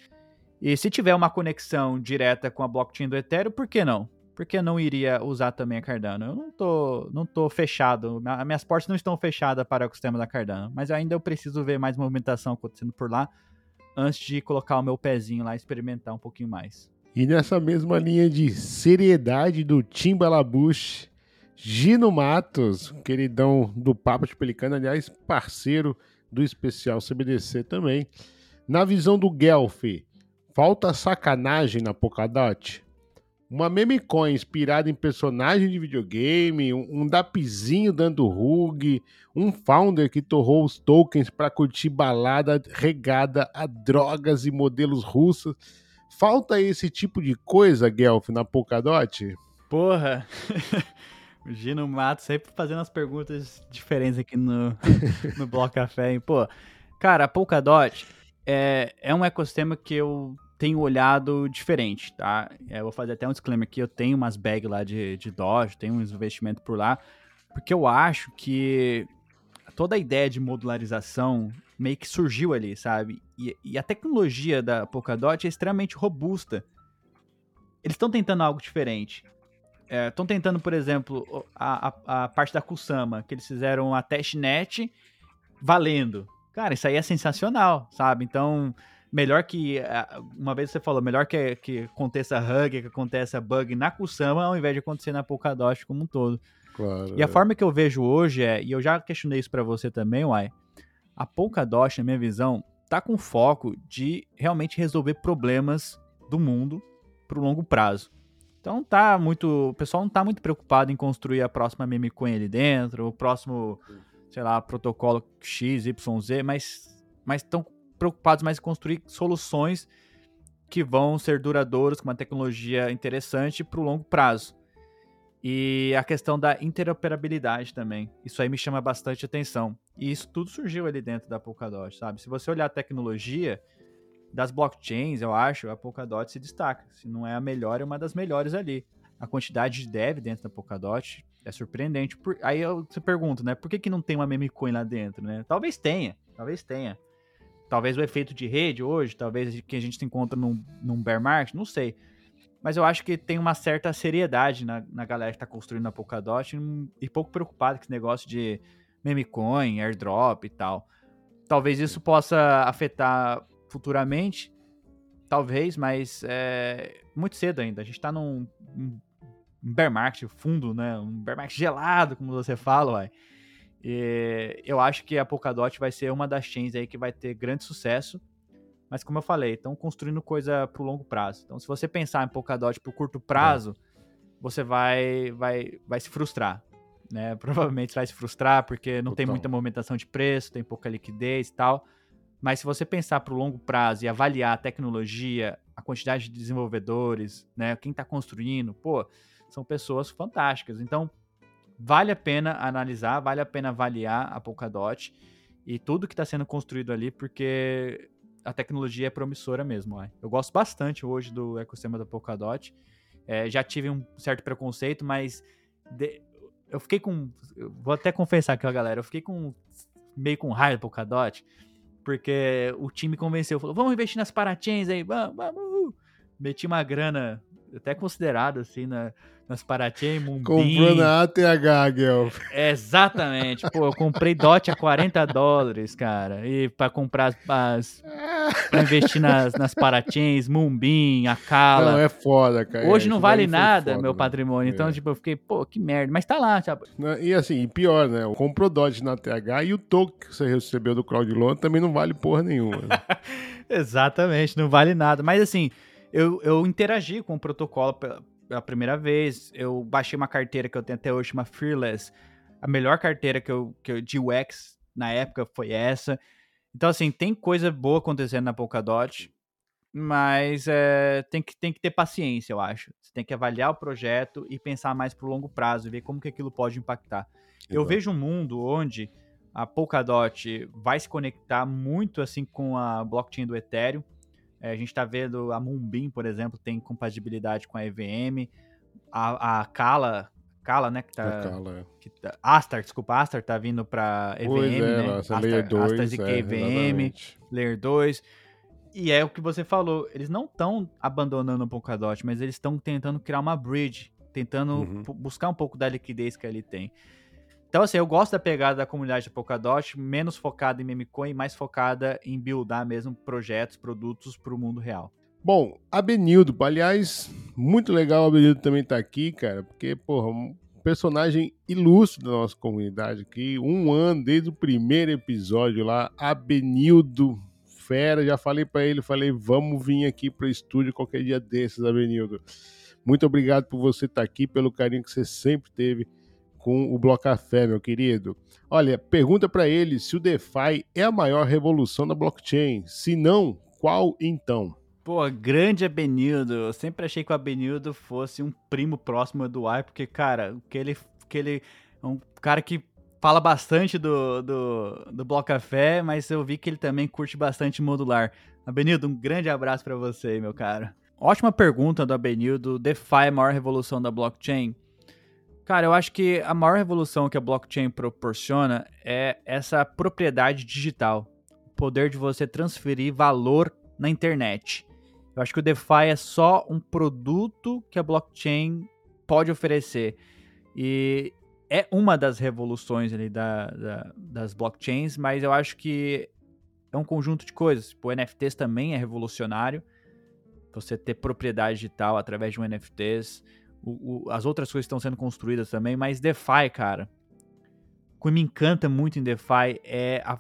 e se tiver uma conexão direta com a blockchain do Ethereum, por que não? Por que não iria usar também a Cardano? Eu não tô, não tô fechado, minhas portas não estão fechadas para o ecossistema da Cardano, mas ainda eu preciso ver mais movimentação acontecendo por lá antes de colocar o meu pezinho lá e experimentar um pouquinho mais. E nessa mesma linha de seriedade do Tim Balabush, Gino Matos, queridão do Papo de Pelicano, aliás, parceiro do especial CBDC também. Na visão do Guelph, Falta sacanagem na Polkadot? Uma meme coin inspirada em personagem de videogame, um, um dapzinho dando rug, um founder que torrou os tokens para curtir balada regada a drogas e modelos russos. Falta esse tipo de coisa, Guelph, na Polkadot? Porra! o Gino Mato sempre fazendo as perguntas diferentes aqui no, no Bloco Café, hein? Pô, cara, a Polkadot é, é um ecossistema que eu tenho olhado diferente, tá? É, eu vou fazer até um disclaimer aqui, eu tenho umas bags lá de, de Doge, tenho uns investimentos por lá, porque eu acho que toda a ideia de modularização meio que surgiu ali, sabe? E, e a tecnologia da Polkadot é extremamente robusta. Eles estão tentando algo diferente. Estão é, tentando, por exemplo, a, a, a, parte da Kusama, que eles fizeram a testnet valendo. Cara, isso aí é sensacional, sabe? Então, melhor que. Uma vez você falou, melhor que, que aconteça hug, que aconteça bug na Kusama, ao invés de acontecer na Polkadot como um todo. Claro, e a é. forma que eu vejo hoje é, e eu já questionei isso para você também, Uai, a Polkadot, na minha visão, tá com foco de realmente resolver problemas do mundo pro longo prazo. Então tá muito, o pessoal não tá muito preocupado em construir a próxima meme coin ali dentro, o próximo, sei lá, protocolo X, Y, Z, mas mas estão preocupados mais em construir soluções que vão ser duradouras, com uma tecnologia interessante para o longo prazo. E a questão da interoperabilidade também. Isso aí me chama bastante atenção. E isso tudo surgiu ali dentro da Polkadot, sabe? Se você olhar a tecnologia das blockchains, eu acho, a Polkadot se destaca. Se não é a melhor, é uma das melhores ali. A quantidade de dev dentro da Polkadot é surpreendente. Por... Aí eu se pergunto, né? Por que, que não tem uma meme coin lá dentro, né? Talvez tenha, talvez tenha. Talvez o efeito de rede hoje, talvez que a gente encontra num, num bear market, não sei. Mas eu acho que tem uma certa seriedade na, na galera que está construindo a Polkadot e pouco preocupado com esse negócio de meme coin, airdrop e tal. Talvez isso possa afetar futuramente, talvez, mas é muito cedo ainda. A gente está num um bear market fundo, né? Um bear market gelado, como você fala, uai. E eu acho que a Polkadot vai ser uma das chains aí que vai ter grande sucesso. Mas como eu falei, estão construindo coisa pro longo prazo. Então, se você pensar em Polkadot pro curto prazo, é. você vai, vai, vai se frustrar. né? Provavelmente vai se frustrar porque não Total. tem muita movimentação de preço, tem pouca liquidez e tal. Mas se você pensar para o longo prazo e avaliar a tecnologia, a quantidade de desenvolvedores, né, quem está construindo, pô, são pessoas fantásticas. Então, vale a pena analisar, vale a pena avaliar a Polkadot e tudo que está sendo construído ali, porque a tecnologia é promissora mesmo. Ó. Eu gosto bastante hoje do ecossistema da Polkadot. É, já tive um certo preconceito, mas de- eu fiquei com. eu vou até confessar aqui, ó, galera. Eu fiquei com meio com raiva do Polkadot, porque o time convenceu, falou: vamos investir nas parachains aí, vamos, vamos. Meti uma grana até considerada assim na, nas parachains, Mumbim. Comprou na ATH, Guelph. Exatamente. Pô, eu comprei DOT a 40 dólares, cara. E pra comprar as. as pra investir nas, nas parachains, Mumbim, Akala. Não, é foda, cara. Hoje É, não vale nada, foda, meu né? patrimônio. Então, É. tipo, eu fiquei, pô, que merda. Mas tá lá, sabe? Né, E assim, pior, né? Comprou Dodge na TH e o token que você recebeu do Crowdloan também não vale porra nenhuma. né? Exatamente, não vale nada. Mas assim, eu, eu interagi com o protocolo pela, pela primeira vez. Eu baixei uma carteira que eu tenho até hoje, chama Fearless. A melhor carteira que eu, que eu de UX na época foi essa. Então, assim, tem coisa boa acontecendo na Polkadot, mas é, tem, que, tem que ter paciência, eu acho. Você tem que avaliar o projeto e pensar mais pro longo prazo, ver como que aquilo pode impactar. Eu vejo um mundo onde a Polkadot vai se conectar muito assim com a blockchain do Ethereum. É, a gente está vendo a Moonbeam, por exemplo, tem compatibilidade com a EVM. A, a Kala, Kala, né, que tá, Cala, que tá- Astar, desculpa, Astar tá vindo para EVM, Pois é, né? Astar, Layer 2, Astar ZK é, EVM, exatamente. Layer 2. E é o que você falou, eles não estão abandonando o Polkadot, mas eles estão tentando criar uma bridge, tentando Uhum. buscar um pouco da liquidez que ele tem. Então, assim, eu gosto da pegada da comunidade da Polkadot, menos focada em meme coin, e mais focada em buildar mesmo projetos, produtos para o mundo real. Bom, Abenildo, aliás, muito legal o Abenildo também tá aqui, cara, porque, porra, um personagem ilustre da nossa comunidade aqui, um ano desde o primeiro episódio lá, Abenildo, fera, já falei pra ele, falei, vamos vir aqui pro estúdio qualquer dia desses, Abenildo. Muito obrigado por você estar aqui, pelo carinho que você sempre teve com o Blocafé, meu querido. Olha, pergunta pra ele se o DeFi é a maior revolução da blockchain. Se não, qual então? Pô, grande Abenildo. Eu sempre achei que o Abenildo fosse um primo próximo do Ai, porque, cara, que ele, que ele é um cara que fala bastante do, do, do Bloco Café, mas eu vi que ele também curte bastante modular. Abenildo, um grande abraço pra você, meu cara. Ótima pergunta do Abenildo. DeFi é a maior revolução da blockchain? Cara, eu acho que a maior revolução que a blockchain proporciona é essa propriedade digital. O poder de você transferir valor na internet. Eu acho que o DeFi é só um produto que a blockchain pode oferecer. E é uma das revoluções ali da, da- das blockchains, mas eu acho que é um conjunto de coisas. Tipo, o NFTs também é revolucionário. Você ter propriedade digital através de um NFTs. O- o- as outras coisas estão sendo construídas também, mas DeFi, cara. O que me encanta muito em DeFi é a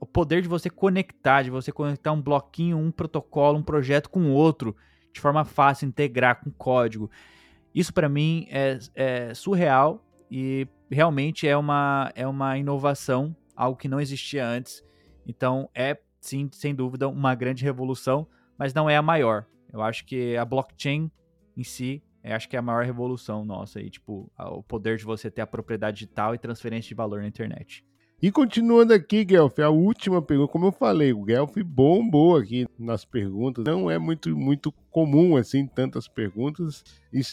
o poder de você conectar, de você conectar um bloquinho, um protocolo, um projeto com outro, de forma fácil, integrar com código. Isso para mim é, é surreal e realmente é uma, é uma inovação, algo que não existia antes. Então é, sim, sem dúvida, uma grande revolução, mas não é a maior. Eu acho que a blockchain em si, eu acho que é a maior revolução nossa aí, tipo, o poder de você ter a propriedade digital e transferência de valor na internet. E continuando aqui, Guelph, a última pergunta, como eu falei, o Guelph bombou aqui nas perguntas. Não é muito, muito comum, assim, tantas perguntas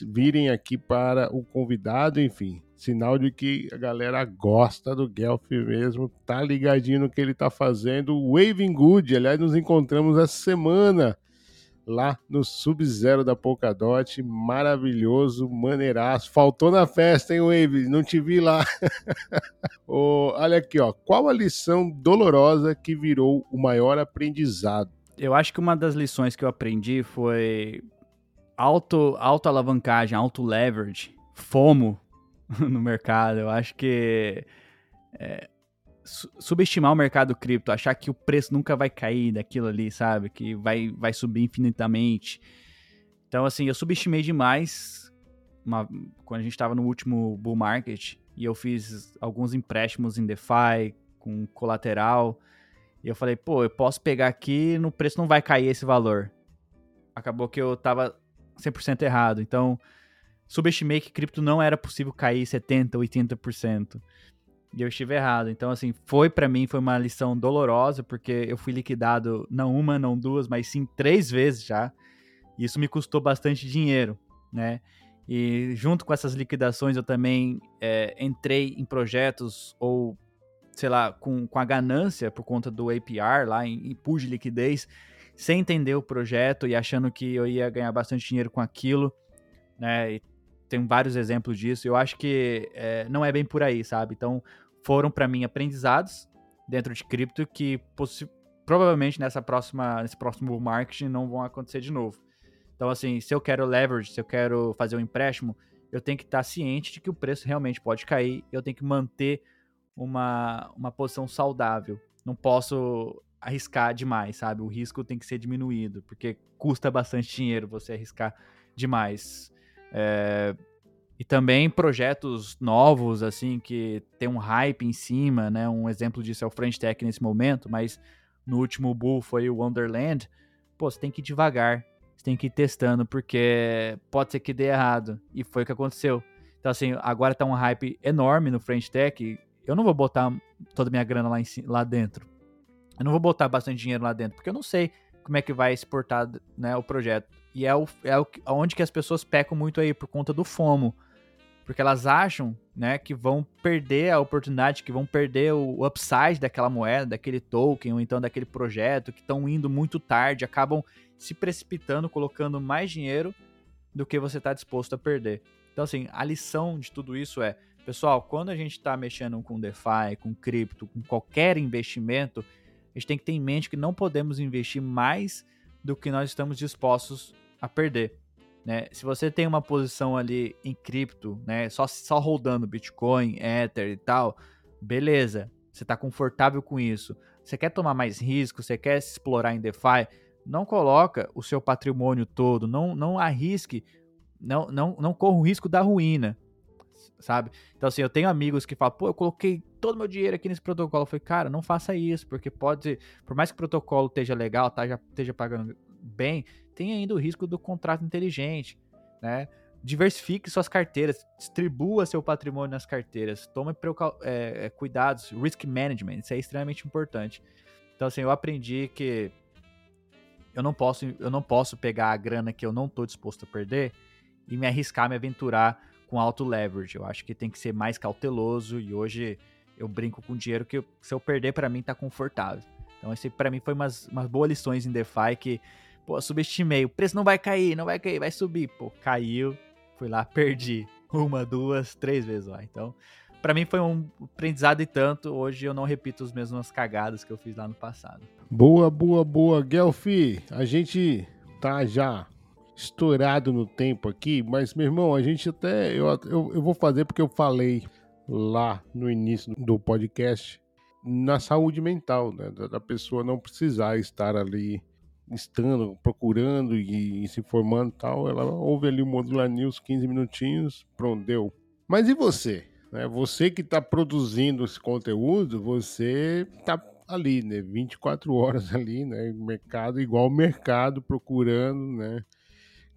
virem aqui para o convidado, enfim. Sinal de que a galera gosta do Guelph mesmo, tá ligadinho no que ele tá fazendo. Waving Good, aliás, nos encontramos essa semana lá no Sub-Zero da Polkadot, maravilhoso, maneiraço. Faltou na festa, hein, Wave? Não te vi lá. Ô, olha aqui, ó. Qual a lição dolorosa que virou o maior aprendizado? Eu acho que uma das lições que eu aprendi foi auto, auto alavancagem, auto leverage, FOMO no mercado. Eu acho que é, subestimar o mercado cripto, achar que o preço nunca vai cair daquilo ali, sabe? Que vai, vai subir infinitamente. Então, assim, eu subestimei demais uma, quando a gente estava no último bull market e eu fiz alguns empréstimos em DeFi com colateral. E eu falei, pô, eu posso pegar aqui, no preço não vai cair esse valor. Acabou que eu tava 100% errado. Então, subestimei que cripto não era possível cair 70, 80%. E eu estive errado. Então, assim, foi para mim, foi uma lição dolorosa, porque eu fui liquidado não uma, não duas, mas sim três vezes já. E isso me custou bastante dinheiro, né? E junto com essas liquidações, eu também é, entrei em projetos ou, sei lá, com, com a ganância por conta do APR lá em, em pool de liquidez, sem entender o projeto e achando que eu ia ganhar bastante dinheiro com aquilo, né? E tem vários exemplos disso. Eu acho que é, não é bem por aí, sabe? Então, foram para mim aprendizados dentro de cripto que provavelmente nessa próxima, nesse próximo marketing não vão acontecer de novo. Então, assim, se eu quero leverage, se eu quero fazer um empréstimo, eu tenho que estar ciente de que o preço realmente pode cair. Eu tenho que manter uma, uma posição saudável. Não posso arriscar demais, sabe? O risco tem que ser diminuído, porque custa bastante dinheiro você arriscar demais. É, e também projetos novos, assim, que tem um hype em cima, né? Um exemplo disso é o French Tech nesse momento, mas no último Bull foi o Wonderland. Pô, você tem que ir devagar, você tem que ir testando, porque pode ser que dê errado. E foi o que aconteceu. Então, assim, agora tá um hype enorme no French Tech. Eu não vou botar toda a minha grana lá, em, lá dentro. Eu não vou botar bastante dinheiro lá dentro, porque eu não sei como é que vai exportar né, o projeto. E é, o, é o, onde que as pessoas pecam muito aí, por conta do FOMO. Porque elas acham né, que vão perder a oportunidade, que vão perder o upside daquela moeda, daquele token, ou então daquele projeto, que estão indo muito tarde, acabam se precipitando, colocando mais dinheiro do que você está disposto a perder. Então, assim, a lição de tudo isso é, pessoal, quando a gente está mexendo com DeFi, com cripto, com qualquer investimento, a gente tem que ter em mente que não podemos investir mais do que nós estamos dispostos a perder. Né? Se você tem uma posição ali em cripto, né, só, só rodando Bitcoin, Ether e tal, beleza, você está confortável com isso. Você quer tomar mais risco, você quer se explorar em DeFi, não coloca o seu patrimônio todo, não, não arrisque, não, não, não corra o risco da ruína, sabe? Então, assim, eu tenho amigos que falam, pô, eu coloquei todo meu dinheiro aqui nesse protocolo. Eu falei, cara, não faça isso, porque pode, por mais que o protocolo esteja legal, tá, já esteja pagando bem, tem ainda o risco do contrato inteligente, né? Diversifique suas carteiras, distribua seu patrimônio nas carteiras, tome é, é, cuidados, risk management, isso é extremamente importante. Então, assim, eu aprendi que eu não posso, eu não posso pegar a grana que eu não estou disposto a perder e me arriscar, me aventurar com alto leverage. Eu acho que tem que ser mais cauteloso e hoje eu brinco com dinheiro que se eu perder para mim tá confortável. Então esse para mim foi umas, umas boas lições em DeFi que, pô, subestimei, o preço não vai cair, não vai cair, vai subir. Pô, caiu, fui lá, perdi uma, duas, três vezes lá. Então, para mim foi um aprendizado e tanto. Hoje eu não repito as mesmas cagadas que eu fiz lá no passado. Boa, boa, boa. Guelfi, a gente tá já estourado no tempo aqui, mas, meu irmão, a gente até. Eu, eu, eu vou fazer porque eu falei lá no início do podcast na saúde mental, né? Da, da pessoa não precisar estar ali estando, procurando e, e se informando e tal. Ela ouve ali o Modular News 15 minutinhos, pronto, deu. Mas e você? Né? Você que está produzindo esse conteúdo, você está ali, né? 24 horas ali, né? Mercado igual mercado, procurando, né?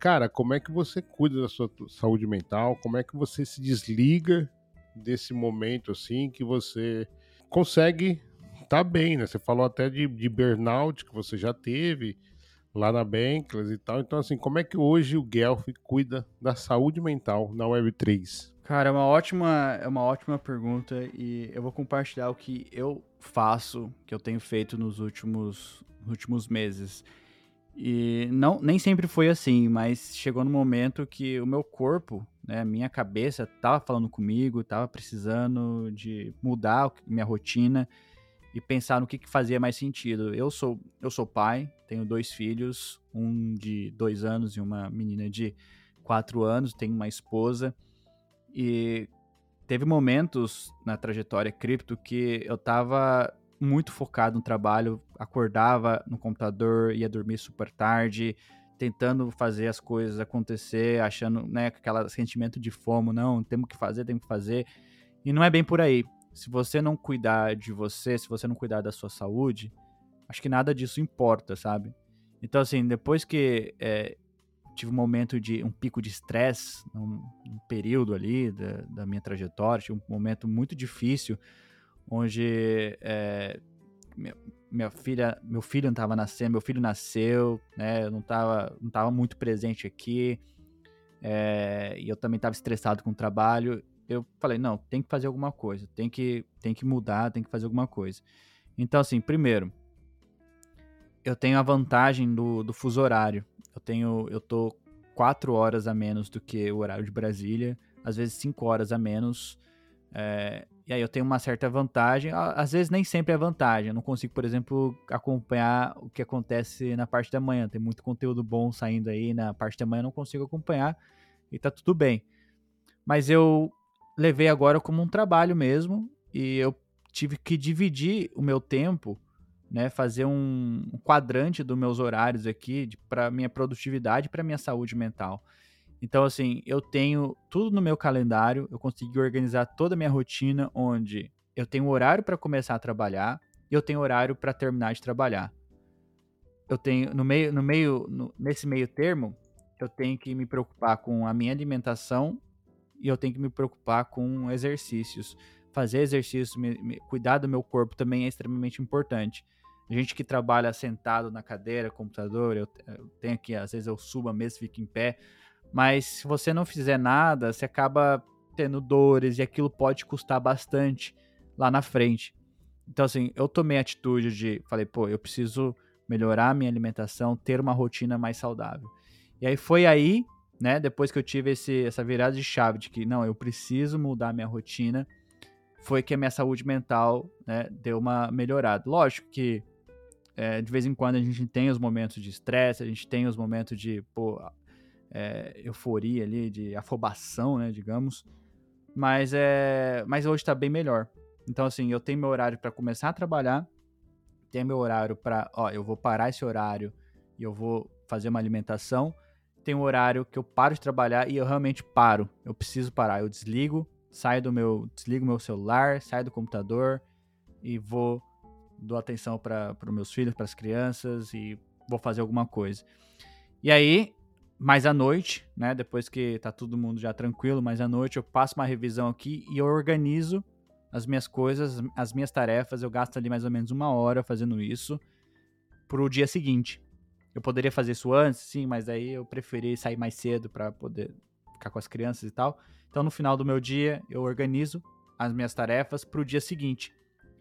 Cara, como é que você cuida da sua saúde mental? Como é que você se desliga desse momento assim que você consegue tá bem, né? Você falou até de, de burnout que você já teve lá na Bankless e tal. Então, assim, como é que hoje o Guelph cuida da saúde mental na Web3? Cara, é uma ótima, é uma ótima pergunta e eu vou compartilhar o que eu faço, que eu tenho feito nos últimos, últimos meses. E não, nem sempre foi assim, mas chegou no momento que o meu corpo, né, minha cabeça tava falando comigo, tava precisando de mudar minha rotina e pensar no que, que fazia mais sentido. Eu sou, eu sou pai, tenho dois filhos, um de dois anos e uma menina de quatro anos, tenho uma esposa e teve momentos na trajetória cripto que eu tava muito focado no trabalho, acordava no computador, ia dormir super tarde, tentando fazer as coisas acontecer, achando, né, aquele sentimento de fomo, não, temos que fazer, temos que fazer. E não é bem por aí. Se você não cuidar de você, se você não cuidar da sua saúde, acho que nada disso importa, sabe? Então, assim, depois que é, tive um momento de um pico de estresse, um, um, período ali da, da, minha trajetória, tive um momento muito difícil, onde é, minha, minha, filha, meu filho não estava nascendo, meu filho nasceu, né? Eu não estava não tava muito presente aqui, é, e eu também estava estressado com o trabalho. Eu falei, não, tem que fazer alguma coisa, tem que, tem que mudar, tem que fazer alguma coisa. Então, assim, primeiro, eu tenho a vantagem do, do fuso horário. Eu tenho, eu tô quatro horas a menos do que o horário de Brasília, às vezes cinco horas a menos. É, e aí eu tenho uma certa vantagem, às vezes nem sempre é vantagem. Eu não consigo, por exemplo, acompanhar o que acontece na parte da manhã. Tem muito conteúdo bom saindo aí na parte da manhã, eu não consigo acompanhar e tá tudo bem. Mas eu levei agora como um trabalho mesmo e eu tive que dividir o meu tempo né, fazer um, quadrante dos meus horários aqui para minha produtividade, para minha saúde mental. Então, assim, eu tenho tudo no meu calendário, eu consegui organizar toda a minha rotina, onde eu tenho horário para começar a trabalhar e eu tenho horário para terminar de trabalhar. Eu tenho no meio, no meio, no, nesse meio termo, eu tenho que me preocupar com a minha alimentação e eu tenho que me preocupar com exercícios. Fazer exercícios, me, me, cuidar do meu corpo também é extremamente importante gente que trabalha sentado na cadeira, computador, eu, eu tenho aqui, às vezes eu subo a mesa, fico em pé, mas se você não fizer nada, você acaba tendo dores e aquilo pode custar bastante lá na frente. Então, assim, eu tomei a atitude de, falei, pô, eu preciso melhorar a minha alimentação, ter uma rotina mais saudável. E aí foi aí, né, depois que eu tive esse, essa virada de chave de que, não, eu preciso mudar a minha rotina, foi que a minha saúde mental, né, deu uma melhorada. Lógico que é, de vez em quando a gente tem os momentos de estresse, a gente tem os momentos de pô, é, euforia ali, de afobação, né, digamos. Mas, é, mas hoje está bem melhor. Então, assim, eu tenho meu horário para começar a trabalhar, tenho meu horário para, ó, eu vou parar esse horário e eu vou fazer uma alimentação. Tem um horário que eu paro de trabalhar e eu realmente paro. Eu preciso parar. Eu desligo, saio do meu, desligo meu celular, saio do computador e vou dou atenção para os meus filhos, para as crianças e vou fazer alguma coisa. E aí, mais à noite, né, depois que tá todo mundo já tranquilo, mais à noite eu passo uma revisão aqui e eu organizo as minhas coisas, as minhas tarefas, eu gasto ali mais ou menos uma hora fazendo isso pro dia seguinte. Eu poderia fazer isso antes, sim, mas aí eu preferi sair mais cedo para poder ficar com as crianças e tal. Então no final do meu dia eu organizo as minhas tarefas pro dia seguinte.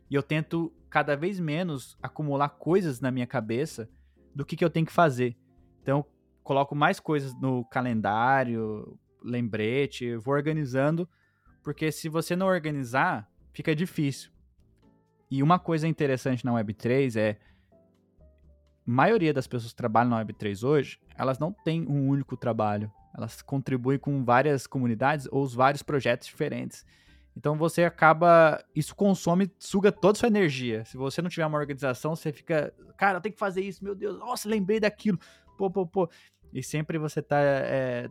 E eu tento cada vez menos acumular coisas na minha cabeça do que, que eu tenho que fazer. Então, coloco mais coisas no calendário, lembrete, vou organizando, porque se você não organizar, fica difícil. E uma coisa interessante na Web3 é a maioria das pessoas que trabalham na Web3 hoje, elas não têm um único trabalho. Elas contribuem com várias comunidades ou os vários projetos diferentes. Então você acaba. Isso consome, suga toda a sua energia. Se você não tiver uma organização, você fica. Cara, eu tenho que fazer isso, meu Deus, nossa, lembrei daquilo. Pô, pô, pô. E sempre você tá é,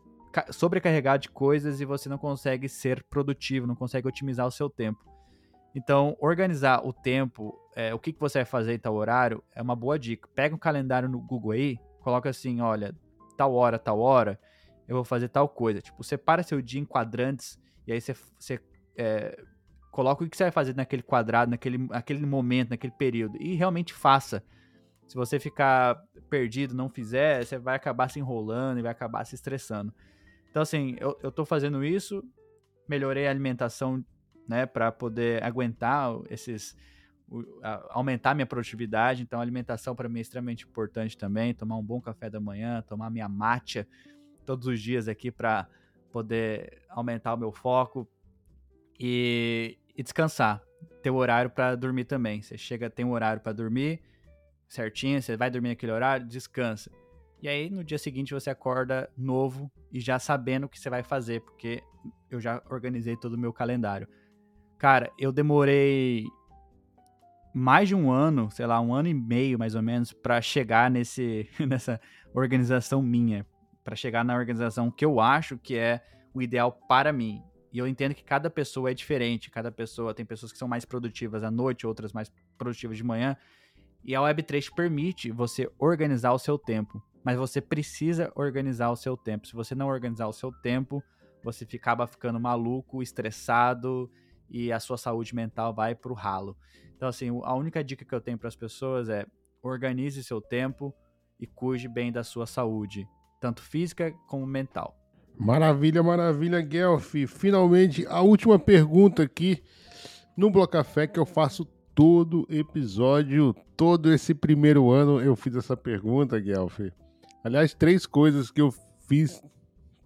sobrecarregado de coisas e você não consegue ser produtivo, não consegue otimizar o seu tempo. Então, organizar o tempo, é, o que, que você vai fazer em tal horário, é uma boa dica. Pega um calendário no Google aí, coloca assim: olha, tal hora, tal hora, eu vou fazer tal coisa. Tipo, separa seu dia em quadrantes e aí você, você é, coloca o que você vai fazer naquele quadrado, naquele, naquele momento, naquele período. E realmente faça. Se você ficar perdido, não fizer, você vai acabar se enrolando e vai acabar se estressando. Então, assim, eu, eu tô fazendo isso, melhorei a alimentação, né, para poder aguentar esses. aumentar minha produtividade. Então, a alimentação para mim é extremamente importante também. Tomar um bom café da manhã, tomar minha matcha todos os dias aqui para poder aumentar o meu foco, e, e descansar. Ter o horário para dormir também. Você chega, tem um horário para dormir certinho, você vai dormir naquele horário, descansa. E aí no dia seguinte você acorda novo e já sabendo o que você vai fazer, porque eu já organizei todo o meu calendário. Cara, eu demorei mais de um ano, sei lá, um ano e meio mais ou menos, para chegar nesse, nessa organização minha, para chegar na organização que eu acho que é o ideal para mim. E eu entendo que cada pessoa é diferente, cada pessoa tem pessoas que são mais produtivas à noite, outras mais produtivas de manhã. E a Web3 te permite você organizar o seu tempo, mas você precisa organizar o seu tempo. Se você não organizar o seu tempo, você acaba ficando maluco, estressado e a sua saúde mental vai pro ralo. Então, assim, a única dica que eu tenho para as pessoas é organize seu tempo e cuide bem da sua saúde, tanto física como mental. Maravilha, maravilha, Guelph. Finalmente, a última pergunta aqui no Blocafé que eu faço todo episódio, todo esse primeiro ano eu fiz essa pergunta, Guelph. Aliás, três coisas que eu fiz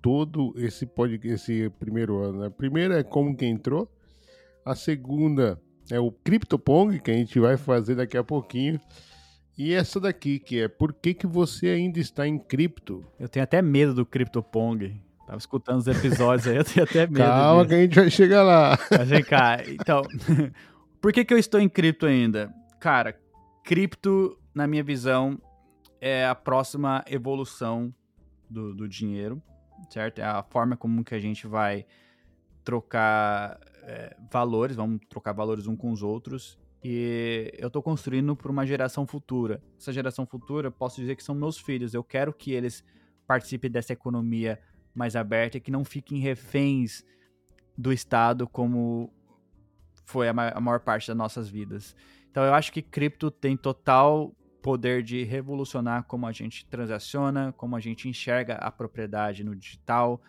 todo esse, pod... esse primeiro ano. Né? A primeira é como que entrou. A segunda é o CryptoPong, que a gente vai fazer daqui a pouquinho. E essa daqui, que é por que, que você ainda está em cripto? Eu tenho até medo do CryptoPong. Tava escutando os episódios aí, eu tenho até medo. Calma de... que a gente vai chegar lá. Mas vem cá, então, por que, que eu estou em cripto ainda? Cara, cripto, na minha visão, é a próxima evolução do, do dinheiro, certo? É a forma como que a gente vai trocar é, valores, vamos trocar valores um com os outros. E eu estou construindo para uma geração futura. Essa geração futura, posso dizer que são meus filhos. Eu quero que eles participem dessa economia mais aberta e que não fiquem reféns do Estado como foi a, maior parte das nossas vidas. Então eu acho que cripto tem total poder de revolucionar como a gente transaciona, como a gente enxerga a propriedade no digital,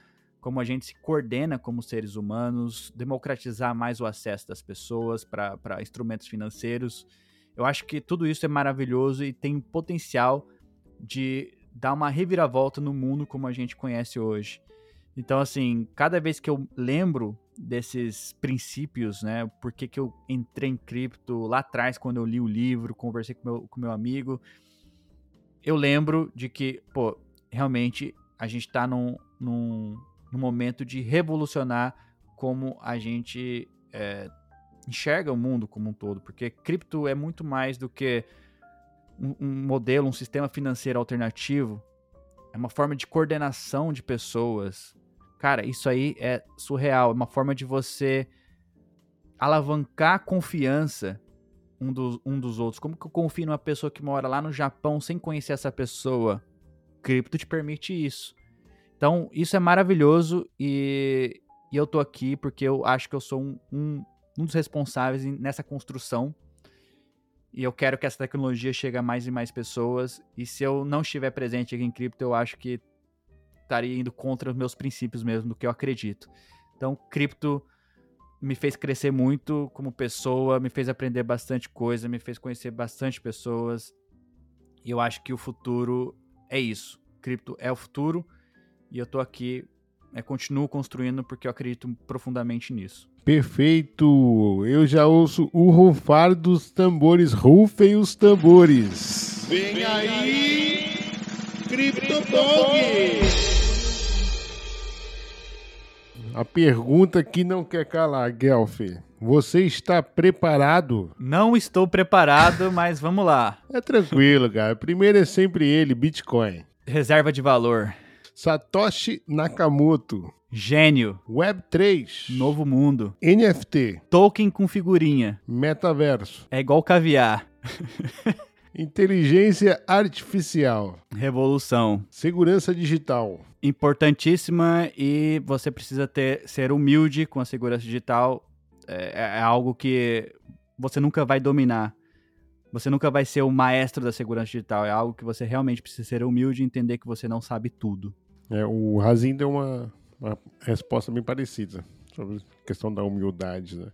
como a gente se coordena como seres humanos, democratizar mais o acesso das pessoas para instrumentos financeiros. Eu acho que tudo isso é maravilhoso e tem potencial de dar uma reviravolta no mundo como a gente conhece hoje. Então, assim, cada vez que eu lembro desses princípios, né? Por que, que eu entrei em cripto lá atrás, quando eu li o livro, conversei com meu, com meu amigo, eu lembro de que, pô, realmente a gente está num, num, num, momento de revolucionar como a gente é, enxerga o mundo como um todo, porque cripto é muito mais do que um, um modelo, um sistema financeiro alternativo, é uma forma de coordenação de pessoas. Cara, isso aí é surreal. É uma forma de você alavancar a confiança um dos, um dos outros. Como que eu confio numa pessoa que mora lá no Japão sem conhecer essa pessoa? Cripto te permite isso. Então, isso é maravilhoso e, e eu tô aqui porque eu acho que eu sou um, um, um dos responsáveis nessa construção e eu quero que essa tecnologia chegue a mais e mais pessoas. E se eu não estiver presente aqui em cripto, eu acho que estaria indo contra os meus princípios mesmo, do que eu acredito. Então, cripto me fez crescer muito como pessoa, me fez aprender bastante coisa, me fez conhecer bastante pessoas. E eu acho que o futuro é isso. Cripto é o futuro e eu tô aqui, é, continuo construindo porque eu acredito profundamente nisso. Perfeito! Eu já ouço o rufar dos tambores. Rufem os tambores! Vem aí, CryptoPong! A pergunta que não quer calar, Guelph. Você está preparado? Não estou preparado, mas vamos lá. É tranquilo, cara. Primeiro é sempre ele, Bitcoin. Reserva de valor. Satoshi Nakamoto. Gênio. Web3. Novo mundo. NFT. Token com figurinha. Metaverso. É igual caviar. Inteligência artificial. Revolução. Segurança digital. Importantíssima e você precisa ter ser humilde com a segurança digital. É, é algo que você nunca vai dominar. Você nunca vai ser o maestro da segurança digital. É algo que você realmente precisa ser humilde e entender que você não sabe tudo. É, o Razin deu uma uma resposta bem parecida sobre a questão da humildade, né?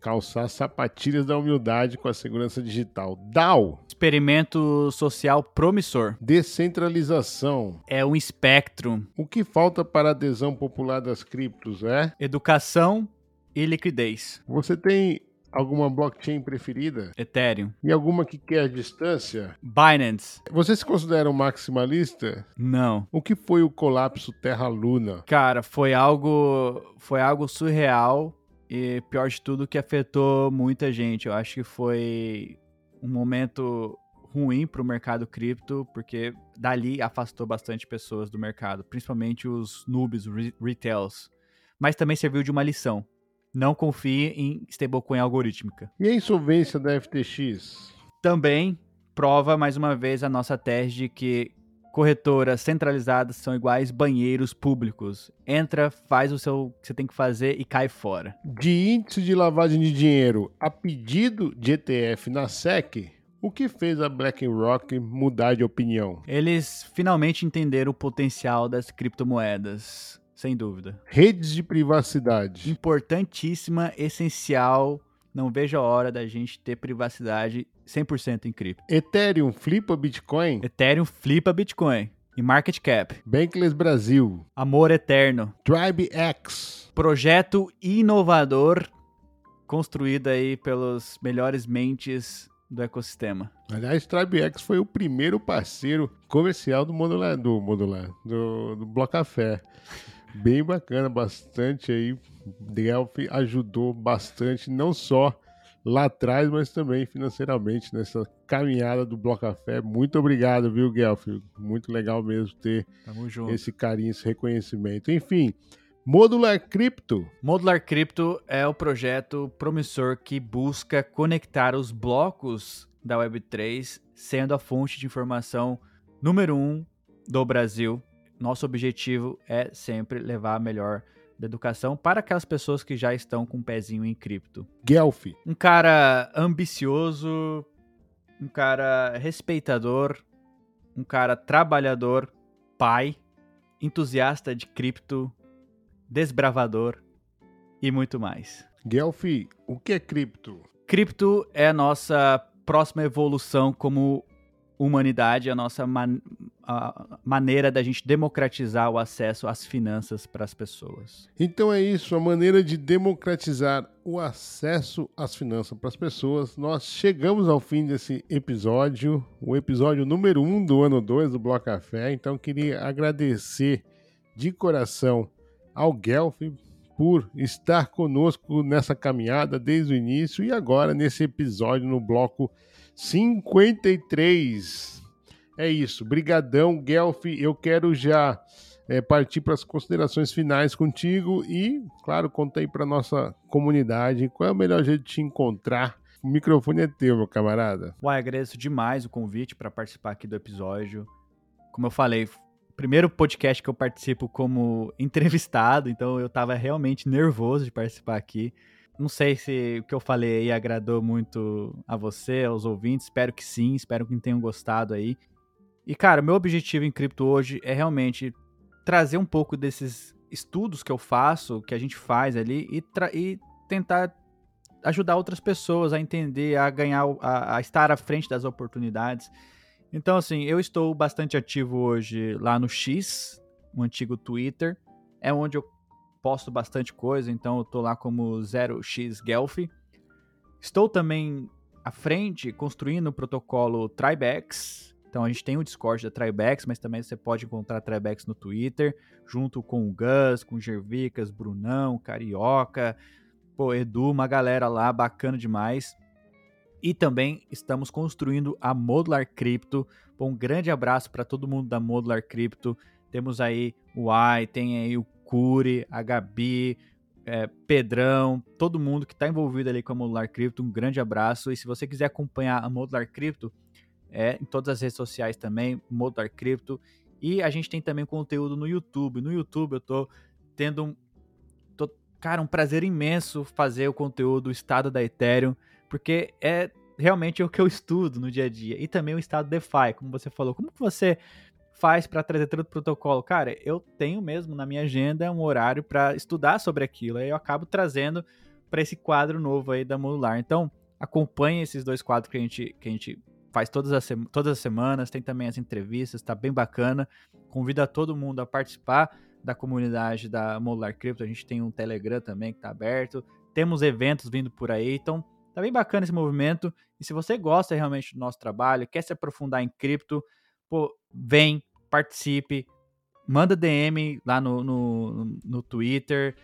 Calçar sapatilhas da humildade com a segurança digital. DAO. Experimento social promissor. Descentralização. É um espectro. O que falta para a adesão popular das criptos é? Educação e liquidez. Você tem Alguma blockchain preferida? Ethereum. E alguma que quer distância? Binance. Você se considera um maximalista? Não. O que foi o colapso Terra-Luna? Cara, foi algo, foi algo surreal e pior de tudo que afetou muita gente. Eu acho que foi um momento ruim para o mercado cripto, porque dali afastou bastante pessoas do mercado, principalmente os noobs, re retails. Mas também serviu de uma lição. Não confie em stablecoin algorítmica. E a insolvência da FTX? Também prova mais uma vez a nossa tese de que corretoras centralizadas são iguais banheiros públicos. Entra, faz o seu que você tem que fazer e cai fora. De índice de lavagem de dinheiro a pedido de ETF na SEC, o que fez a BlackRock mudar de opinião? Eles finalmente entenderam o potencial das criptomoedas, sem dúvida. Redes de privacidade. Importantíssima, essencial. Não vejo a hora da gente ter privacidade 100% em cripto. Ethereum flipa Bitcoin. Ethereum flipa Bitcoin. E market cap. Bankless Brasil. Amor eterno. Tribe X. Projeto inovador construído aí pelos melhores mentes do ecossistema. Aliás, TribeX foi o primeiro parceiro comercial do Modular, do Modular, do, do Bloco Café. Bem bacana, bastante aí. Delphi ajudou bastante, não só lá atrás, mas também financeiramente nessa caminhada do Bloco Café. Muito obrigado, viu, Guelph? Muito legal mesmo ter esse carinho, esse reconhecimento. Enfim, Modular Crypto. Modular Crypto é o projeto promissor que busca conectar os blocos da Web3, sendo a fonte de informação número um do Brasil. Nosso objetivo é sempre levar a melhor da educação para aquelas pessoas que já estão com um pezinho em cripto. Guelph. Um cara ambicioso, um cara respeitador, um cara trabalhador, pai, entusiasta de cripto, desbravador e muito mais. Guelph, o que é cripto? Cripto é a nossa próxima evolução como humanidade, a nossa man a maneira da gente democratizar o acesso às finanças para as pessoas. Então é isso, a maneira de democratizar o acesso às finanças para as pessoas. Nós chegamos ao fim desse episódio, o episódio número 1 um do ano 2 do Bloco Café. Então queria agradecer de coração ao Guelph por estar conosco nessa caminhada desde o início e agora nesse episódio no bloco 53. É isso. Brigadão, Guelph. Eu quero já é, partir para as considerações finais contigo e, claro, contei para nossa comunidade qual é o melhor jeito de te encontrar. O microfone é teu, meu camarada. Uai, agradeço demais o convite para participar aqui do episódio. Como eu falei, primeiro podcast que eu participo como entrevistado, então eu tava realmente nervoso de participar aqui. Não sei se o que eu falei aí agradou muito a você, aos ouvintes. Espero que sim, espero que tenham gostado aí. E, cara, meu objetivo em cripto hoje é realmente trazer um pouco desses estudos que eu faço, que a gente faz ali, e, e tentar ajudar outras pessoas a entender, a ganhar, a, a estar à frente das oportunidades. Então, assim, eu estou bastante ativo hoje lá no X, o antigo Twitter. É onde eu posto bastante coisa, então eu tô lá como 0x Guelph. Estou também à frente construindo o protocolo Tribex. Então a gente tem o Discord da Tribex, mas também você pode encontrar Tribex no Twitter, junto com o Gus, com o Gervicas, Brunão, Carioca, pô, Edu, uma galera lá bacana demais. E também estamos construindo a Modular Crypto. Um grande abraço para todo mundo da Modular Crypto. Temos aí o Ai, tem aí o Curi, a Gabi, é, Pedrão, todo mundo que está envolvido ali com a Modular Crypto. Um grande abraço. E se você quiser acompanhar a Modular Crypto, é em todas as redes sociais também, Modular Crypto. E a gente tem também conteúdo no YouTube. No YouTube eu tô tendo um, tô, cara, um prazer imenso fazer o conteúdo do estado da Ethereum porque é realmente o que eu estudo no dia a dia. E também o estado DeFi, como você falou. Como que você faz para trazer todo o protocolo? Cara, eu tenho mesmo na minha agenda um horário para estudar sobre aquilo. Aí eu acabo trazendo para esse quadro novo aí da Modular. Então, acompanhe esses dois quadros que a gente, que a gente faz todas as, todas as semanas. Tem também as entrevistas, tá bem bacana. Convido todo mundo a participar da comunidade da Modular Crypto. A gente tem um Telegram também que está aberto. Temos eventos vindo por aí. Então, Tá bem bacana esse movimento. E se você gosta realmente do nosso trabalho, quer se aprofundar em cripto, pô, vem, participe, manda DM lá no, no, no Twitter.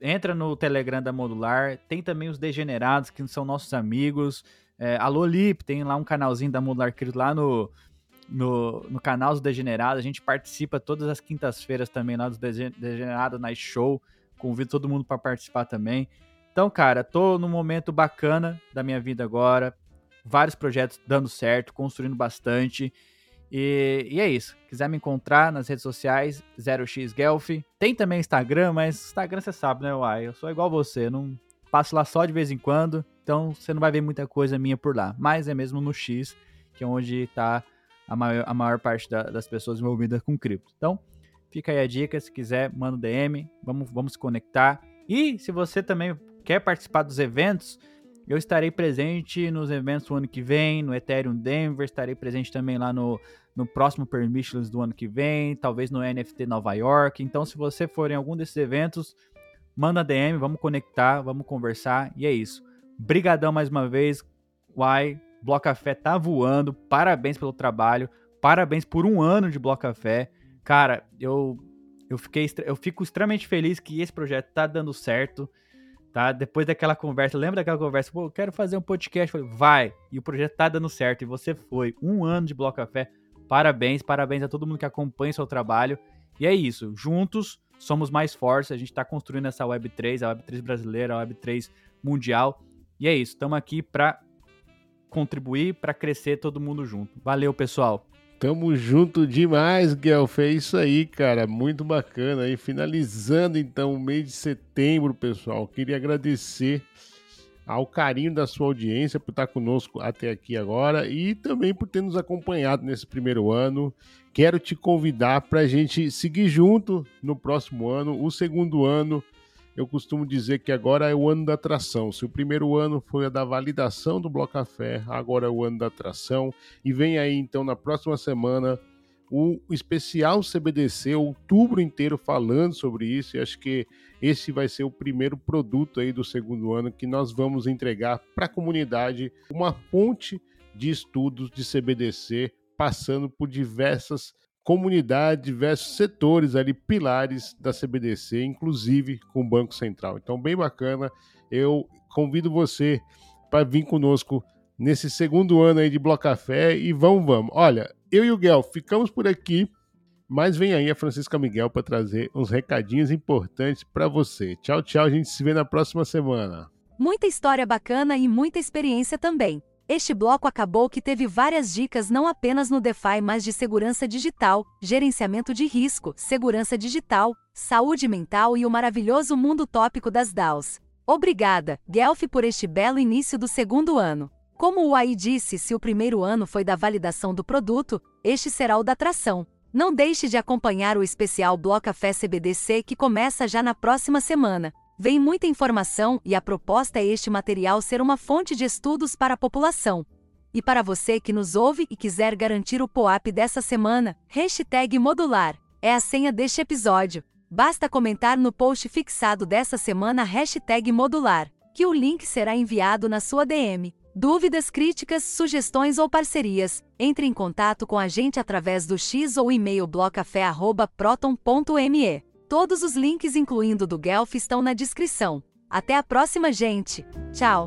entra no Telegram da Modular. Tem também os Degenerados, que são nossos amigos. É, Alô Lip, tem lá um canalzinho da Modular Cris lá no, no, no canal dos Degenerados. A gente participa todas as quintas-feiras também lá dos Degenerados Night Show. Convido todo mundo para participar também. Então, cara, tô num momento bacana da minha vida agora. Vários projetos dando certo, construindo bastante. E, e, é isso. Quiser me encontrar nas redes sociais, 0xGelf. Tem também Instagram, mas Instagram você sabe, né, Uai? Eu sou igual você, não passo lá só de vez em quando. Então você não vai ver muita coisa minha por lá. Mas é mesmo no X, que é onde tá a maior, a maior parte da, das pessoas envolvidas com cripto. Então, fica aí a dica. Se quiser, manda um DM, vamos, vamos se conectar. E se você também quer participar dos eventos, eu estarei presente nos eventos do ano que vem, no Ethereum Denver, estarei presente também lá no, no próximo Permissions do ano que vem, talvez no NFT Nova York. Então, se você for em algum desses eventos, manda DM, vamos conectar, vamos conversar e é isso. Brigadão mais uma vez, Uai, Bloco Café tá voando, parabéns pelo trabalho, parabéns por um ano de Bloco Café. Cara, eu, eu, fiquei, eu fico extremamente feliz que esse projeto tá dando certo, tá? Depois daquela conversa, lembra daquela conversa? Pô, eu quero fazer um podcast. falei, vai! E o projeto tá dando certo, e você foi. Um ano de Bloco Café, parabéns, parabéns a todo mundo que acompanha o seu trabalho. E é isso, juntos somos mais fortes, a gente tá construindo essa Web3, a Web3 brasileira, a Web3 mundial. E é isso, estamos aqui para contribuir, para crescer todo mundo junto. Valeu, pessoal. Tamo junto demais, Guelph. É isso aí, cara. Muito bacana. E finalizando então o mês de setembro, pessoal. Queria agradecer ao carinho da sua audiência por estar conosco até aqui agora e também por ter nos acompanhado nesse primeiro ano. Quero te convidar para a gente seguir junto no próximo ano, o segundo ano eu costumo dizer que agora é o ano da atração. Se o primeiro ano foi a da validação do Bloco Café, agora é o ano da atração. E vem aí, então, na próxima semana, o especial CBDC, outubro inteiro falando sobre isso. E acho que esse vai ser o primeiro produto aí do segundo ano que nós vamos entregar para a comunidade uma fonte de estudos de CBDC, passando por diversas comunidade, diversos setores ali, pilares da CBDC, inclusive com o Banco Central. Então, bem bacana. Eu convido você para vir conosco nesse segundo ano aí de Bloco Café e vamos, vamos. Olha, eu e o Guel ficamos por aqui, mas vem aí a Francisca Miguel para trazer uns recadinhos importantes para você. Tchau, tchau. A gente se vê na próxima semana. Muita história bacana e muita experiência também. Este bloco acabou que teve várias dicas não apenas no DeFi, mas de segurança digital, gerenciamento de risco, segurança digital, saúde mental e o maravilhoso mundo tópico das DAOs. Obrigada, Guelph, por este belo início do segundo ano. Como o AI disse, se o primeiro ano foi da validação do produto, este será o da tração. Não deixe de acompanhar o especial Bloco Café CBDC que começa já na próxima semana. Vem muita informação e a proposta é este material ser uma fonte de estudos para a população. E para você que nos ouve e quiser garantir o POAP dessa semana, hashtag modular é a senha deste episódio. Basta comentar no post fixado dessa semana hashtag modular, que o link será enviado na sua DM. Dúvidas, críticas, sugestões ou parcerias, entre em contato com a gente através do X ou e-mail blocafé.proton.me. Todos os links, incluindo do Guelph, estão na descrição. Até a próxima, gente! Tchau!